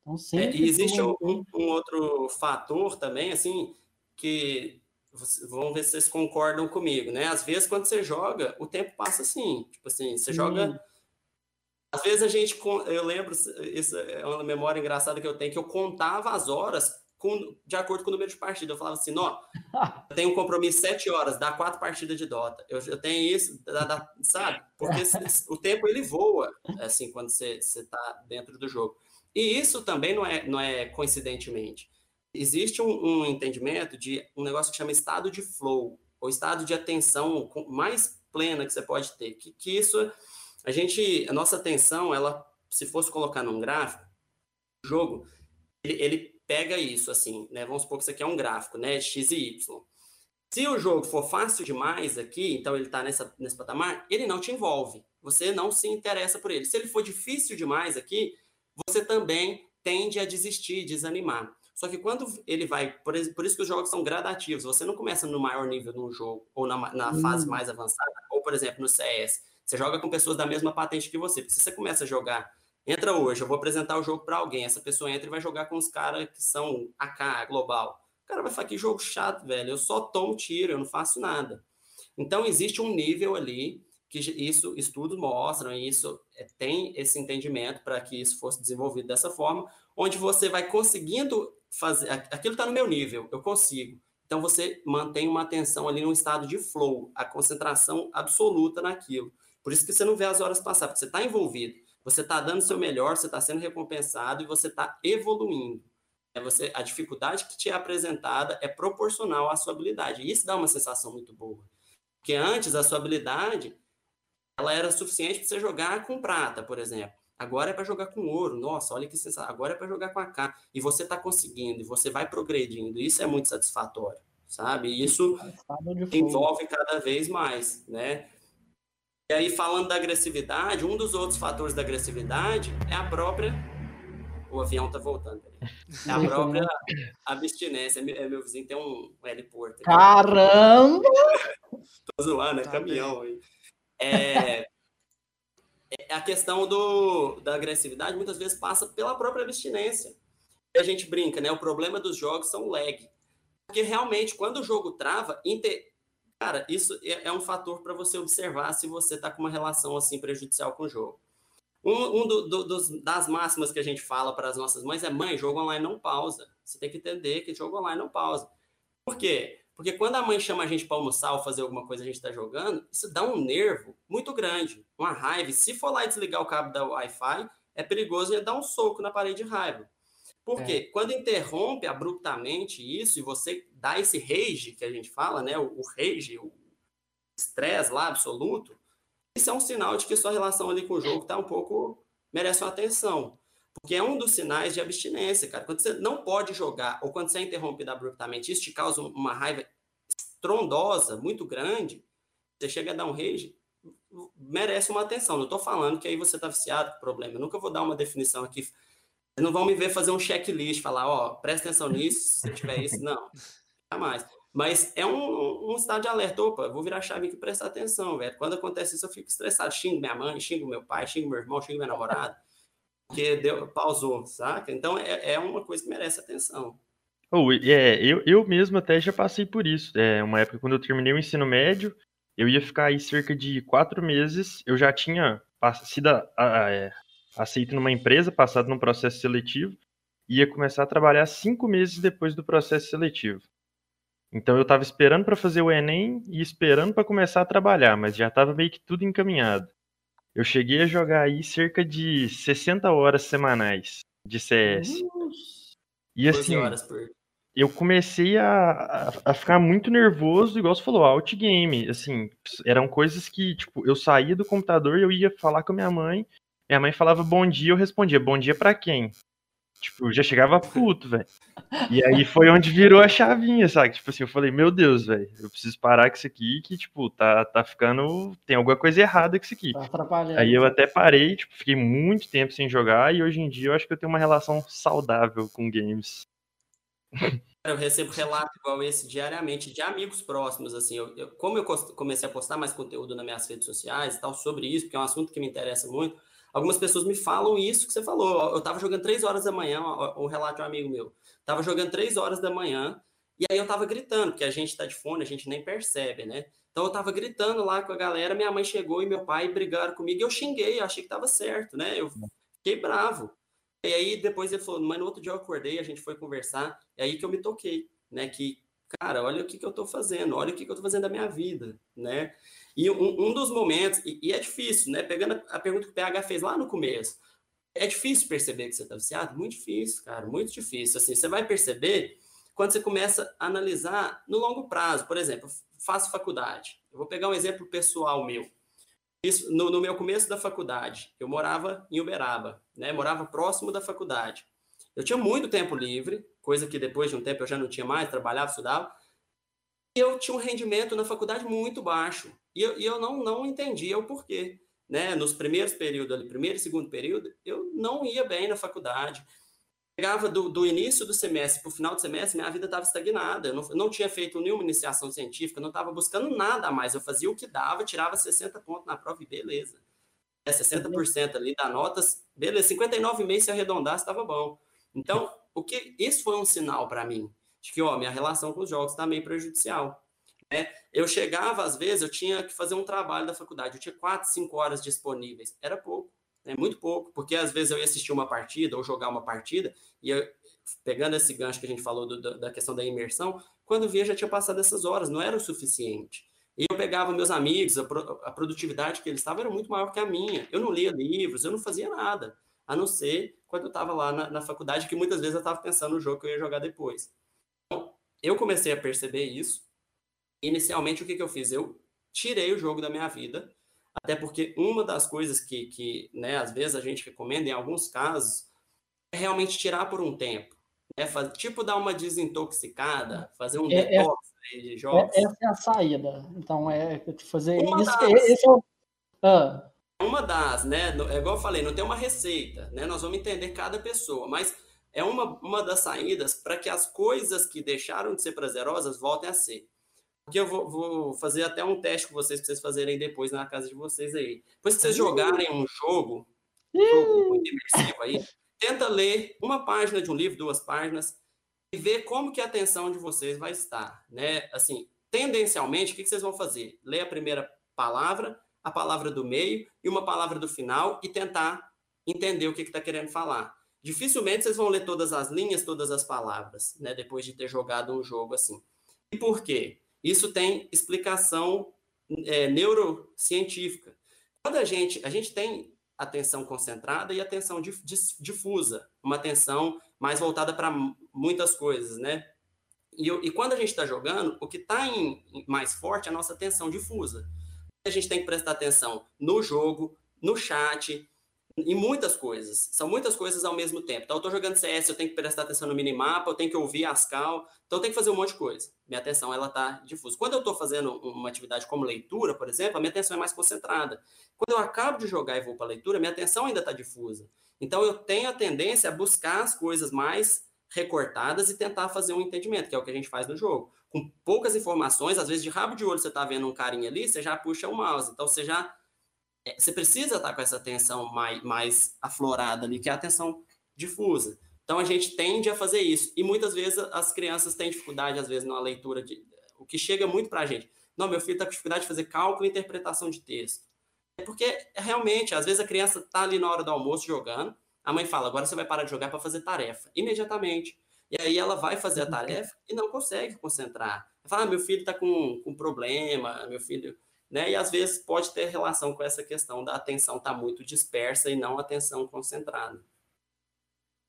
Então sempre. É, e existe um, um, outro fator também, assim, que vamos ver se vocês concordam comigo, né? Às vezes quando você joga, o tempo passa assim, tipo assim, você Sim. joga às vezes a gente, eu lembro, isso é uma memória engraçada que eu tenho, que eu contava as horas com, de acordo com o número de partida. Eu falava assim, ó, eu tenho um compromisso sete horas, dá quatro partidas de Dota. Eu, eu tenho isso, dá, dá, sabe? Porque o tempo ele voa, assim, quando você está dentro do jogo. E isso também não é, não é coincidentemente. Existe um, um entendimento de um negócio que chama estado de flow, ou estado de atenção mais plena que você pode ter. Que, que isso a gente, a nossa atenção, ela, se fosse colocar num gráfico, jogo, ele, ele pega isso, assim, né? Vamos supor que isso aqui é um gráfico, né? X e Y. Se o jogo for fácil demais aqui, então ele está nesse patamar, ele não te envolve. Você não se interessa por ele. Se ele for difícil demais aqui, você também tende a desistir, desanimar. Só que quando ele vai, por, isso que os jogos são gradativos, você não começa no maior nível de um jogo, ou na, na hum. fase mais avançada, ou por exemplo no CS. Você joga com pessoas da mesma patente que você. Porque se você começa a jogar, entra hoje, eu vou apresentar o jogo para alguém, essa pessoa entra e vai jogar com os caras que são AK, global. O cara vai falar que jogo chato, velho. Eu só tomo tiro, eu não faço nada. Então existe um nível ali que isso estudos mostram e isso é, tem esse entendimento para que isso fosse desenvolvido dessa forma, onde você vai conseguindo fazer aquilo está no meu nível, eu consigo. Então você mantém uma atenção ali num estado de flow, a concentração absoluta naquilo. Por isso que você não vê as horas passar, porque você está envolvido, você está dando o seu melhor, você está sendo recompensado e você está evoluindo. É você, a dificuldade que te é apresentada é proporcional à sua habilidade. E isso dá uma sensação muito boa. Porque antes a sua habilidade ela era suficiente para você jogar com prata, por exemplo. Agora é para jogar com ouro. Nossa, olha que sensação. Agora é para jogar com AK. E você está conseguindo, e você vai progredindo. Isso é muito satisfatório, sabe? E isso envolve cada vez mais, né? E aí, falando da agressividade, um dos outros fatores da agressividade é a própria. O avião tá voltando. É a própria abstinência. É meu vizinho tem um heliporto. Caramba! Tô zoando, é tá caminhão aí. É, é, a questão do, da agressividade muitas vezes passa pela própria abstinência. A gente brinca, né? O problema dos jogos são lag. Porque realmente, quando o jogo trava, inter Cara, isso é, é um fator para você observar se você está com uma relação assim prejudicial com o jogo. Um, um do, do, dos, das máximas que a gente fala para as nossas mães é: mãe, jogo online não pausa. Você tem que entender que jogo online não pausa. Por quê? Porque quando a mãe chama a gente para almoçar ou fazer alguma coisa a gente está jogando, isso dá um nervo muito grande, uma raiva. Se for lá e desligar o cabo da Wi-Fi, é perigoso e dar um soco na parede de raiva. Porque é. quando interrompe abruptamente isso e você dá esse rage que a gente fala, né, o, o rage, o estresse lá absoluto, isso é um sinal de que sua relação ali com o jogo está um pouco merece uma atenção. Porque é um dos sinais de abstinência, cara. Quando você não pode jogar ou quando você é interrompido abruptamente, isso te causa uma raiva estrondosa, muito grande, você chega a dar um rage, merece uma atenção. Não estou falando que aí você está viciado com problema. Eu nunca vou dar uma definição aqui não vão me ver fazer um checklist, falar, ó, oh, presta atenção nisso, se tiver isso, não, jamais. Mas é um, um estado de alerta, opa, vou virar a chave aqui e prestar atenção, velho. Quando acontece isso, eu fico estressado, xingo minha mãe, xingo meu pai, xingo meu irmão, xingo minha namorada, porque deu, pausou, saca? Então é, é uma coisa que merece atenção. Oh, é, eu, eu mesmo até já passei por isso. É, uma época, quando eu terminei o ensino médio, eu ia ficar aí cerca de quatro meses, eu já tinha sido é, aceito numa empresa, passado num processo seletivo, ia começar a trabalhar cinco meses depois do processo seletivo. Então eu estava esperando para fazer o Enem e esperando para começar a trabalhar, mas já estava meio que tudo encaminhado. Eu cheguei a jogar aí cerca de 60 horas semanais de CS. E assim, eu comecei a, a, ficar muito nervoso, igual você falou, out game. Assim, eram coisas que, tipo, eu saía do computador e eu ia falar com a minha mãe. Minha mãe falava bom dia, eu respondia bom dia para quem? Tipo, já chegava puto, velho. E aí foi onde virou a chavinha, sabe? Tipo assim, eu falei, meu Deus, velho, eu preciso parar com isso aqui, que, tipo, tá, tá ficando. Tem alguma coisa errada com isso aqui. Tá atrapalhando. Aí eu até parei, tipo, fiquei muito tempo sem jogar e hoje em dia eu acho que eu tenho uma relação saudável com games. Eu recebo relato igual esse diariamente de amigos próximos, assim, eu, eu, como eu comecei a postar mais conteúdo nas minhas redes sociais e tal sobre isso, porque é um assunto que me interessa muito, algumas pessoas me falam isso que você falou. Eu estava jogando três horas da manhã, um relato de um amigo meu. Tava jogando três horas da manhã, e aí eu tava gritando, porque a gente tá de fone, a gente nem percebe, né? Então eu tava gritando lá com a galera, minha mãe chegou e meu pai brigaram comigo, e eu xinguei, eu achei que tava certo, né? Eu fiquei bravo. E aí depois ele falou, mas no outro dia eu acordei, a gente foi conversar, é aí que eu me toquei, né? Que, cara, olha o que, que eu tô fazendo, olha o que, que eu tô fazendo da minha vida, né? E um, um dos momentos, e, e, é difícil, né? Pegando a, pergunta que o PH fez lá no começo, é difícil perceber que você está viciado? Muito difícil, cara, muito difícil. Assim, você vai perceber quando você começa a analisar no longo prazo. Por exemplo, faço faculdade. Eu vou pegar um exemplo pessoal meu. Isso, no, no, meu começo da faculdade, eu morava em Uberaba, né? Morava próximo da faculdade. Eu tinha muito tempo livre, coisa que depois de um tempo eu já não tinha mais, trabalhava, estudava. Eu tinha um rendimento na faculdade muito baixo. E eu, e eu não, não entendia o porquê né, nos primeiros períodos, ali, primeiro e segundo período, eu não ia bem na faculdade. Chegava do, do início do semestre para o final do semestre, minha vida estava estagnada. Eu não, não tinha feito nenhuma iniciação científica, não estava buscando nada a mais. Eu fazia o que dava, tirava 60 pontos na prova e beleza. É, 60% ali da notas, beleza. 59 meses se arredondar, estava bom. Então, o que isso foi um sinal para mim de que, ó, minha relação com os jogos está meio prejudicial. Né? Eu chegava, às vezes, eu tinha que fazer um trabalho da faculdade, eu tinha quatro, cinco horas disponíveis. Era pouco, né? muito pouco, porque às vezes eu ia assistir uma partida ou jogar uma partida, e eu, pegando esse gancho que a gente falou do, da questão da imersão, quando via já tinha passado essas horas, não era o suficiente. E eu pegava meus amigos, a, pro, a produtividade que eles estavam era muito maior que a minha. Eu não lia livros, eu não fazia nada, a não ser quando eu estava lá na, na, faculdade, que muitas vezes eu estava pensando no jogo que eu ia jogar depois. Eu comecei a perceber isso, inicialmente o que, que eu fiz? Eu tirei o jogo da minha vida, até porque uma das coisas que, que né, às vezes a gente recomenda, em alguns casos, é realmente tirar por um tempo. Né? Faz, tipo dar uma desintoxicada, fazer um é, é detox é, de jogos. essa é a saída. Então, é fazer uma isso. Das, esse é o... ah. Uma das, né? É igual eu falei, não tem uma receita, né? Nós vamos entender cada pessoa, mas é uma, uma das saídas para que as coisas que deixaram de ser prazerosas voltem a ser. Porque eu vou, vou, fazer até um teste com vocês, para vocês fazerem depois na casa de vocês aí. Depois que vocês jogarem um jogo, um jogo muito imersivo aí, tenta ler uma página de um livro, duas páginas, e ver como que a atenção de vocês vai estar, né? Assim, tendencialmente, o que, que vocês vão fazer? Ler a primeira palavra, a palavra do meio e uma palavra do final e tentar entender o que está que tá querendo falar. Dificilmente vocês vão ler todas as linhas, todas as palavras, né? Depois de ter jogado um jogo assim. E por quê? Isso tem explicação é, neurocientífica. Quando a gente, a gente tem atenção concentrada e atenção difusa, uma atenção mais voltada para muitas coisas, né? E, e quando a gente está jogando, o que está mais forte é a nossa atenção difusa. A gente tem que prestar atenção no jogo, no chat, em muitas coisas. São muitas coisas ao mesmo tempo. Então, eu estou jogando CS, eu tenho que prestar atenção no minimapa, eu tenho que ouvir as cal, então eu tenho que fazer um monte de coisa. Minha atenção, ela está difusa. Quando eu estou fazendo uma atividade como leitura, por exemplo, a minha atenção é mais concentrada. Quando eu acabo de jogar e vou para a leitura, minha atenção ainda está difusa. Então, eu tenho a tendência a buscar as coisas mais recortadas e tentar fazer um entendimento, que é o que a gente faz no jogo. Com poucas informações, às vezes de rabo de olho você está vendo um carinha ali, você já puxa o mouse. Então, você já você precisa estar com essa atenção mais, mais aflorada ali, que é a atenção difusa. Então a gente tende a fazer isso. E muitas vezes as crianças têm dificuldade, às vezes, na leitura de. O que chega muito para a gente. Não, meu filho está com dificuldade de fazer cálculo e interpretação de texto. É porque realmente, às vezes a criança está ali na hora do almoço jogando, a mãe fala, agora você vai parar de jogar para fazer tarefa. Imediatamente. E aí ela vai fazer a tarefa e não consegue concentrar. Fala, ah, meu filho está com, com problema, meu filho. Né? E às vezes pode ter relação com essa questão da atenção estar tá muito dispersa e não atenção concentrada.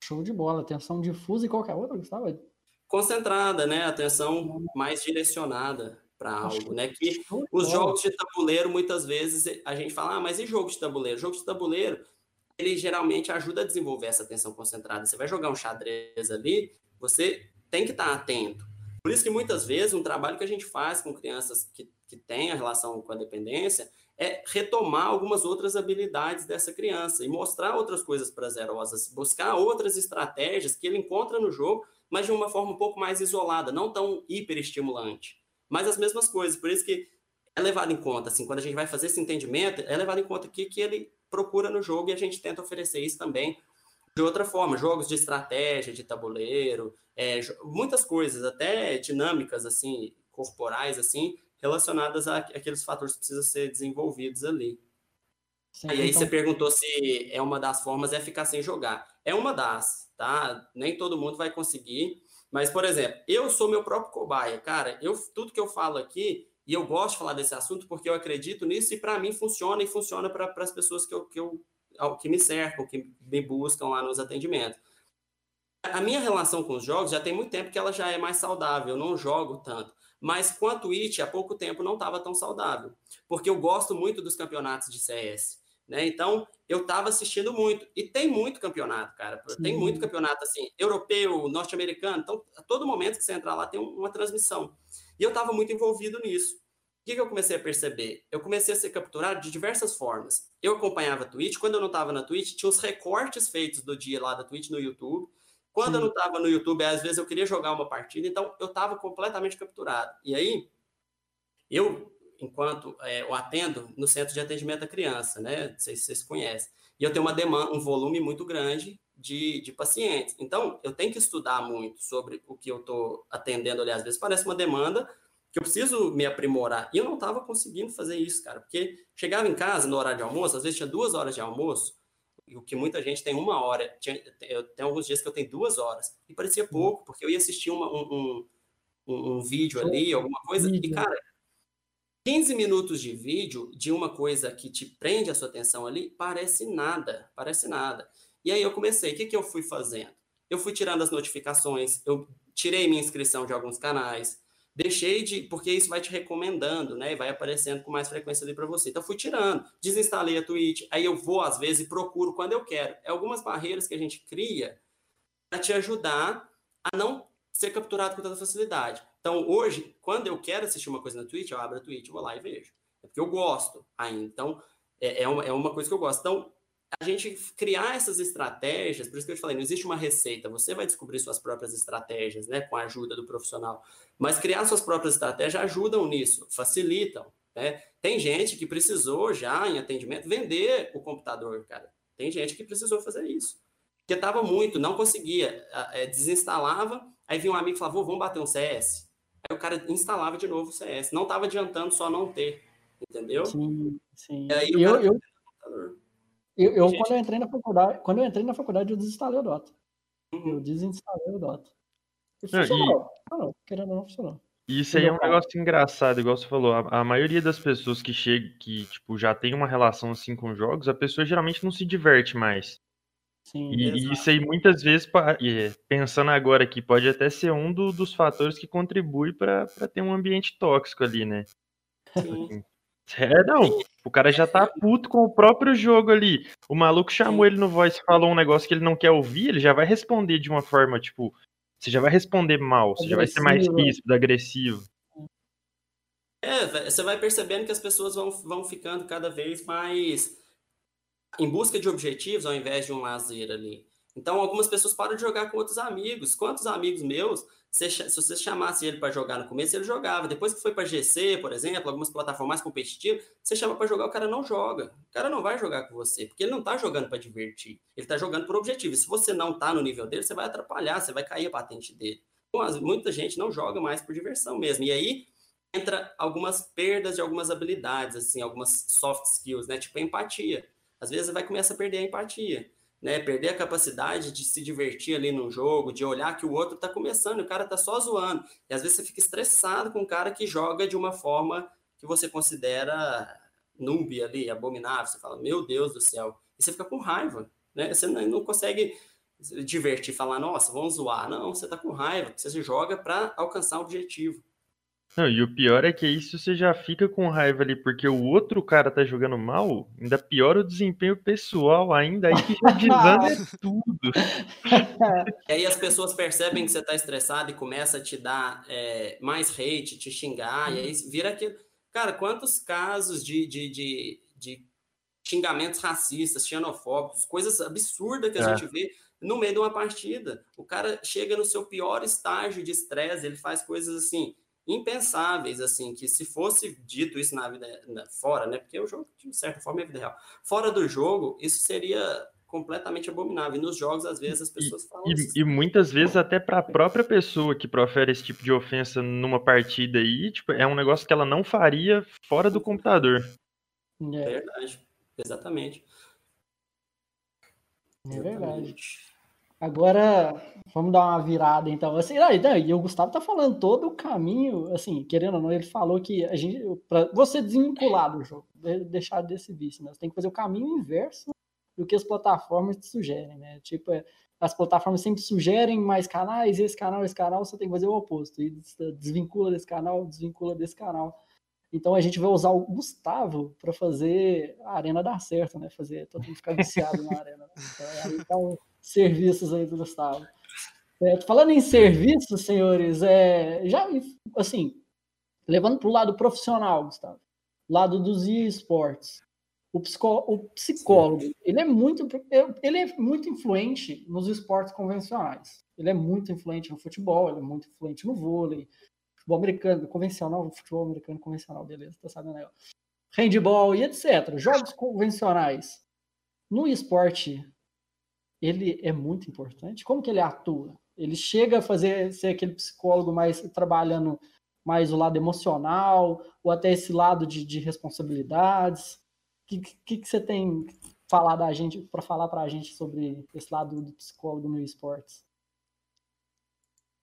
Show de bola, atenção difusa e qualquer outra, Gustavo? Concentrada, né? Atenção mais direcionada para algo, né? Que os jogos de tabuleiro, muitas vezes, a gente fala, ah, mas e jogo de tabuleiro? Jogo de tabuleiro, ele geralmente ajuda a desenvolver essa atenção concentrada. Você vai jogar um xadrez ali, você tem que estar atento. Por isso que muitas vezes um trabalho que a gente faz com crianças que, que têm a relação com a dependência é retomar algumas outras habilidades dessa criança e mostrar outras coisas prazerosas, buscar outras estratégias que ele encontra no jogo, mas de uma forma um pouco mais isolada, não tão hiperestimulante. Mas as mesmas coisas, por isso que é levado em conta, assim, quando a gente vai fazer esse entendimento, é levado em conta o que, que ele procura no jogo e a gente tenta oferecer isso também de outra forma, jogos de estratégia, de tabuleiro, é, muitas coisas, até dinâmicas, assim, corporais, assim, relacionadas àqueles fatores que precisam ser desenvolvidos ali. Sim, e aí então... você perguntou se é uma das formas é ficar sem jogar. É uma das, tá? Nem todo mundo vai conseguir. Mas, por exemplo, eu sou meu próprio cobaia, cara. Eu, tudo que eu falo aqui, e eu gosto de falar desse assunto porque eu acredito nisso e para mim funciona e funciona para as pessoas que eu, que, eu, que me cercam, que me buscam lá nos atendimentos. A minha relação com os jogos já tem muito tempo que ela já é mais saudável, eu não jogo tanto. Mas com a Twitch, há pouco tempo não estava tão saudável, porque eu gosto muito dos campeonatos de CS. Né? Então, eu estava assistindo muito. E tem muito campeonato, cara. Sim. Tem muito campeonato, assim, europeu, norte-americano. Então, a todo momento que você entrar lá, tem uma transmissão. E eu estava muito envolvido nisso. O que, que eu comecei a perceber? Eu comecei a ser capturado de diversas formas. Eu acompanhava a Twitch. Quando eu não estava na Twitch, tinha os recortes feitos do dia lá da Twitch no YouTube. Quando Sim. eu não estava no YouTube, às vezes eu queria jogar uma partida. Então, eu estava completamente capturado. E aí, eu enquanto é, eu atendo no centro de atendimento à criança, né? Não sei se vocês conhecem. E eu tenho uma demanda, um volume muito grande de, de pacientes. Então, eu tenho que estudar muito sobre o que eu estou atendendo ali. Às vezes parece uma demanda que eu preciso me aprimorar. E eu não estava conseguindo fazer isso, cara, porque chegava em casa no horário de almoço, às vezes tinha duas horas de almoço, o que muita gente tem uma hora. Tinha, eu tenho alguns dias que eu tenho duas horas. E parecia uhum. pouco, porque eu ia assistir uma, um, um, um, vídeo ali, alguma coisa, e, cara, 15 minutos de vídeo de uma coisa que te prende a sua atenção ali, parece nada, parece nada. E aí eu comecei, o que, que eu fui fazendo? Eu fui tirando as notificações, eu tirei minha inscrição de alguns canais, deixei de, porque isso vai te recomendando, né? E vai aparecendo com mais frequência ali para você. Então fui tirando, desinstalei a Twitch, aí eu vou às vezes e procuro quando eu quero. É algumas barreiras que a gente cria para te ajudar a não ser capturado com tanta facilidade. Então, hoje, quando eu quero assistir uma coisa na Twitch, eu abro a Twitch, vou lá e vejo. É porque eu gosto ainda. Então, é, é, uma, é uma coisa que eu gosto. Então, a gente criar essas estratégias, por isso que eu te falei, não existe uma receita, você vai descobrir suas próprias estratégias, né, com a ajuda do profissional. Mas criar suas próprias estratégias ajudam nisso, facilitam. Né? Tem gente que precisou já em atendimento vender o computador, cara. Tem gente que precisou fazer isso. Porque estava muito, não conseguia, é, desinstalava, aí vinha um amigo e falava, vamos bater um CS. Aí o cara instalava de novo o CS. Não estava adiantando só não ter, entendeu? Sim, sim. E aí eu, eu, eu, eu, eu quando eu entrei na faculdade, quando eu entrei na faculdade, eu desinstalei o Dota. Uhum. Eu desinstalei o Dota. E funcionou. Não, e... Querendo ou não, funcionou. Isso aí é um negócio engraçado, igual você falou. A, a, maioria das pessoas que chega, que tipo, já tem uma relação assim com jogos, a pessoa geralmente não se diverte mais. Sim, e, isso aí muitas vezes, pensando agora aqui, pode até ser um do, dos fatores que contribui para ter um ambiente tóxico ali, né? Sim. É, não. O cara já tá puto com o próprio jogo ali. O maluco chamou ele no voice e falou um negócio que ele não quer ouvir, ele já vai responder de uma forma, tipo, você já vai responder mal, você já vai ser mais ríspido, agressivo. É, você vai percebendo que as pessoas vão, vão ficando cada vez mais em busca de objetivos ao invés de um lazer ali. Então, algumas pessoas param de jogar com outros amigos. Quantos amigos meus, se, se você chamasse ele para jogar no começo, ele jogava. Depois que foi para GC, por exemplo, algumas plataformas competitivas, você chama para jogar, o cara não joga. O cara não vai jogar com você, porque ele não está jogando para divertir. Ele está jogando por objetivo. E se você não está no nível dele, você vai atrapalhar, você vai cair a patente dele. Então, muita gente não joga mais por diversão mesmo. E aí entra algumas perdas de algumas habilidades, assim, algumas soft skills, né? Tipo empatia às vezes vai começar a perder a empatia. Né? Perder a capacidade de se divertir ali no jogo, de olhar que o outro está começando, o cara está só zoando. E às vezes você fica estressado com um cara que joga de uma forma que você considera noob ali, abominável. Você fala, meu Deus do céu. E você fica com raiva, né? Você não consegue divertir, falar, nossa, vamos zoar. Não, você está com raiva, você joga para alcançar o objetivo. Não, e o pior é que isso você já fica com raiva ali, porque o outro cara tá jogando mal, ainda piora o desempenho pessoal, ainda aí que já desanda é tudo. E aí as pessoas percebem que você tá estressado e começa a te dar é, mais hate, te xingar, e aí vira aquilo. Cara, quantos casos de, de, de, de xingamentos racistas, xenofóbicos, coisas absurdas que a é. gente vê no meio de uma partida. O cara chega no seu pior estágio de estresse, ele faz coisas assim impensáveis, assim, que se fosse dito isso na vida na, fora, né? Porque o jogo, de certa forma, é vida real. Fora do jogo, isso seria completamente abominável. E nos jogos, às vezes, as pessoas falam. E, assim, e muitas vezes, até para a própria pessoa que profere esse tipo de ofensa numa partida aí, tipo, é um negócio que ela não faria fora do computador. É verdade, exatamente. É verdade. Agora, vamos dar uma virada, então. Assim, aí, e o Gustavo tá falando todo o caminho, assim, querendo ou não, ele falou que a gente, para você desvincular do jogo, deixar desse vício, né? Você tem que fazer o caminho inverso do que as plataformas te sugerem, né? Tipo, é, as plataformas sempre sugerem mais canais, esse canal, esse canal, você tem que fazer o oposto. E desvincula desse canal, desvincula desse canal. Então a gente vai usar o Gustavo para fazer a arena dar certo, né? Fazer todo mundo ficar viciado na arena. Então, então serviços aí do Gustavo. É, falando em serviços, senhores, é, já assim, levando para o lado profissional, Gustavo, lado dos esportes, o, psicó, o psicólogo, ele é muito, ele é muito influente nos esportes convencionais. Ele é muito influente no futebol, ele é muito influente no vôlei, futebol americano, convencional, futebol americano convencional, beleza, tá sabendo aí. Handball e etc. Jogos convencionais. No esporte ele é muito importante. Como que ele atua? Ele chega a fazer ser aquele psicólogo mais trabalhando mais o lado emocional ou até esse lado de, de responsabilidades. O que, que, que, você tem falar da gente para falar para a gente sobre esse lado do psicólogo no esportes?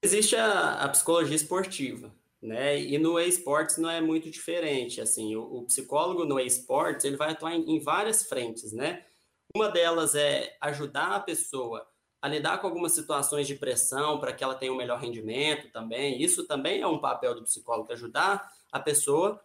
Existe a, a psicologia esportiva, né? E no esportes não é muito diferente. Assim, o, o psicólogo no esportes ele vai atuar em, em várias frentes, né? Uma delas é ajudar a pessoa a lidar com algumas situações de pressão para que ela tenha um melhor rendimento também. Isso também é um papel do psicólogo, ajudar a pessoa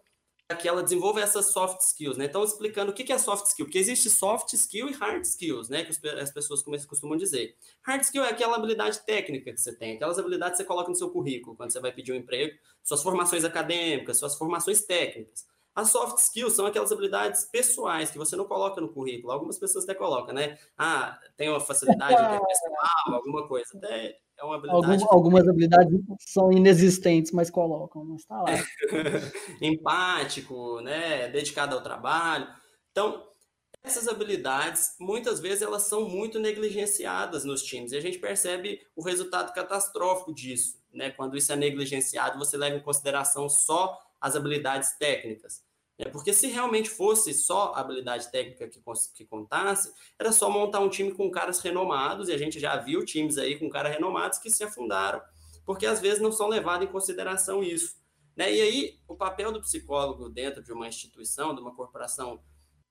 para que ela desenvolva essas soft skills, né? Então, explicando o que é soft skill, porque existe soft skill e hard skills, né? Que as pessoas costumam dizer. Hard skill é aquela habilidade técnica que você tem, aquelas habilidades que você coloca no seu currículo quando você vai pedir um emprego, suas formações acadêmicas, suas formações técnicas. As soft skills são aquelas habilidades pessoais que você não coloca no currículo. Algumas pessoas até colocam, né? Ah, tem uma facilidade interpessoal, alguma coisa. Até é uma habilidade. Algum, algumas habilidades são inexistentes, mas colocam, mas está lá. Empático, né? Dedicado ao trabalho. Então, essas habilidades, muitas vezes, elas são muito negligenciadas nos times. E a gente percebe o resultado catastrófico disso, né? Quando isso é negligenciado, você leva em consideração só as habilidades técnicas. É porque se realmente fosse só habilidade técnica que, que contasse, era só montar um time com caras renomados, e a gente já viu times aí com caras renomados que se afundaram, porque às vezes não são levados em consideração isso. Né? E aí, o papel do psicólogo dentro de uma instituição, de uma corporação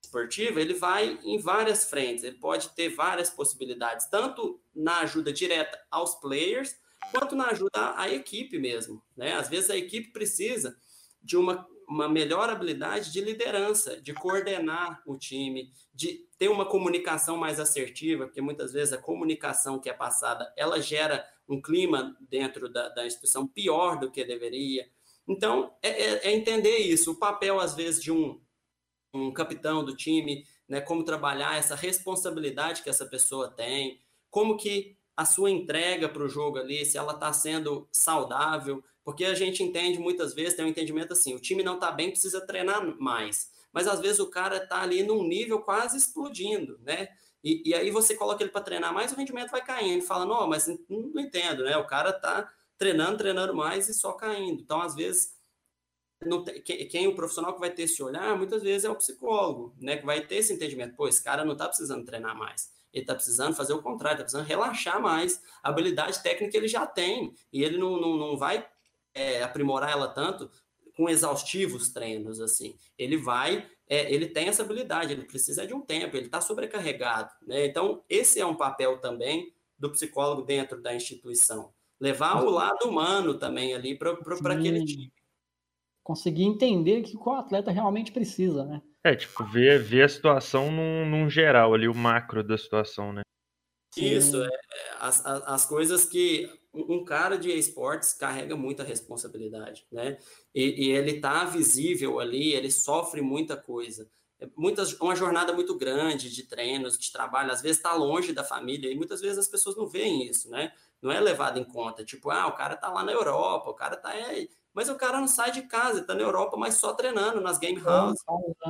esportiva, ele vai em várias frentes, ele pode ter várias possibilidades, tanto na ajuda direta aos players, quanto na ajuda à equipe mesmo. Né? Às vezes a equipe precisa de uma uma melhor habilidade de liderança, de coordenar o time, de ter uma comunicação mais assertiva, porque muitas vezes a comunicação que é passada, ela gera um clima dentro da, da instituição pior do que deveria. Então, é, é, é, entender isso, o papel, às vezes, de um, um capitão do time, né, como trabalhar essa responsabilidade que essa pessoa tem, como que a sua entrega para o jogo ali, se ela está sendo saudável, porque a gente entende muitas vezes, tem um entendimento assim, o time não está bem, precisa treinar mais. Mas às vezes o cara está ali num nível quase explodindo, né? E, e aí você coloca ele para treinar mais, o rendimento vai caindo. Fala, não, mas não, entendo, né? O cara está treinando, treinando mais e só caindo. Então, às vezes, tem, quem, quem, o profissional que vai ter esse olhar, muitas vezes é o psicólogo, né? Que vai ter esse entendimento. Pô, esse cara não está precisando treinar mais. Ele está precisando fazer o contrário, está precisando relaxar mais. A habilidade técnica ele já tem. E ele não, não, não vai é, aprimorar ela tanto com exaustivos treinos, assim. Ele vai, é, ele tem essa habilidade, ele precisa de um tempo, ele está sobrecarregado, né? Então, esse é um papel também do psicólogo dentro da instituição. Levar o lado humano também ali para aquele time. Conseguir entender que o atleta realmente precisa, né? É, tipo, ver, ver a situação num, num geral ali, o macro da situação, né? Isso, é, é, as, as coisas que um cara de esportes carrega muita responsabilidade, né? E, e ele tá visível ali, ele sofre muita coisa. É muitas, uma jornada muito grande de treinos, de trabalho, às vezes está longe da família, e muitas vezes as pessoas não veem isso, né? Não é levado em conta. Tipo, ah, o cara tá lá na Europa, o cara tá. É... Mas o cara não sai de casa, está na Europa, mas só treinando nas game houses.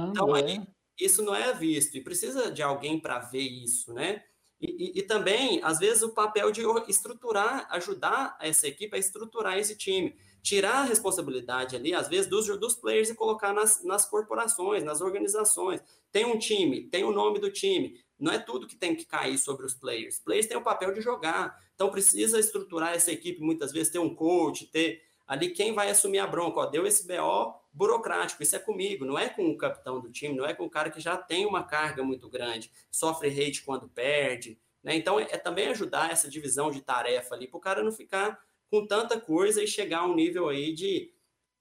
Então, aí, isso não é visto, e precisa de alguém para ver isso, né? E, e, e, também, às vezes, o papel de estruturar, ajudar essa equipe a estruturar esse time. Tirar a responsabilidade ali, às vezes, dos, dos players e colocar nas, nas corporações, nas organizações. Tem um time, tem o nome do time. Não é tudo que tem que cair sobre os players. Players têm o papel de jogar. Então, precisa estruturar essa equipe, muitas vezes, ter um coach, ter ali quem vai assumir a bronca. Ó, deu esse BO burocrático, isso é comigo, não é com o capitão do time, não é com o cara que já tem uma carga muito grande, sofre hate quando perde. Né? Então, é, é também ajudar essa divisão de tarefa ali, para o cara não ficar com tanta coisa e chegar a um nível aí de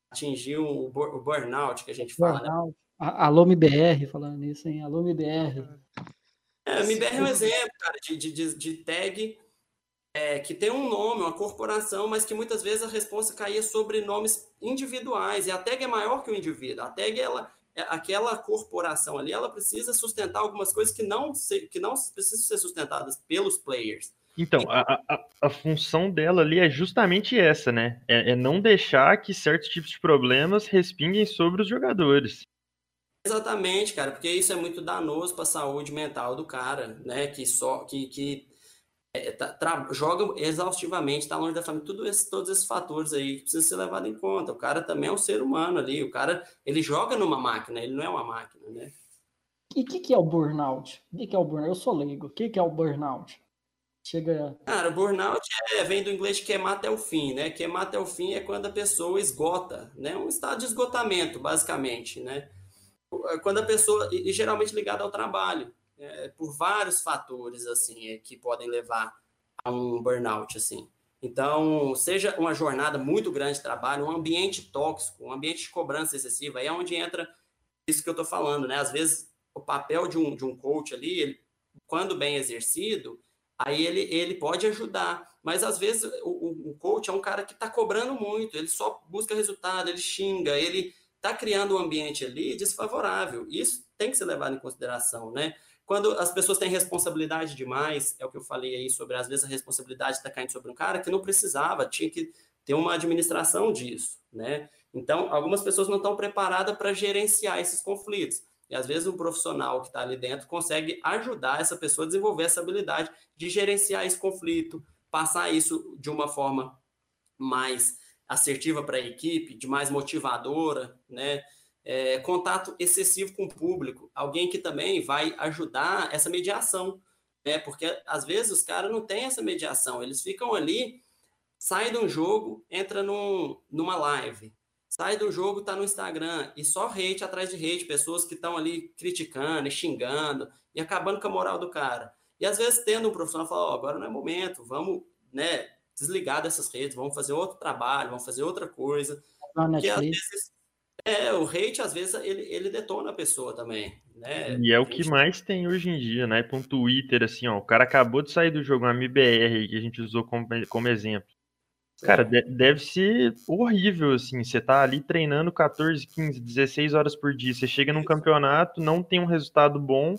atingir o, o burnout que a gente fala. Né? Burnout. Né? Alô MBR falando isso, hein? Alô MBR. É, MBR é um exemplo, cara, de, de, de tag é, que tem um nome, uma corporação, mas que muitas vezes a resposta caía sobre nomes individuais, e a tag é maior que o indivíduo. A tag, ela, é, aquela corporação ali, ela precisa sustentar algumas coisas que não, se, que não precisam ser sustentadas pelos players. Então, a, a, a, função dela ali é justamente essa, né? É, é, não deixar que certos tipos de problemas respinguem sobre os jogadores. Exatamente, cara, porque isso é muito danoso para a saúde mental do cara, né? Que só que, que é, tá, joga exaustivamente, está longe da família, tudo esse, todos esses fatores aí que precisam ser levados em conta. O cara também é um ser humano ali, o cara ele joga numa máquina, ele não é uma máquina, né? E o que, que é o burnout? O que, que é o burnout? Eu sou leigo. O que, que é o burnout? Chega. Cara, burnout é, vem do inglês queimar até o fim, né? Queimar até o fim é quando a pessoa esgota, né? Um estado de esgotamento, basicamente, né? Quando a pessoa, e geralmente ligado ao trabalho, é, por vários fatores assim é, que podem levar a um burnout assim. Então, seja uma jornada muito grande de trabalho, um ambiente tóxico, um ambiente de cobrança excessiva, aí é onde entra isso que eu estou falando, né? Às vezes o papel de um, de um coach ali, ele, quando bem exercido, aí ele, ele pode ajudar. Mas às vezes o, o coach é um cara que está cobrando muito, ele só busca resultado, ele xinga, ele está criando um ambiente ali desfavorável. Isso tem que ser levado em consideração, né? Quando as pessoas têm responsabilidade demais, é o que eu falei aí sobre, às vezes a responsabilidade está caindo sobre um cara que não precisava, tinha que ter uma administração disso, né? Então, algumas pessoas não estão preparadas para gerenciar esses conflitos. E às vezes um profissional que está ali dentro consegue ajudar essa pessoa a desenvolver essa habilidade de gerenciar esse conflito, passar isso de uma forma mais assertiva para a equipe, de mais motivadora, né? É, contato excessivo com o público, alguém que também vai ajudar essa mediação, né? Porque às vezes os caras não têm essa mediação, eles ficam ali, sai de um jogo, entra num, numa live, sai do jogo, tá no Instagram, e só hate atrás de hate, pessoas que estão ali criticando e xingando e acabando com a moral do cara. E às vezes tendo um profissional fala, oh, agora não é momento, vamos, né, desligar dessas redes, vamos fazer outro trabalho, vamos fazer outra coisa. Porque às vezes é, o hate, às vezes, ele, ele detona a pessoa também, né? E é o que mais tem hoje em dia, né? Com Twitter, assim, ó, o cara acabou de sair do jogo, uma MBR que a gente usou como, como exemplo. Cara, é. deve ser horrível, assim, você tá ali treinando 14, 15, 16 horas por dia, você chega num campeonato, não tem um resultado bom,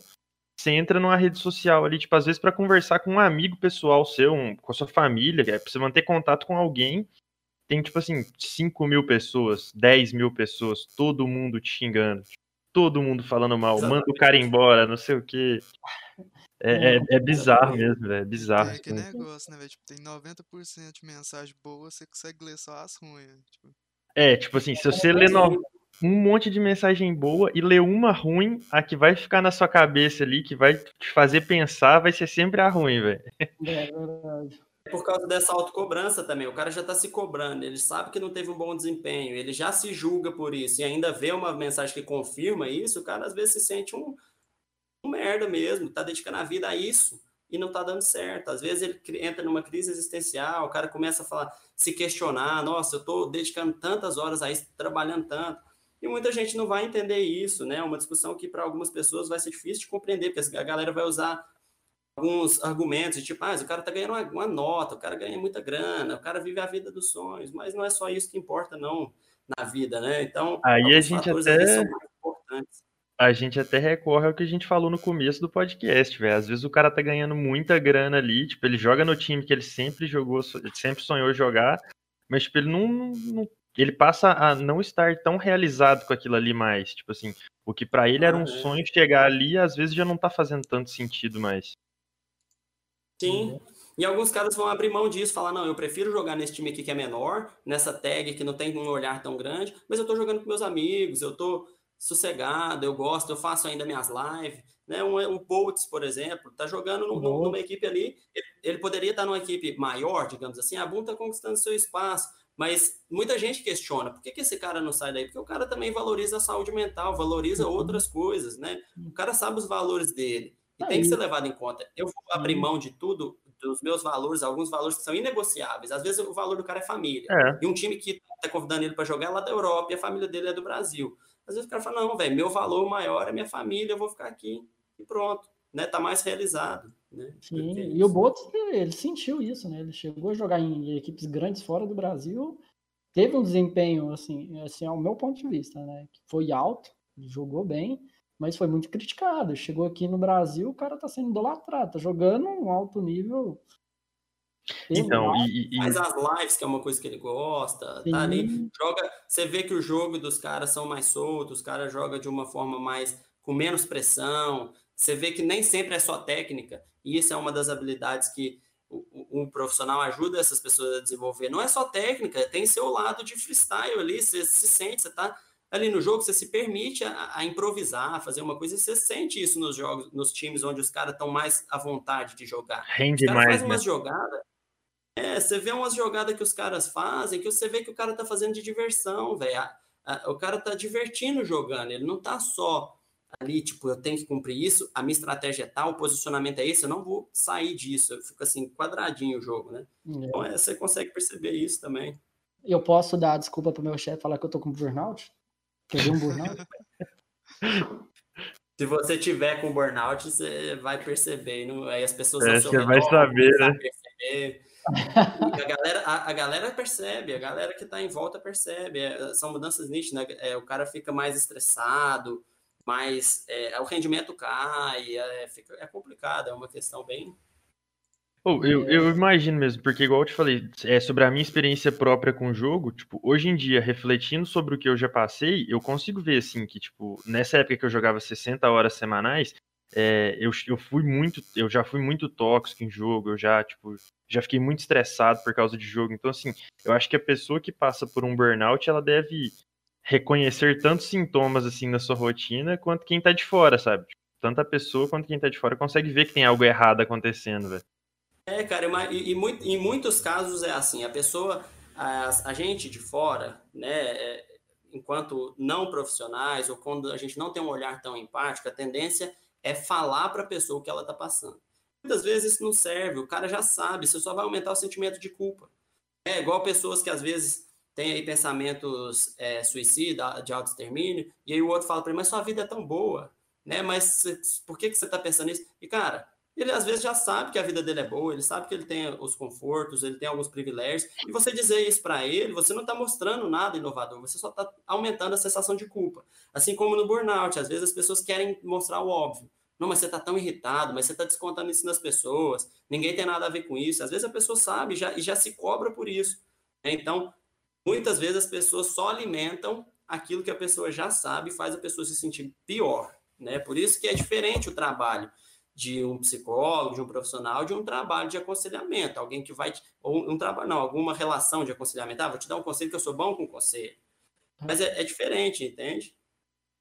você entra numa rede social ali, tipo, às vezes para conversar com um amigo pessoal seu, um, com a sua família, é pra você manter contato com alguém, tem, tipo assim, 5 mil pessoas, 10 mil pessoas, todo mundo te xingando, todo mundo falando mal, manda o cara embora, não sei o quê. É, é, é bizarro mesmo, velho. É bizarro. É aquele negócio, né, velho? Tipo, tem 90% de mensagem boa, você consegue ler só as ruins. Tipo... É, tipo assim, se você ler no... um monte de mensagem boa e ler uma ruim, a que vai ficar na sua cabeça ali, que vai te fazer pensar, vai ser sempre a ruim, velho. É verdade. É por causa dessa autocobrança também. O cara já tá se cobrando, ele sabe que não teve um bom desempenho, ele já se julga por isso e ainda vê uma mensagem que confirma isso, o cara às vezes se sente um, um merda mesmo, tá dedicando a vida a isso e não tá dando certo. Às vezes ele entra numa crise existencial, o cara começa a falar, se questionar, nossa, eu tô dedicando tantas horas a isso, trabalhando tanto. E muita gente não vai entender isso, né? Uma discussão que para algumas pessoas vai ser difícil de compreender, porque a galera vai usar alguns argumentos, tipo, ah, o cara tá ganhando uma, uma, nota, o cara ganha muita grana, o cara vive a vida dos sonhos, mas não é só isso que importa, não, na vida, né? Então, aí a gente até a gente até recorre ao que a gente falou no começo do podcast, velho. Às vezes o cara tá ganhando muita grana ali, tipo, ele joga no time que ele sempre jogou, sempre sonhou jogar, mas tipo, ele não, não ele passa a não estar tão realizado com aquilo ali mais, tipo assim, o que para ele era um ah, é. sonho chegar ali, às vezes já não tá fazendo tanto sentido mais. Sim. E alguns caras vão abrir mão disso, falar, não, eu prefiro jogar nesse time aqui que é menor, nessa tag que não tem um olhar tão grande, mas eu tô jogando com meus amigos, eu tô sossegado, eu gosto, eu faço ainda minhas lives, né? Um, um Boltz, por exemplo, tá jogando num, numa equipe ali, ele, ele, poderia estar numa equipe maior, digamos assim, a Boom tá conquistando seu espaço, mas muita gente questiona, por que, que esse cara não sai daí? Porque o cara também valoriza a saúde mental, valoriza uhum. outras coisas, né? O cara sabe os valores dele. E tem que ser levado em conta. Eu vou abrir mão de tudo, dos meus valores, alguns valores que são inegociáveis. Às vezes o valor do cara é família. É. E um time que tá convidando ele para jogar é lá da Europa e a família dele é do Brasil. Às vezes o cara fala: não, velho, meu valor maior é minha família, eu vou ficar aqui. E pronto. Né? Tá mais realizado. Né? Sim, e o Botos, ele sentiu isso, né? Ele chegou a jogar em equipes grandes fora do Brasil, teve um desempenho, assim, assim ao meu ponto de vista, né? Que foi alto, jogou bem, mas foi muito criticado. Chegou aqui no Brasil, o cara tá sendo idolatrado, tá jogando um alto nível. Então, e, e, faz as lives, que é uma coisa que ele gosta, Sim. tá ali, joga, você vê que o jogo dos caras são mais soltos, os caras jogam de uma forma mais com menos pressão. Você vê que nem sempre é só técnica, e isso é uma das habilidades que um profissional ajuda essas pessoas a desenvolver. Não é só técnica, tem seu lado de freestyle ali, você se sente, você tá ali no jogo, você se permite a, a, improvisar, a fazer uma coisa, e você sente isso nos jogos, nos times onde os caras estão mais à vontade de jogar. Rende os caras mais, fazem umas né? jogadas. É, você vê umas jogadas que os caras fazem, que você vê que o cara tá fazendo de diversão, velho. O cara tá divertindo jogando, ele não tá só ali, tipo, eu tenho que cumprir isso, a minha estratégia é tal, o posicionamento é esse, eu não vou sair disso, eu fico assim, quadradinho o jogo, né? É. Então, é, você consegue perceber isso também. Eu posso dar desculpa pro meu chefe falar que eu tô com burnout? Quer ver um burnout? Se você tiver com burnout, você vai perceber. Não, aí as pessoas é, você vai saber, né? Perceber. a, galera, a, a, galera percebe, a galera que está em volta percebe. É, são mudanças nítidas, né? É, o cara fica mais estressado, mais é, o rendimento cai, é, fica, é complicado, é uma questão bem, Oh, eu, eu imagino mesmo, porque igual eu te falei, é, sobre a minha experiência própria com o jogo, tipo, hoje em dia, refletindo sobre o que eu já passei, eu consigo ver, assim, que, tipo, nessa época que eu jogava 60 horas semanais, é, eu, eu fui muito, eu já fui muito tóxico em jogo, eu já, tipo, já fiquei muito estressado por causa de jogo, então, assim, eu acho que a pessoa que passa por um burnout, ela deve reconhecer tantos sintomas, assim, na sua rotina, quanto quem tá de fora, sabe? Tipo, tanto a pessoa quanto quem tá de fora consegue ver que tem algo errado acontecendo, velho. É, cara, e, e em muitos casos é assim, a pessoa, a, a gente de fora, né, é, enquanto não profissionais, ou quando a gente não tem um olhar tão empático, a tendência é falar para a pessoa o que ela está passando. Muitas vezes isso não serve, o cara já sabe, você só vai aumentar o sentimento de culpa. É igual pessoas que às vezes têm aí pensamentos é, suicida, de autoextermínio, e aí o outro fala para ele, mas sua vida é tão boa, né? Mas por que, que você está pensando nisso? E, cara, ele às vezes já sabe que a vida dele é boa, ele sabe que ele tem os confortos, ele tem alguns privilégios, e você dizer isso para ele, você não está mostrando nada inovador, você só está aumentando a sensação de culpa. Assim como no burnout, às vezes as pessoas querem mostrar o óbvio. Não, mas você está tão irritado, mas você está descontando isso nas pessoas, ninguém tem nada a ver com isso. Às vezes a pessoa sabe já, e já se cobra por isso. Então, muitas vezes as pessoas só alimentam aquilo que a pessoa já sabe e faz a pessoa se sentir pior. Né? Por isso que é diferente o trabalho de um psicólogo, de um profissional, de um trabalho de aconselhamento, alguém que vai, ou um trabalho, não, alguma relação de aconselhamento. Ah, vou te dar um conselho que eu sou bom com conselho. Mas é, é diferente, entende?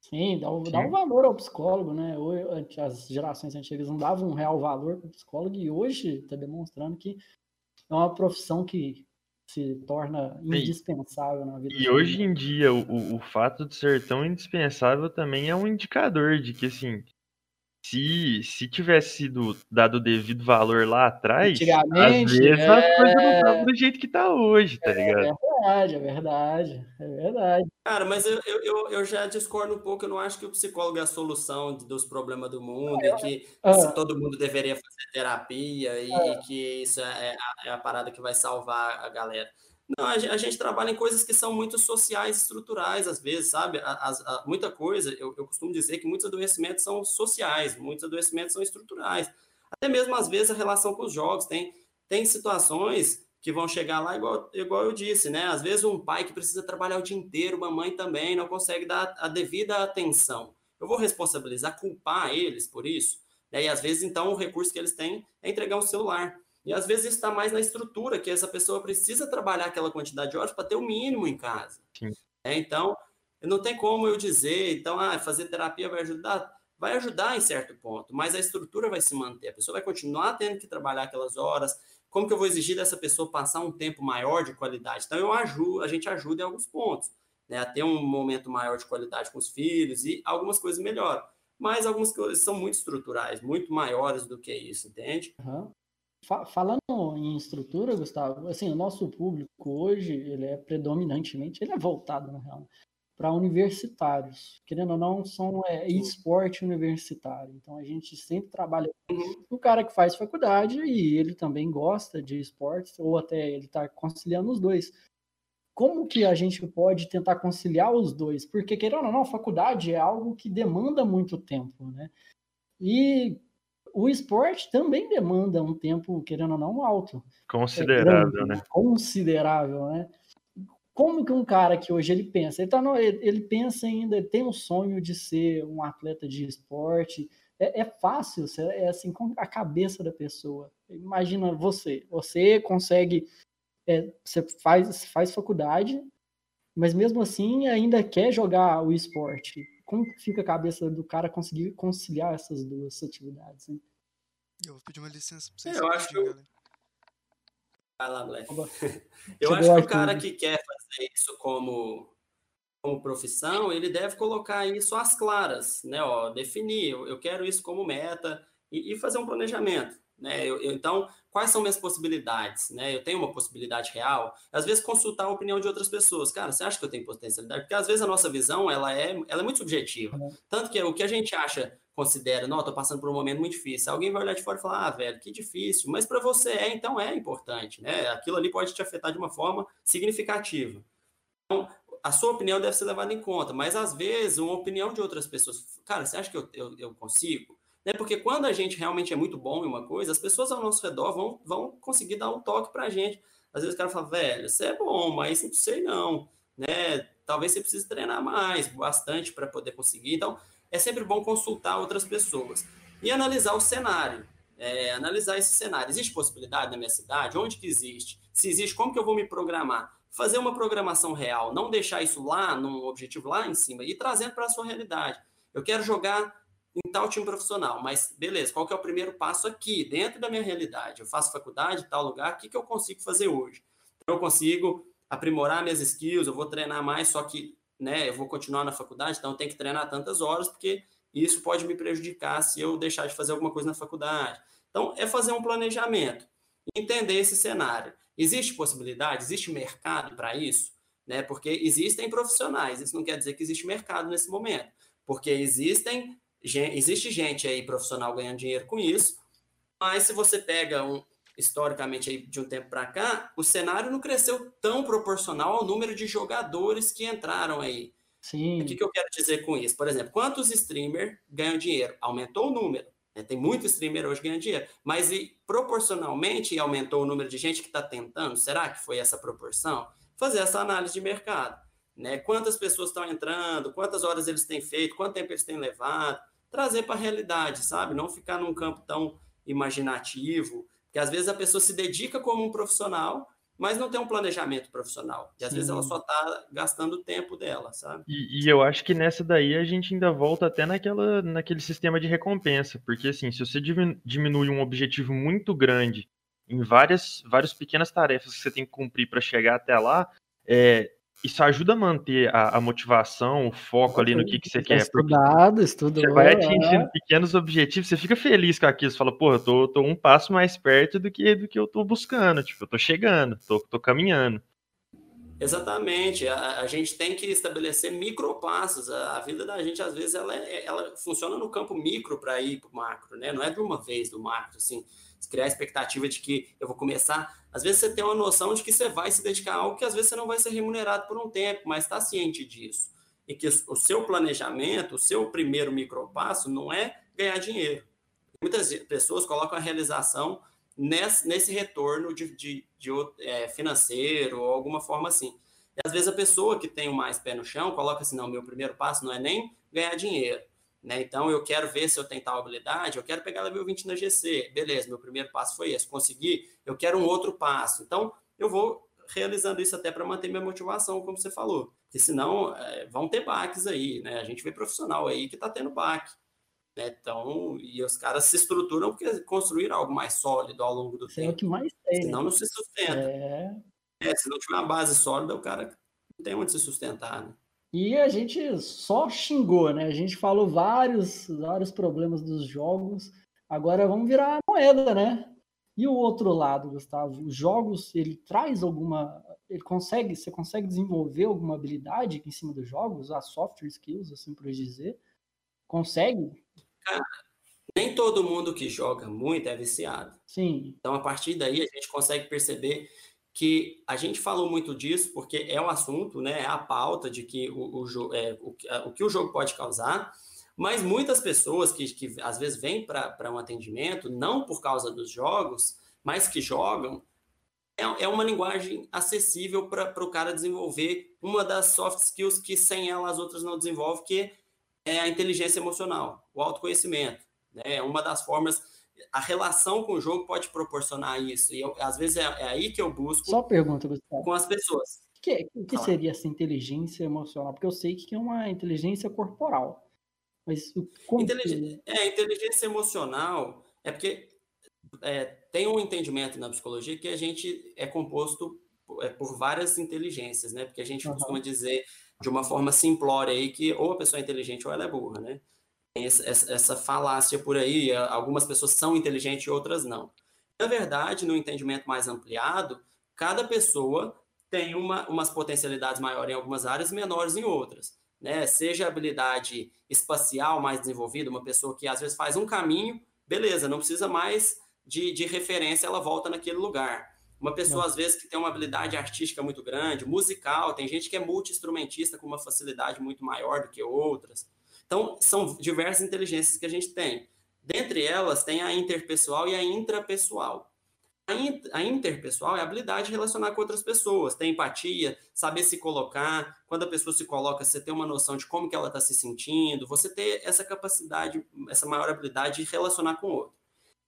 Sim, dá, um, dá um valor ao psicólogo, né? Hoje, as gerações antigas não davam um real valor para o psicólogo e hoje está demonstrando que é uma profissão que se torna indispensável na vida. E hoje em dia, o, o fato de ser tão indispensável também é um indicador de que, assim, se, se tivesse sido dado o devido valor lá atrás, às vezes é... a coisa não tava do jeito que tá hoje, tá é ligado? É verdade, é verdade, é verdade. Cara, mas eu, eu, eu já discordo um pouco, eu não acho que o psicólogo é a solução dos problemas do mundo, e que ah. todo mundo deveria fazer terapia, e, ah. que isso é, é a, é a parada que vai salvar a galera. Não, a gente, trabalha em coisas que são muito sociais, estruturais, às vezes, sabe? A, a, muita coisa, eu, eu, costumo dizer que muitos adoecimentos são sociais, muitos adoecimentos são estruturais. Até mesmo, às vezes, a relação com os jogos. Tem, tem situações que vão chegar lá, igual, igual eu disse, né? Às vezes, um pai que precisa trabalhar o dia inteiro, uma mãe também, não consegue dar a devida atenção. Eu vou responsabilizar, culpar eles por isso? Né? E, às vezes, então, o recurso que eles têm é entregar um celular. E às vezes isso está mais na estrutura, que essa pessoa precisa trabalhar aquela quantidade de horas para ter o mínimo em casa. É, então, não tem como eu dizer, então, ah, fazer terapia vai ajudar? Vai ajudar em certo ponto, mas a estrutura vai se manter. A pessoa vai continuar tendo que trabalhar aquelas horas. Como que eu vou exigir dessa pessoa passar um tempo maior de qualidade? Então, eu ajudo, a gente ajuda em alguns pontos, né? A ter um momento maior de qualidade com os filhos e algumas coisas melhoram. Mas algumas coisas são muito estruturais, muito maiores do que isso, entende? Uhum. Falando em estrutura, Gustavo, assim, o nosso público hoje, ele é predominantemente, ele é voltado, na real, para universitários. Querendo ou não, são é, esporte universitário. Então, a gente sempre trabalha com uhum. o cara que faz faculdade e ele também gosta de esportes, ou até ele está conciliando os dois. Como que a gente pode tentar conciliar os dois? Porque, querendo ou não, faculdade é algo que demanda muito tempo, né? E o esporte também demanda um tempo, querendo ou não, alto. Considerável, é né? Considerável, né? Como que um cara que hoje ele pensa, ele, tá no, ele pensa ainda, ele tem um sonho de ser um atleta de esporte, é, é fácil, é assim, com a cabeça da pessoa. Imagina você, você consegue, é, você faz, faz faculdade, mas mesmo assim ainda quer jogar o esporte como fica a cabeça do cara conseguir conciliar essas duas atividades? Hein? Eu vou pedir uma licença pra vocês. É, eu acho que eu... Vai lá, Black. Eu acho que o cara que quer fazer isso como, como profissão, ele deve colocar isso às claras, né? Ó, definir, eu, eu quero isso como meta e, e fazer um planejamento. Né? Eu, eu, então, quais são minhas possibilidades? Né? Eu tenho uma possibilidade real? Às vezes, consultar a opinião de outras pessoas. Cara, você acha que eu tenho potencialidade? Porque às vezes a nossa visão ela é, ela é muito subjetiva. Uhum. Tanto que o que a gente acha, considera, não, estou passando por um momento muito difícil. Alguém vai olhar de fora e falar, ah, velho, que difícil. Mas para você é, então é importante. Né? Aquilo ali pode te afetar de uma forma significativa. Então, a sua opinião deve ser levada em conta, mas às vezes uma opinião de outras pessoas, cara, você acha que eu, eu, eu consigo? Né? Porque quando a gente realmente é muito bom em uma coisa, as pessoas ao nosso redor vão, vão conseguir dar um toque para a gente. Às vezes o cara fala, velho, você é bom, mas não sei não. Né? Talvez você precise treinar mais, bastante para poder conseguir. Então, é sempre bom consultar outras pessoas. E analisar o cenário. É, analisar esse cenário. Existe possibilidade na minha cidade? Onde que existe? Se existe, como que eu vou me programar? Fazer uma programação real, não deixar isso lá, num objetivo lá em cima, e trazendo para a sua realidade. Eu quero jogar em tal time profissional, mas beleza, qual que é o primeiro passo aqui, dentro da minha realidade? Eu faço faculdade, tal lugar, o que, que eu consigo fazer hoje? Então, eu consigo aprimorar minhas skills, eu vou treinar mais, só que né, eu vou continuar na faculdade, então eu tenho que treinar tantas horas, porque isso pode me prejudicar se eu deixar de fazer alguma coisa na faculdade. Então, é fazer um planejamento, entender esse cenário. Existe possibilidade, existe mercado para isso? Né? Porque existem profissionais, isso não quer dizer que existe mercado nesse momento, porque existem existe gente aí profissional ganhando dinheiro com isso, mas se você pega um, historicamente aí de um tempo para cá, o cenário não cresceu tão proporcional ao número de jogadores que entraram aí. Sim. O que, que eu quero dizer com isso? Por exemplo, quantos streamers ganham dinheiro? Aumentou o número. Né? Tem muito streamer hoje ganhando dinheiro, mas e proporcionalmente aumentou o número de gente que está tentando? Será que foi essa proporção? Fazer essa análise de mercado. Né? Quantas pessoas estão entrando, quantas horas eles têm feito, quanto tempo eles têm levado trazer para a realidade, sabe? Não ficar num campo tão imaginativo, que às vezes a pessoa se dedica como um profissional, mas não tem um planejamento profissional. E às Sim. vezes ela só está gastando o tempo dela, sabe? E, e, eu acho que nessa daí a gente ainda volta até naquela, naquele sistema de recompensa, porque assim, se você diminui um objetivo muito grande em várias, várias pequenas tarefas que você tem que cumprir para chegar até lá, é, isso ajuda a manter a, a, motivação, o foco ali no que, que você quer. Estudado, estudou. Você vai atingindo é. pequenos objetivos, você fica feliz com aquilo. Você fala, pô, eu tô, tô, um passo mais perto do que, do que eu tô buscando. Tipo, eu tô chegando, tô, tô caminhando. Exatamente. A, a gente tem que estabelecer micropassos. A, a vida da gente, às vezes, ela, é, ela funciona no campo micro para ir para o macro, né? Não é de uma vez do macro, assim criar a expectativa de que eu vou começar. Às vezes você tem uma noção de que você vai se dedicar a algo que às vezes você não vai ser remunerado por um tempo, mas está ciente disso. E que o seu planejamento, o seu primeiro micropasso não é ganhar dinheiro. Muitas pessoas colocam a realização nesse, nesse retorno de, de, de é, financeiro ou alguma forma assim. E às vezes a pessoa que tem o mais pé no chão coloca assim: não, meu primeiro passo não é nem ganhar dinheiro né? Então, eu quero ver se eu tenho tal habilidade, eu quero pegar level 20 na GC. Beleza, meu primeiro passo foi esse. Consegui, eu quero um outro passo. Então, eu vou realizando isso até para manter minha motivação, como você falou. Porque senão é, vão ter baques aí, né? A gente vê profissional aí que está tendo baque. Né? Então, e os caras se estruturam porque construíram algo mais sólido ao longo do Sim, tempo. É o que mais tem. Senão não se sustenta. É... é... se não tiver uma base sólida, o cara não tem onde se sustentar, né? E a gente só xingou, né? A gente falou vários, vários problemas dos jogos. Agora vamos virar a moeda, né? E o outro lado, Gustavo, os jogos, ele traz alguma. Ele consegue, você consegue desenvolver alguma habilidade em cima dos jogos, as software skills, assim por dizer? Consegue? Cara, nem todo mundo que joga muito é viciado. Sim. Então, a partir daí, a gente consegue perceber que a gente falou muito disso porque é o assunto, né, é a pauta de que o, o, é, o, o que o jogo pode causar, mas muitas pessoas que, que às vezes vêm para um atendimento, não por causa dos jogos, mas que jogam, é, é uma linguagem acessível para o cara desenvolver uma das soft skills que sem ela as outras não desenvolvem, que é a inteligência emocional, o autoconhecimento. Né? É uma das formas a relação com o jogo pode proporcionar isso. E eu, às vezes é, é, aí que eu busco. Só pergunta, Gustavo. Com as pessoas. O que, o que seria essa inteligência emocional? Porque eu sei que é uma inteligência corporal. Mas como Intelig... É, inteligência emocional é porque é, tem um entendimento na psicologia que a gente é composto é, por várias inteligências, né? Porque a gente uhum. costuma dizer de uma forma simplória aí que ou a pessoa é inteligente ou ela é burra, né? Essa, essa falácia por aí, algumas pessoas são inteligentes e outras não. Na verdade, no entendimento mais ampliado, cada pessoa tem uma, umas potencialidades maiores em algumas áreas e menores em outras. Né? Seja habilidade espacial mais desenvolvida, uma pessoa que às vezes faz um caminho, beleza, não precisa mais de, de referência, ela volta naquele lugar. Uma pessoa, às vezes, que tem uma habilidade artística muito grande, musical, tem gente que é multi-instrumentista com uma facilidade muito maior do que outras. Então, são diversas inteligências que a gente tem. Dentre elas, tem a interpessoal e a intrapessoal. A, in, a interpessoal é a habilidade de relacionar com outras pessoas, ter empatia, saber se colocar. Quando a pessoa se coloca, você ter uma noção de como que ela está se sentindo, você ter essa capacidade, essa maior habilidade de relacionar com o outro.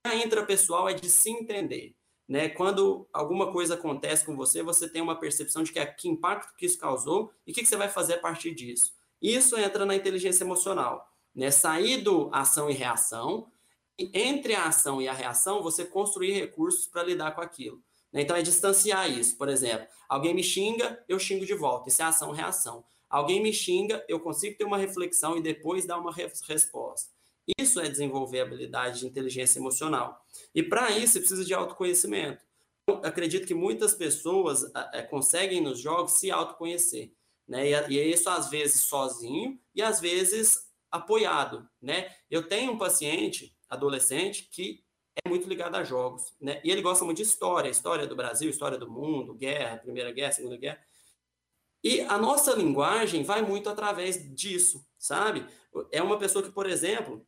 A intrapessoal é de se entender. Né? Quando alguma coisa acontece com você, você tem uma percepção de que, que impacto que isso causou e o que, que você vai fazer a partir disso. Isso entra na inteligência emocional, né? Sair do ação e reação, e entre a ação e a reação, você construir recursos para lidar com aquilo. Né? Então, é distanciar isso. Por exemplo, alguém me xinga, eu xingo de volta. Isso é ação-reação. Alguém me xinga, eu consigo ter uma reflexão e depois dar uma resposta. Isso é desenvolver habilidade de inteligência emocional. E para isso, precisa de autoconhecimento. Eu acredito que muitas pessoas é, conseguem nos jogos se autoconhecer né? E, e isso às vezes sozinho e às vezes apoiado, né? Eu tenho um paciente adolescente que é muito ligado a jogos, né? E ele gosta muito de história, história do Brasil, história do mundo, guerra, Primeira Guerra, Segunda Guerra. E a nossa linguagem vai muito através disso, sabe? É uma pessoa que, por exemplo,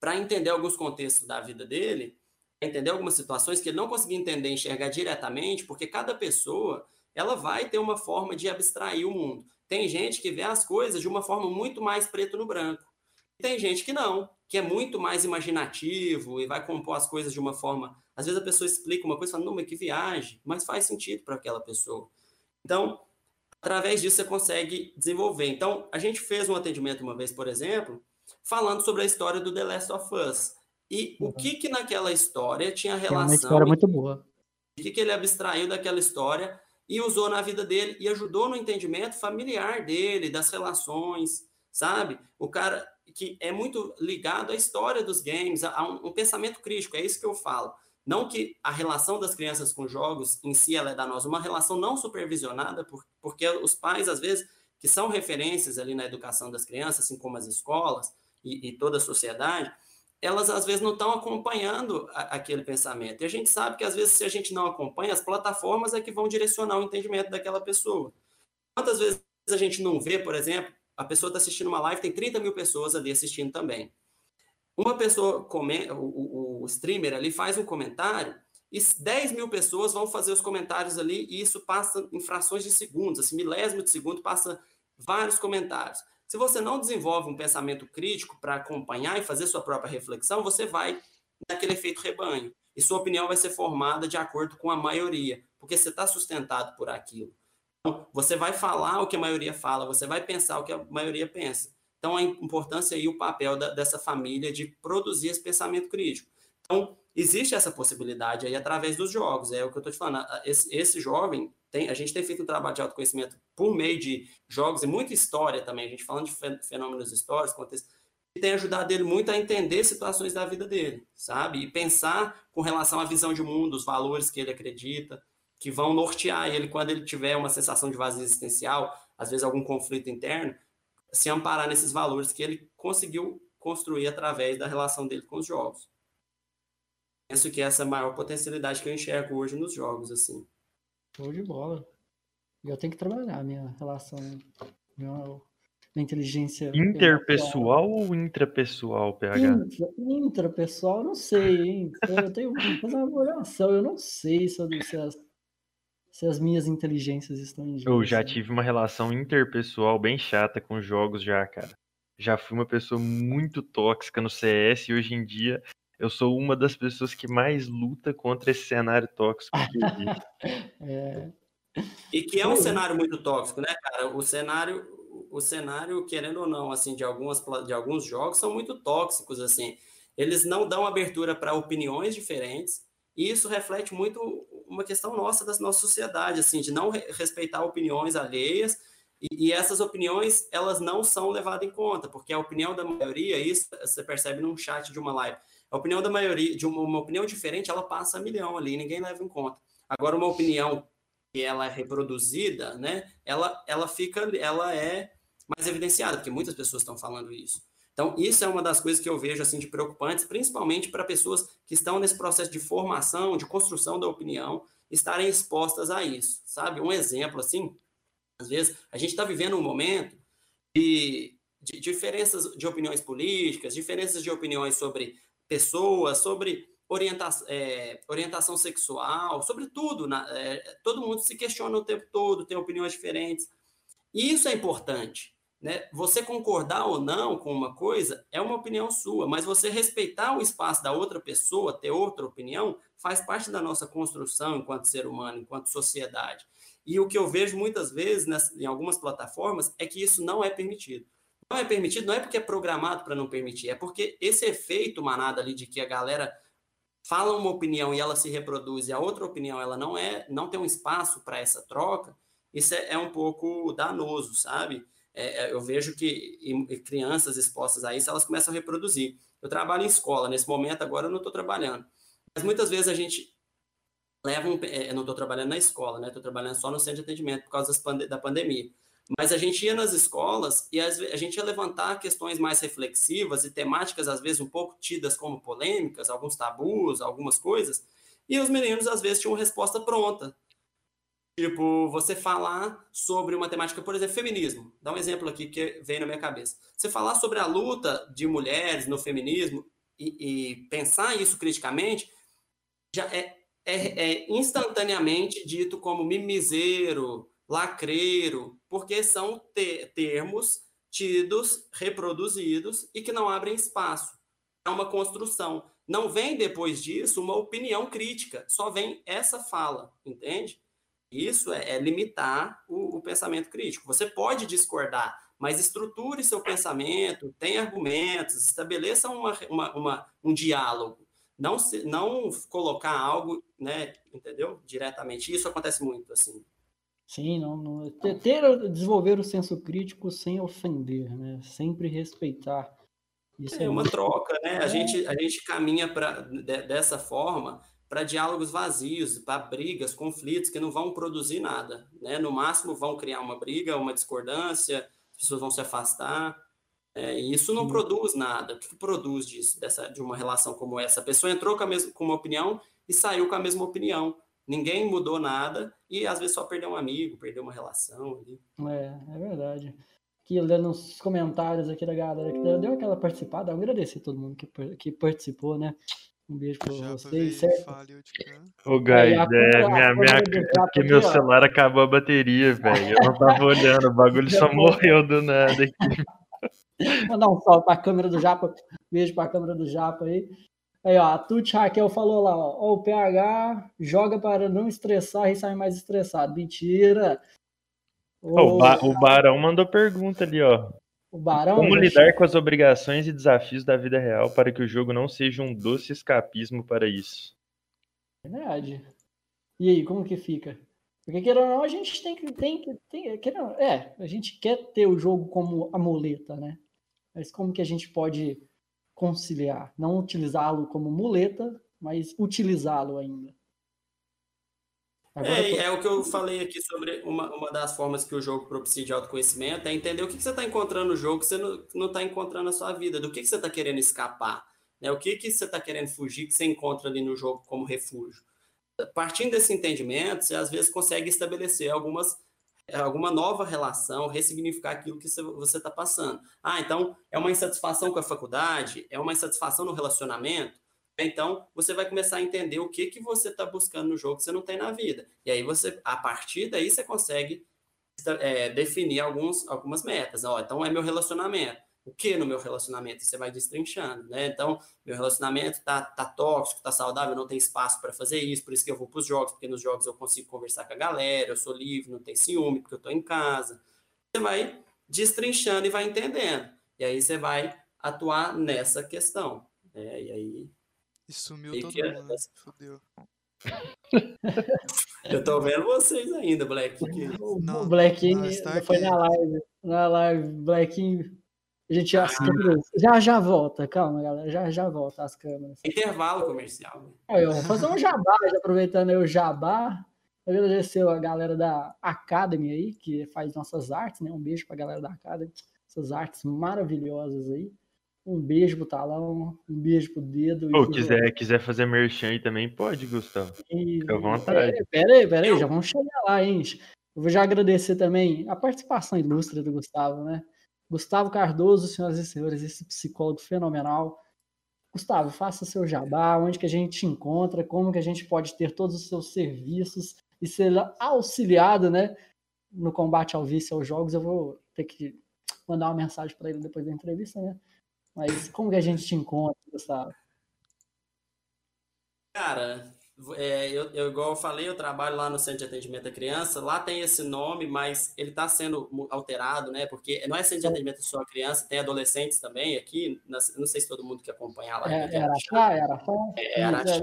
para entender alguns contextos da vida dele, entender algumas situações que ele não conseguia entender, enxergar diretamente, porque cada pessoa ela vai ter uma forma de abstrair o mundo. Tem gente que vê as coisas de uma forma muito mais preto no branco. Tem gente que não, que é muito mais imaginativo e vai compor as coisas de uma forma. Às vezes a pessoa explica uma coisa e fala, não, mas que viagem, mas faz sentido para aquela pessoa. Então, através disso você consegue desenvolver. Então, a gente fez um atendimento uma vez, por exemplo, falando sobre a história do The Last of Us. E uhum. o que que naquela história tinha relação... É uma história muito boa. O que que ele abstraiu daquela história e usou na vida dele e ajudou no entendimento familiar dele, das relações, sabe? O cara que é muito ligado à história dos games, a um, um pensamento crítico, é isso que eu falo. Não que a relação das crianças com jogos em si ela é danosa, uma relação não supervisionada, por, porque os pais, às vezes, que são referências ali na educação das crianças, assim como as escolas e, e toda a sociedade, elas às vezes não estão acompanhando a, aquele pensamento. E a gente sabe que às vezes, se a gente não acompanha, as plataformas é que vão direcionar o entendimento daquela pessoa. Quantas vezes a gente não vê, por exemplo, a pessoa está assistindo uma live, tem 30 mil pessoas ali assistindo também. Uma pessoa, comenta, o, o, streamer ali faz um comentário e 10 mil pessoas vão fazer os comentários ali e isso passa em frações de segundos, assim, milésimo de segundo, passa vários comentários. Se você não desenvolve um pensamento crítico para acompanhar e fazer sua própria reflexão, você vai naquele efeito rebanho. E sua opinião vai ser formada de acordo com a maioria, porque você está sustentado por aquilo. Então, você vai falar o que a maioria fala, você vai pensar o que a maioria pensa. Então, a importância e o papel da, dessa família de produzir esse pensamento crítico. Então, existe essa possibilidade aí através dos jogos, é o que eu estou te falando. Esse, esse jovem, tem, a gente tem feito um trabalho de autoconhecimento por meio de jogos e muita história também, a gente falando de fenômenos históricos, contexto, que tem ajudado ele muito a entender situações da vida dele, sabe? E pensar com relação à visão de mundo, os valores que ele acredita, que vão nortear ele quando ele tiver uma sensação de vazio existencial, às vezes algum conflito interno, se amparar nesses valores que ele conseguiu construir através da relação dele com os jogos. Penso que essa é a maior potencialidade que eu enxergo hoje nos jogos, assim. Show de bola. Eu tenho que trabalhar a minha relação, minha, minha inteligência. Interpessoal ou intrapessoal, PH? Intra, intrapessoal, não sei, hein? Eu tenho que fazer uma avaliação, eu não sei se, se as se as minhas inteligências estão em jogo. Eu já tive uma relação interpessoal bem chata com jogos já, cara. Já fui uma pessoa muito tóxica no CS e hoje em dia eu sou uma das pessoas que mais luta contra esse cenário tóxico que existe. é... E que é um cenário muito tóxico, né, cara? O cenário, o cenário, querendo ou não, assim, de algumas de alguns jogos são muito tóxicos, assim. Eles não dão abertura para opiniões diferentes e isso reflete muito uma questão nossa da nossa sociedade, assim, de não respeitar opiniões alheias, e, e, essas opiniões, elas não são levadas em conta, porque a opinião da maioria, isso você percebe num chat de uma live, a opinião da maioria, de uma, uma opinião diferente, ela passa a milhão ali, ninguém leva em conta. Agora, uma opinião que ela é reproduzida, né, ela, ela fica, ela é mais evidenciada, porque muitas pessoas estão falando isso. Então, isso é uma das coisas que eu vejo assim de preocupantes, principalmente para pessoas que estão nesse processo de formação, de construção da opinião, estarem expostas a isso, sabe? Um exemplo assim, às vezes a gente está vivendo um momento de, de, diferenças de opiniões políticas, diferenças de opiniões sobre pessoas, sobre orientação, é, orientação sexual, sobre tudo. Na, é, todo mundo se questiona o tempo todo, tem opiniões diferentes. E isso é importante. Né? Você concordar ou não com uma coisa é uma opinião sua, mas você respeitar o espaço da outra pessoa, ter outra opinião, faz parte da nossa construção enquanto ser humano, enquanto sociedade. E o que eu vejo muitas vezes nas, em algumas plataformas é que isso não é permitido. Não é permitido, não é porque é programado para não permitir, é porque esse efeito manada ali de que a galera fala uma opinião e ela se reproduz e a outra opinião ela não é, não tem um espaço para essa troca, isso é, é um pouco danoso, sabe? É, é, eu vejo que crianças expostas a isso, elas começam a reproduzir. Eu trabalho em escola, nesse momento agora eu não estou trabalhando. Mas muitas vezes a gente leva um... É, eu não estou trabalhando na escola, né? Estou trabalhando só no centro de atendimento por causa da pandemia. Mas a gente ia nas escolas e a gente ia levantar questões mais reflexivas e temáticas, às vezes, um pouco tidas como polêmicas, alguns tabus, algumas coisas, e os meninos, às vezes, tinham resposta pronta. Tipo, você falar sobre uma temática, por exemplo, feminismo. Dá um exemplo aqui que veio na minha cabeça. Você falar sobre a luta de mulheres no feminismo e, e pensar isso criticamente, já é, é, é, instantaneamente dito como mimiseiro, lacreiro, porque são te termos tidos, reproduzidos e que não abrem espaço. é uma construção. Não vem depois disso uma opinião crítica, só vem essa fala, entende? Isso é, é limitar o, o, pensamento crítico. Você pode discordar, mas estruture seu pensamento, tenha argumentos, estabeleça uma, uma, uma, um diálogo. Não, se, não colocar algo, né, entendeu? Diretamente. Isso acontece muito, assim. Sim, não, não ter, desenvolver o senso crítico sem ofender, né? Sempre respeitar isso é, é uma muito... troca, né? A, é. gente, a gente caminha pra, de, dessa forma para diálogos vazios, para brigas, conflitos que não vão produzir nada, né? No máximo vão criar uma briga, uma discordância, as pessoas vão se afastar. É, e isso não produz nada. O que, produz disso, dessa, de uma relação como essa? A pessoa entrou com, a mesma, com uma opinião e saiu com a mesma opinião. Ninguém mudou nada e às vezes só perdeu um amigo, perdeu uma relação ali. É, é verdade que lendo os comentários aqui da galera que deu, aquela participada. Eu agradecer a todo mundo que, que participou, né? Um beijo pra Já vocês, certo? Ô, guys, é, minha, minha, porque meu celular acabou a bateria, velho. Eu não tava olhando, o bagulho só morreu do nada aqui. Mandar um salve pra câmera do Japa. Beijo pra câmera do Japa aí. Aí, ó, a Tuti Raquel falou lá, ó, ó, o PH joga para não estressar e sai mais estressado. Mentira! Oh, o, ba o Barão mandou pergunta ali, ó. O Barão. Como lidar com as obrigações e desafios da vida real para que o jogo não seja um doce escapismo para isso? Verdade. E aí, como que fica? Porque querendo ou não, a gente tem que. Tem, tem, querendo, é, a gente quer ter o jogo como a muleta, né? Mas como que a gente pode conciliar? Não utilizá-lo como muleta, mas utilizá-lo ainda. É, é, o que eu falei aqui sobre uma, uma das formas que o jogo propicia de autoconhecimento, é entender o que, que você está encontrando no jogo que você não está encontrando na sua vida, do que, que você está querendo escapar, né? o que, que você está querendo fugir que você encontra ali no jogo como refúgio. Partindo desse entendimento, você às vezes consegue estabelecer algumas alguma nova relação, ressignificar aquilo que você está passando. Ah, então é uma insatisfação com a faculdade, é uma insatisfação no relacionamento, então, você vai começar a entender o que, que você está buscando no jogo que você não tem na vida. E aí, você, a partir daí, você consegue é, definir alguns, algumas metas. Ó, então, é meu relacionamento. O que no meu relacionamento? E você vai destrinchando, né? Então, meu relacionamento tá, tá tóxico, tá saudável, não tem espaço para fazer isso, por isso que eu vou para os jogos, porque nos jogos eu consigo conversar com a galera, eu sou livre, não tem ciúme, porque eu estou em casa. Você vai destrinchando e vai entendendo. E aí você vai atuar nessa questão. Né? E aí e sumiu e todo mundo, né? Fudeu. Eu tô vendo vocês ainda, Black. Não, o Black tá foi na live. Na live, Black. A gente as ah. câmeras. Já já volta, calma, galera. Já já volta as câmeras. Intervalo comercial. Né? Aí, vou fazer um jabá, já aproveitando aí o jabá. Agradecer a galera da Academy aí, que faz nossas artes, né? Um beijo pra galera da Academy. Essas artes maravilhosas aí. Um beijo pro talão, um beijo pro dedo. Ou quiser, quiser fazer merchan aí também, pode, Gustavo. E, Fica à vontade. Pera aí, pera aí, já vamos chegar lá, hein? Eu vou já agradecer também a participação ilustre do Gustavo, né? Gustavo Cardoso, senhoras e senhores, esse psicólogo fenomenal. Gustavo, faça seu jabá, onde que a gente te encontra, como que a gente pode ter todos os seus serviços e ser auxiliado, né, no combate ao vício aos jogos. Eu vou ter que mandar uma mensagem para ele depois da entrevista, né? Mas como que a gente te encontra, Gustavo? Cara, é, eu, eu, igual eu falei, eu trabalho lá no Centro de Atendimento à Criança. Lá tem esse nome, mas ele está sendo alterado, né? Porque não é Centro de Atendimento só à Criança, tem adolescentes também aqui. Não sei se todo mundo que acompanha lá. É, era Araxá, era é, é Araxá.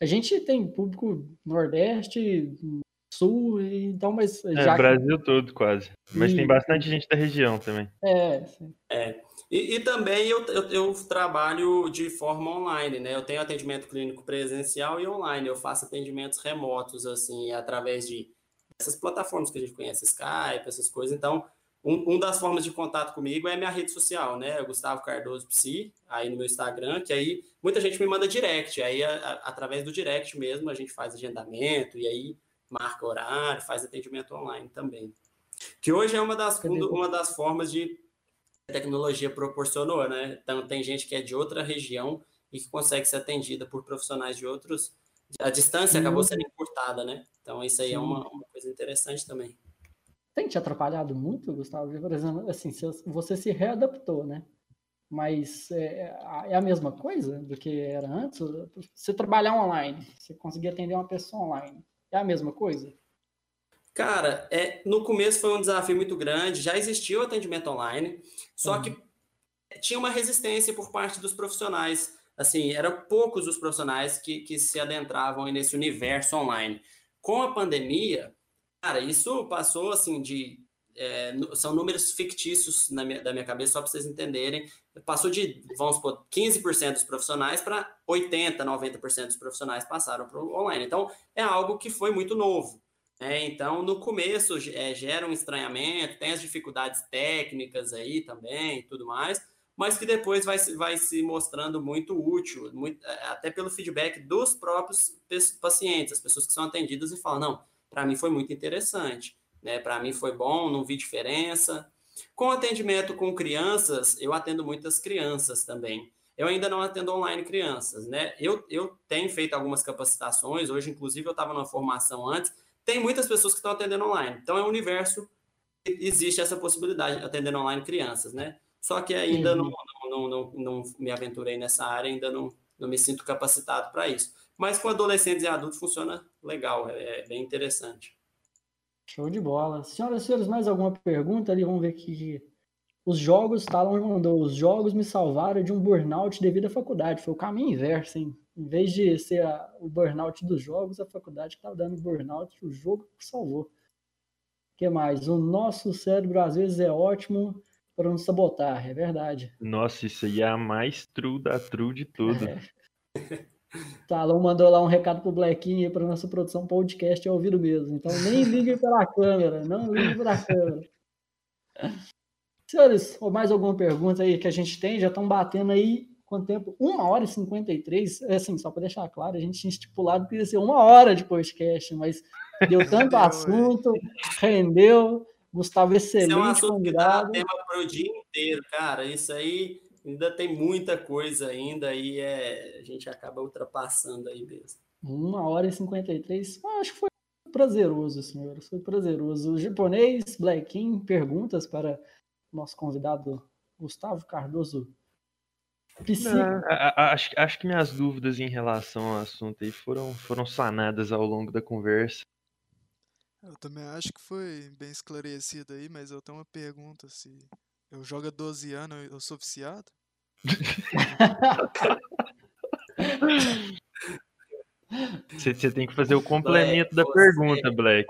A gente tem público Nordeste, Sul, então, mas. É, já Brasil todo quase. Mas e... tem bastante gente da região também. É, sim. É. E, e também eu, eu, eu, trabalho de forma online, né? Eu tenho atendimento clínico presencial e online. Eu faço atendimentos remotos, assim, através de essas plataformas que a gente conhece, Skype, essas coisas. Então, um, um das formas de contato comigo é minha rede social, né? Gustavo Cardoso Psi, aí no meu Instagram, que aí muita gente me manda direct. Aí, a, a, através do direct mesmo, a gente faz agendamento e aí marca horário, faz atendimento online também. Que hoje é uma das, uma das formas de tecnologia proporcionou, né? Então, tem gente que é de outra região e que consegue ser atendida por profissionais de outros. A distância acabou sendo encurtada, né? Então, isso aí é Sim. é uma, uma, coisa interessante também. Tem te atrapalhado muito, Gustavo? Por exemplo, assim, você se readaptou, né? mas é, é, a mesma coisa do que era antes? Você trabalhar online, você conseguir atender uma pessoa online, é a mesma coisa? Cara, é, no começo foi um desafio muito grande, já existia o atendimento online, só uhum. que tinha uma resistência por parte dos profissionais. Assim, eram poucos os profissionais que, que se adentravam nesse universo online. Com a pandemia, cara, isso passou assim de é, são números fictícios na minha, da minha cabeça, só para vocês entenderem. Passou de, vamos supor, 15% dos profissionais para 80%, 90% dos profissionais passaram para o online. Então, é algo que foi muito novo. Né? Então, no começo, é, gera um estranhamento, tem as dificuldades técnicas aí também e tudo mais, mas que depois vai, vai se mostrando muito útil, muito, é, até pelo feedback dos próprios pacientes, as pessoas que são atendidas e falam: não, para mim foi muito interessante né? Para mim foi bom, não vi diferença. Com atendimento com crianças, eu atendo muitas crianças também. Eu ainda não atendo online crianças, né? Eu, eu tenho feito algumas capacitações, hoje, inclusive, eu estava numa formação antes. Tem muitas pessoas que estão atendendo online. Então, é um universo que existe essa possibilidade de atender online crianças, né? Só que ainda não, não, não, não, me aventurei nessa área, ainda não, não me sinto capacitado para isso. Mas com adolescentes e adultos funciona legal, é, é bem interessante. Show de bola. Senhoras e senhores, mais alguma pergunta ali? Vamos ver aqui. Os jogos, Talon mandou, os jogos me salvaram de um burnout devido à faculdade. Foi o caminho inverso, hein? Em vez de ser a, o burnout dos jogos, a faculdade estava dando burnout, o jogo salvou. O que mais? O nosso cérebro às vezes é ótimo para nos sabotar, é verdade. Nossa, isso aí é a mais true da true de tudo. É. Talão mandou lá um recado pro Blequinho para nossa produção podcast é ouvido mesmo. Então nem ligue pela câmera, não ligue pela câmera. Senhores, ou mais alguma pergunta aí que a gente tem? Já estão batendo aí quanto tempo? Uma hora e cinquenta e três. É assim, só para deixar claro, a gente tinha estipulado que ia ser uma hora de podcast, mas deu tanto assunto, rendeu. Gustavo, excelente Isso é um assunto convidado. que dá tema para o dia inteiro, cara. Isso aí ainda tem muita coisa ainda e é, a gente acaba ultrapassando aí mesmo. Uma hora e cinquenta e três, acho que foi prazeroso, senhores, foi prazeroso. O japonês, Blackin, perguntas para nosso convidado Gustavo Cardoso. Não, acho, acho que minhas dúvidas em relação ao assunto aí foram, foram sanadas ao longo da conversa. Eu também acho que foi bem esclarecido aí, mas eu tenho uma pergunta se eu jogo há 12 anos, eu sou viciado? Você, você tem que fazer o complemento Black, da pergunta, Black.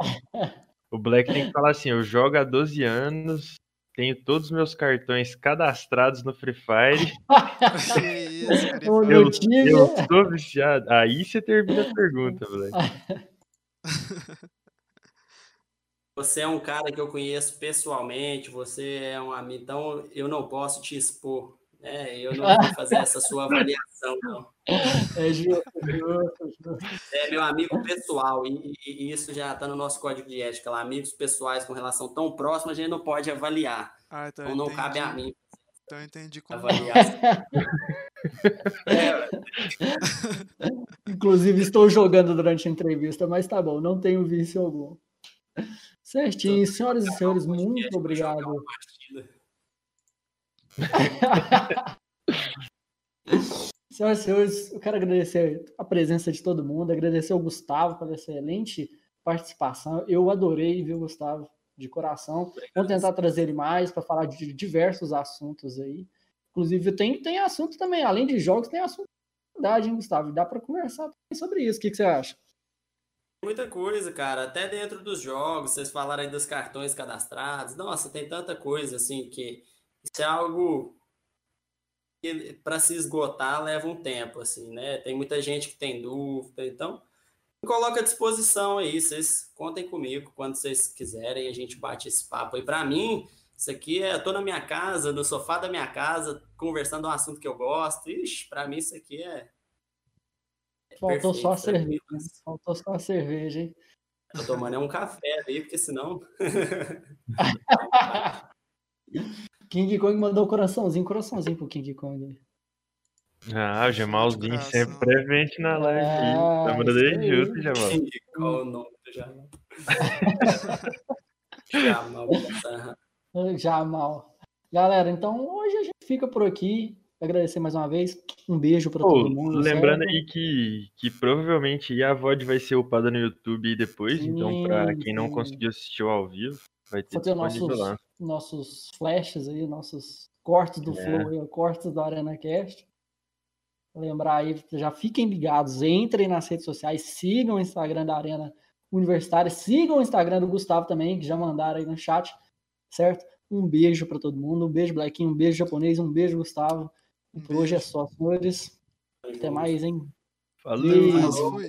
O Black tem que falar assim: eu jogo há 12 anos, tenho todos os meus cartões cadastrados no Free Fire. eu, eu sou viciado. Aí você termina a pergunta, Black. Você é um cara que eu conheço pessoalmente, você é um amigo, então eu não posso te expor. Né? Eu não vou fazer essa sua avaliação, não. É justo, justo. É meu amigo pessoal, e, e isso já está no nosso código de ética lá. Amigos pessoais com relação tão próxima, a gente não pode avaliar. Ah, então, então não entendi. cabe a mim. Então eu entendi como avaliar. é. Inclusive, estou jogando durante a entrevista, mas tá bom, não tenho vício algum. Certinho. Senhoras e senhores, muito obrigado. Senhoras e senhores, eu quero agradecer a presença de todo mundo, agradecer ao Gustavo pela excelente participação. Eu adorei, viu, Gustavo, de coração. Vamos tentar trazer ele mais para falar de diversos assuntos aí. Inclusive, tem, tem assunto também, além de jogos, tem assunto de verdade, hein, Gustavo? Dá para conversar sobre isso. O que, que você acha? Muita coisa, cara. Até dentro dos jogos, vocês falaram aí dos cartões cadastrados. Nossa, tem tanta coisa assim que isso é algo que para se esgotar leva um tempo, assim, né? Tem muita gente que tem dúvida, então coloca à disposição aí. Vocês contem comigo quando vocês quiserem, a gente bate esse papo. E para mim, isso aqui é, eu tô na minha casa, no sofá da minha casa, conversando um assunto que eu gosto. Ixi, para mim isso aqui é Faltou só a cerveja. Faltou só a cerveja, hein? Tô tomando é um café ali, porque senão. King Kong mandou coraçãozinho, coraçãozinho pro King Kong. Ah, o Jamalzinho sempre presente na live. É, Lembra dele junto, Jamal. Qual o nome do Jamal? Jamal. Jamal. Galera, então hoje a gente fica por aqui. Agradecer mais uma vez. Um beijo para todo mundo. Lembrando certo? aí que, que provavelmente a VOD vai ser upada no YouTube depois. Sim, então, para quem não conseguiu assistir ao vivo, vai ter Fazer nossos, lá. Nossos flashes aí, nossos cortes do é. Flow, aí, cortes da Arena Cast. Lembrar aí, já fiquem ligados, entrem nas redes sociais, sigam o Instagram da Arena Universitária, sigam o Instagram do Gustavo também, que já mandaram aí no chat, certo? Um beijo para todo mundo, um beijo Blaquinho, um beijo japonês, um beijo Gustavo. Um hoje é só, senhores. Até mais, hein? Falou!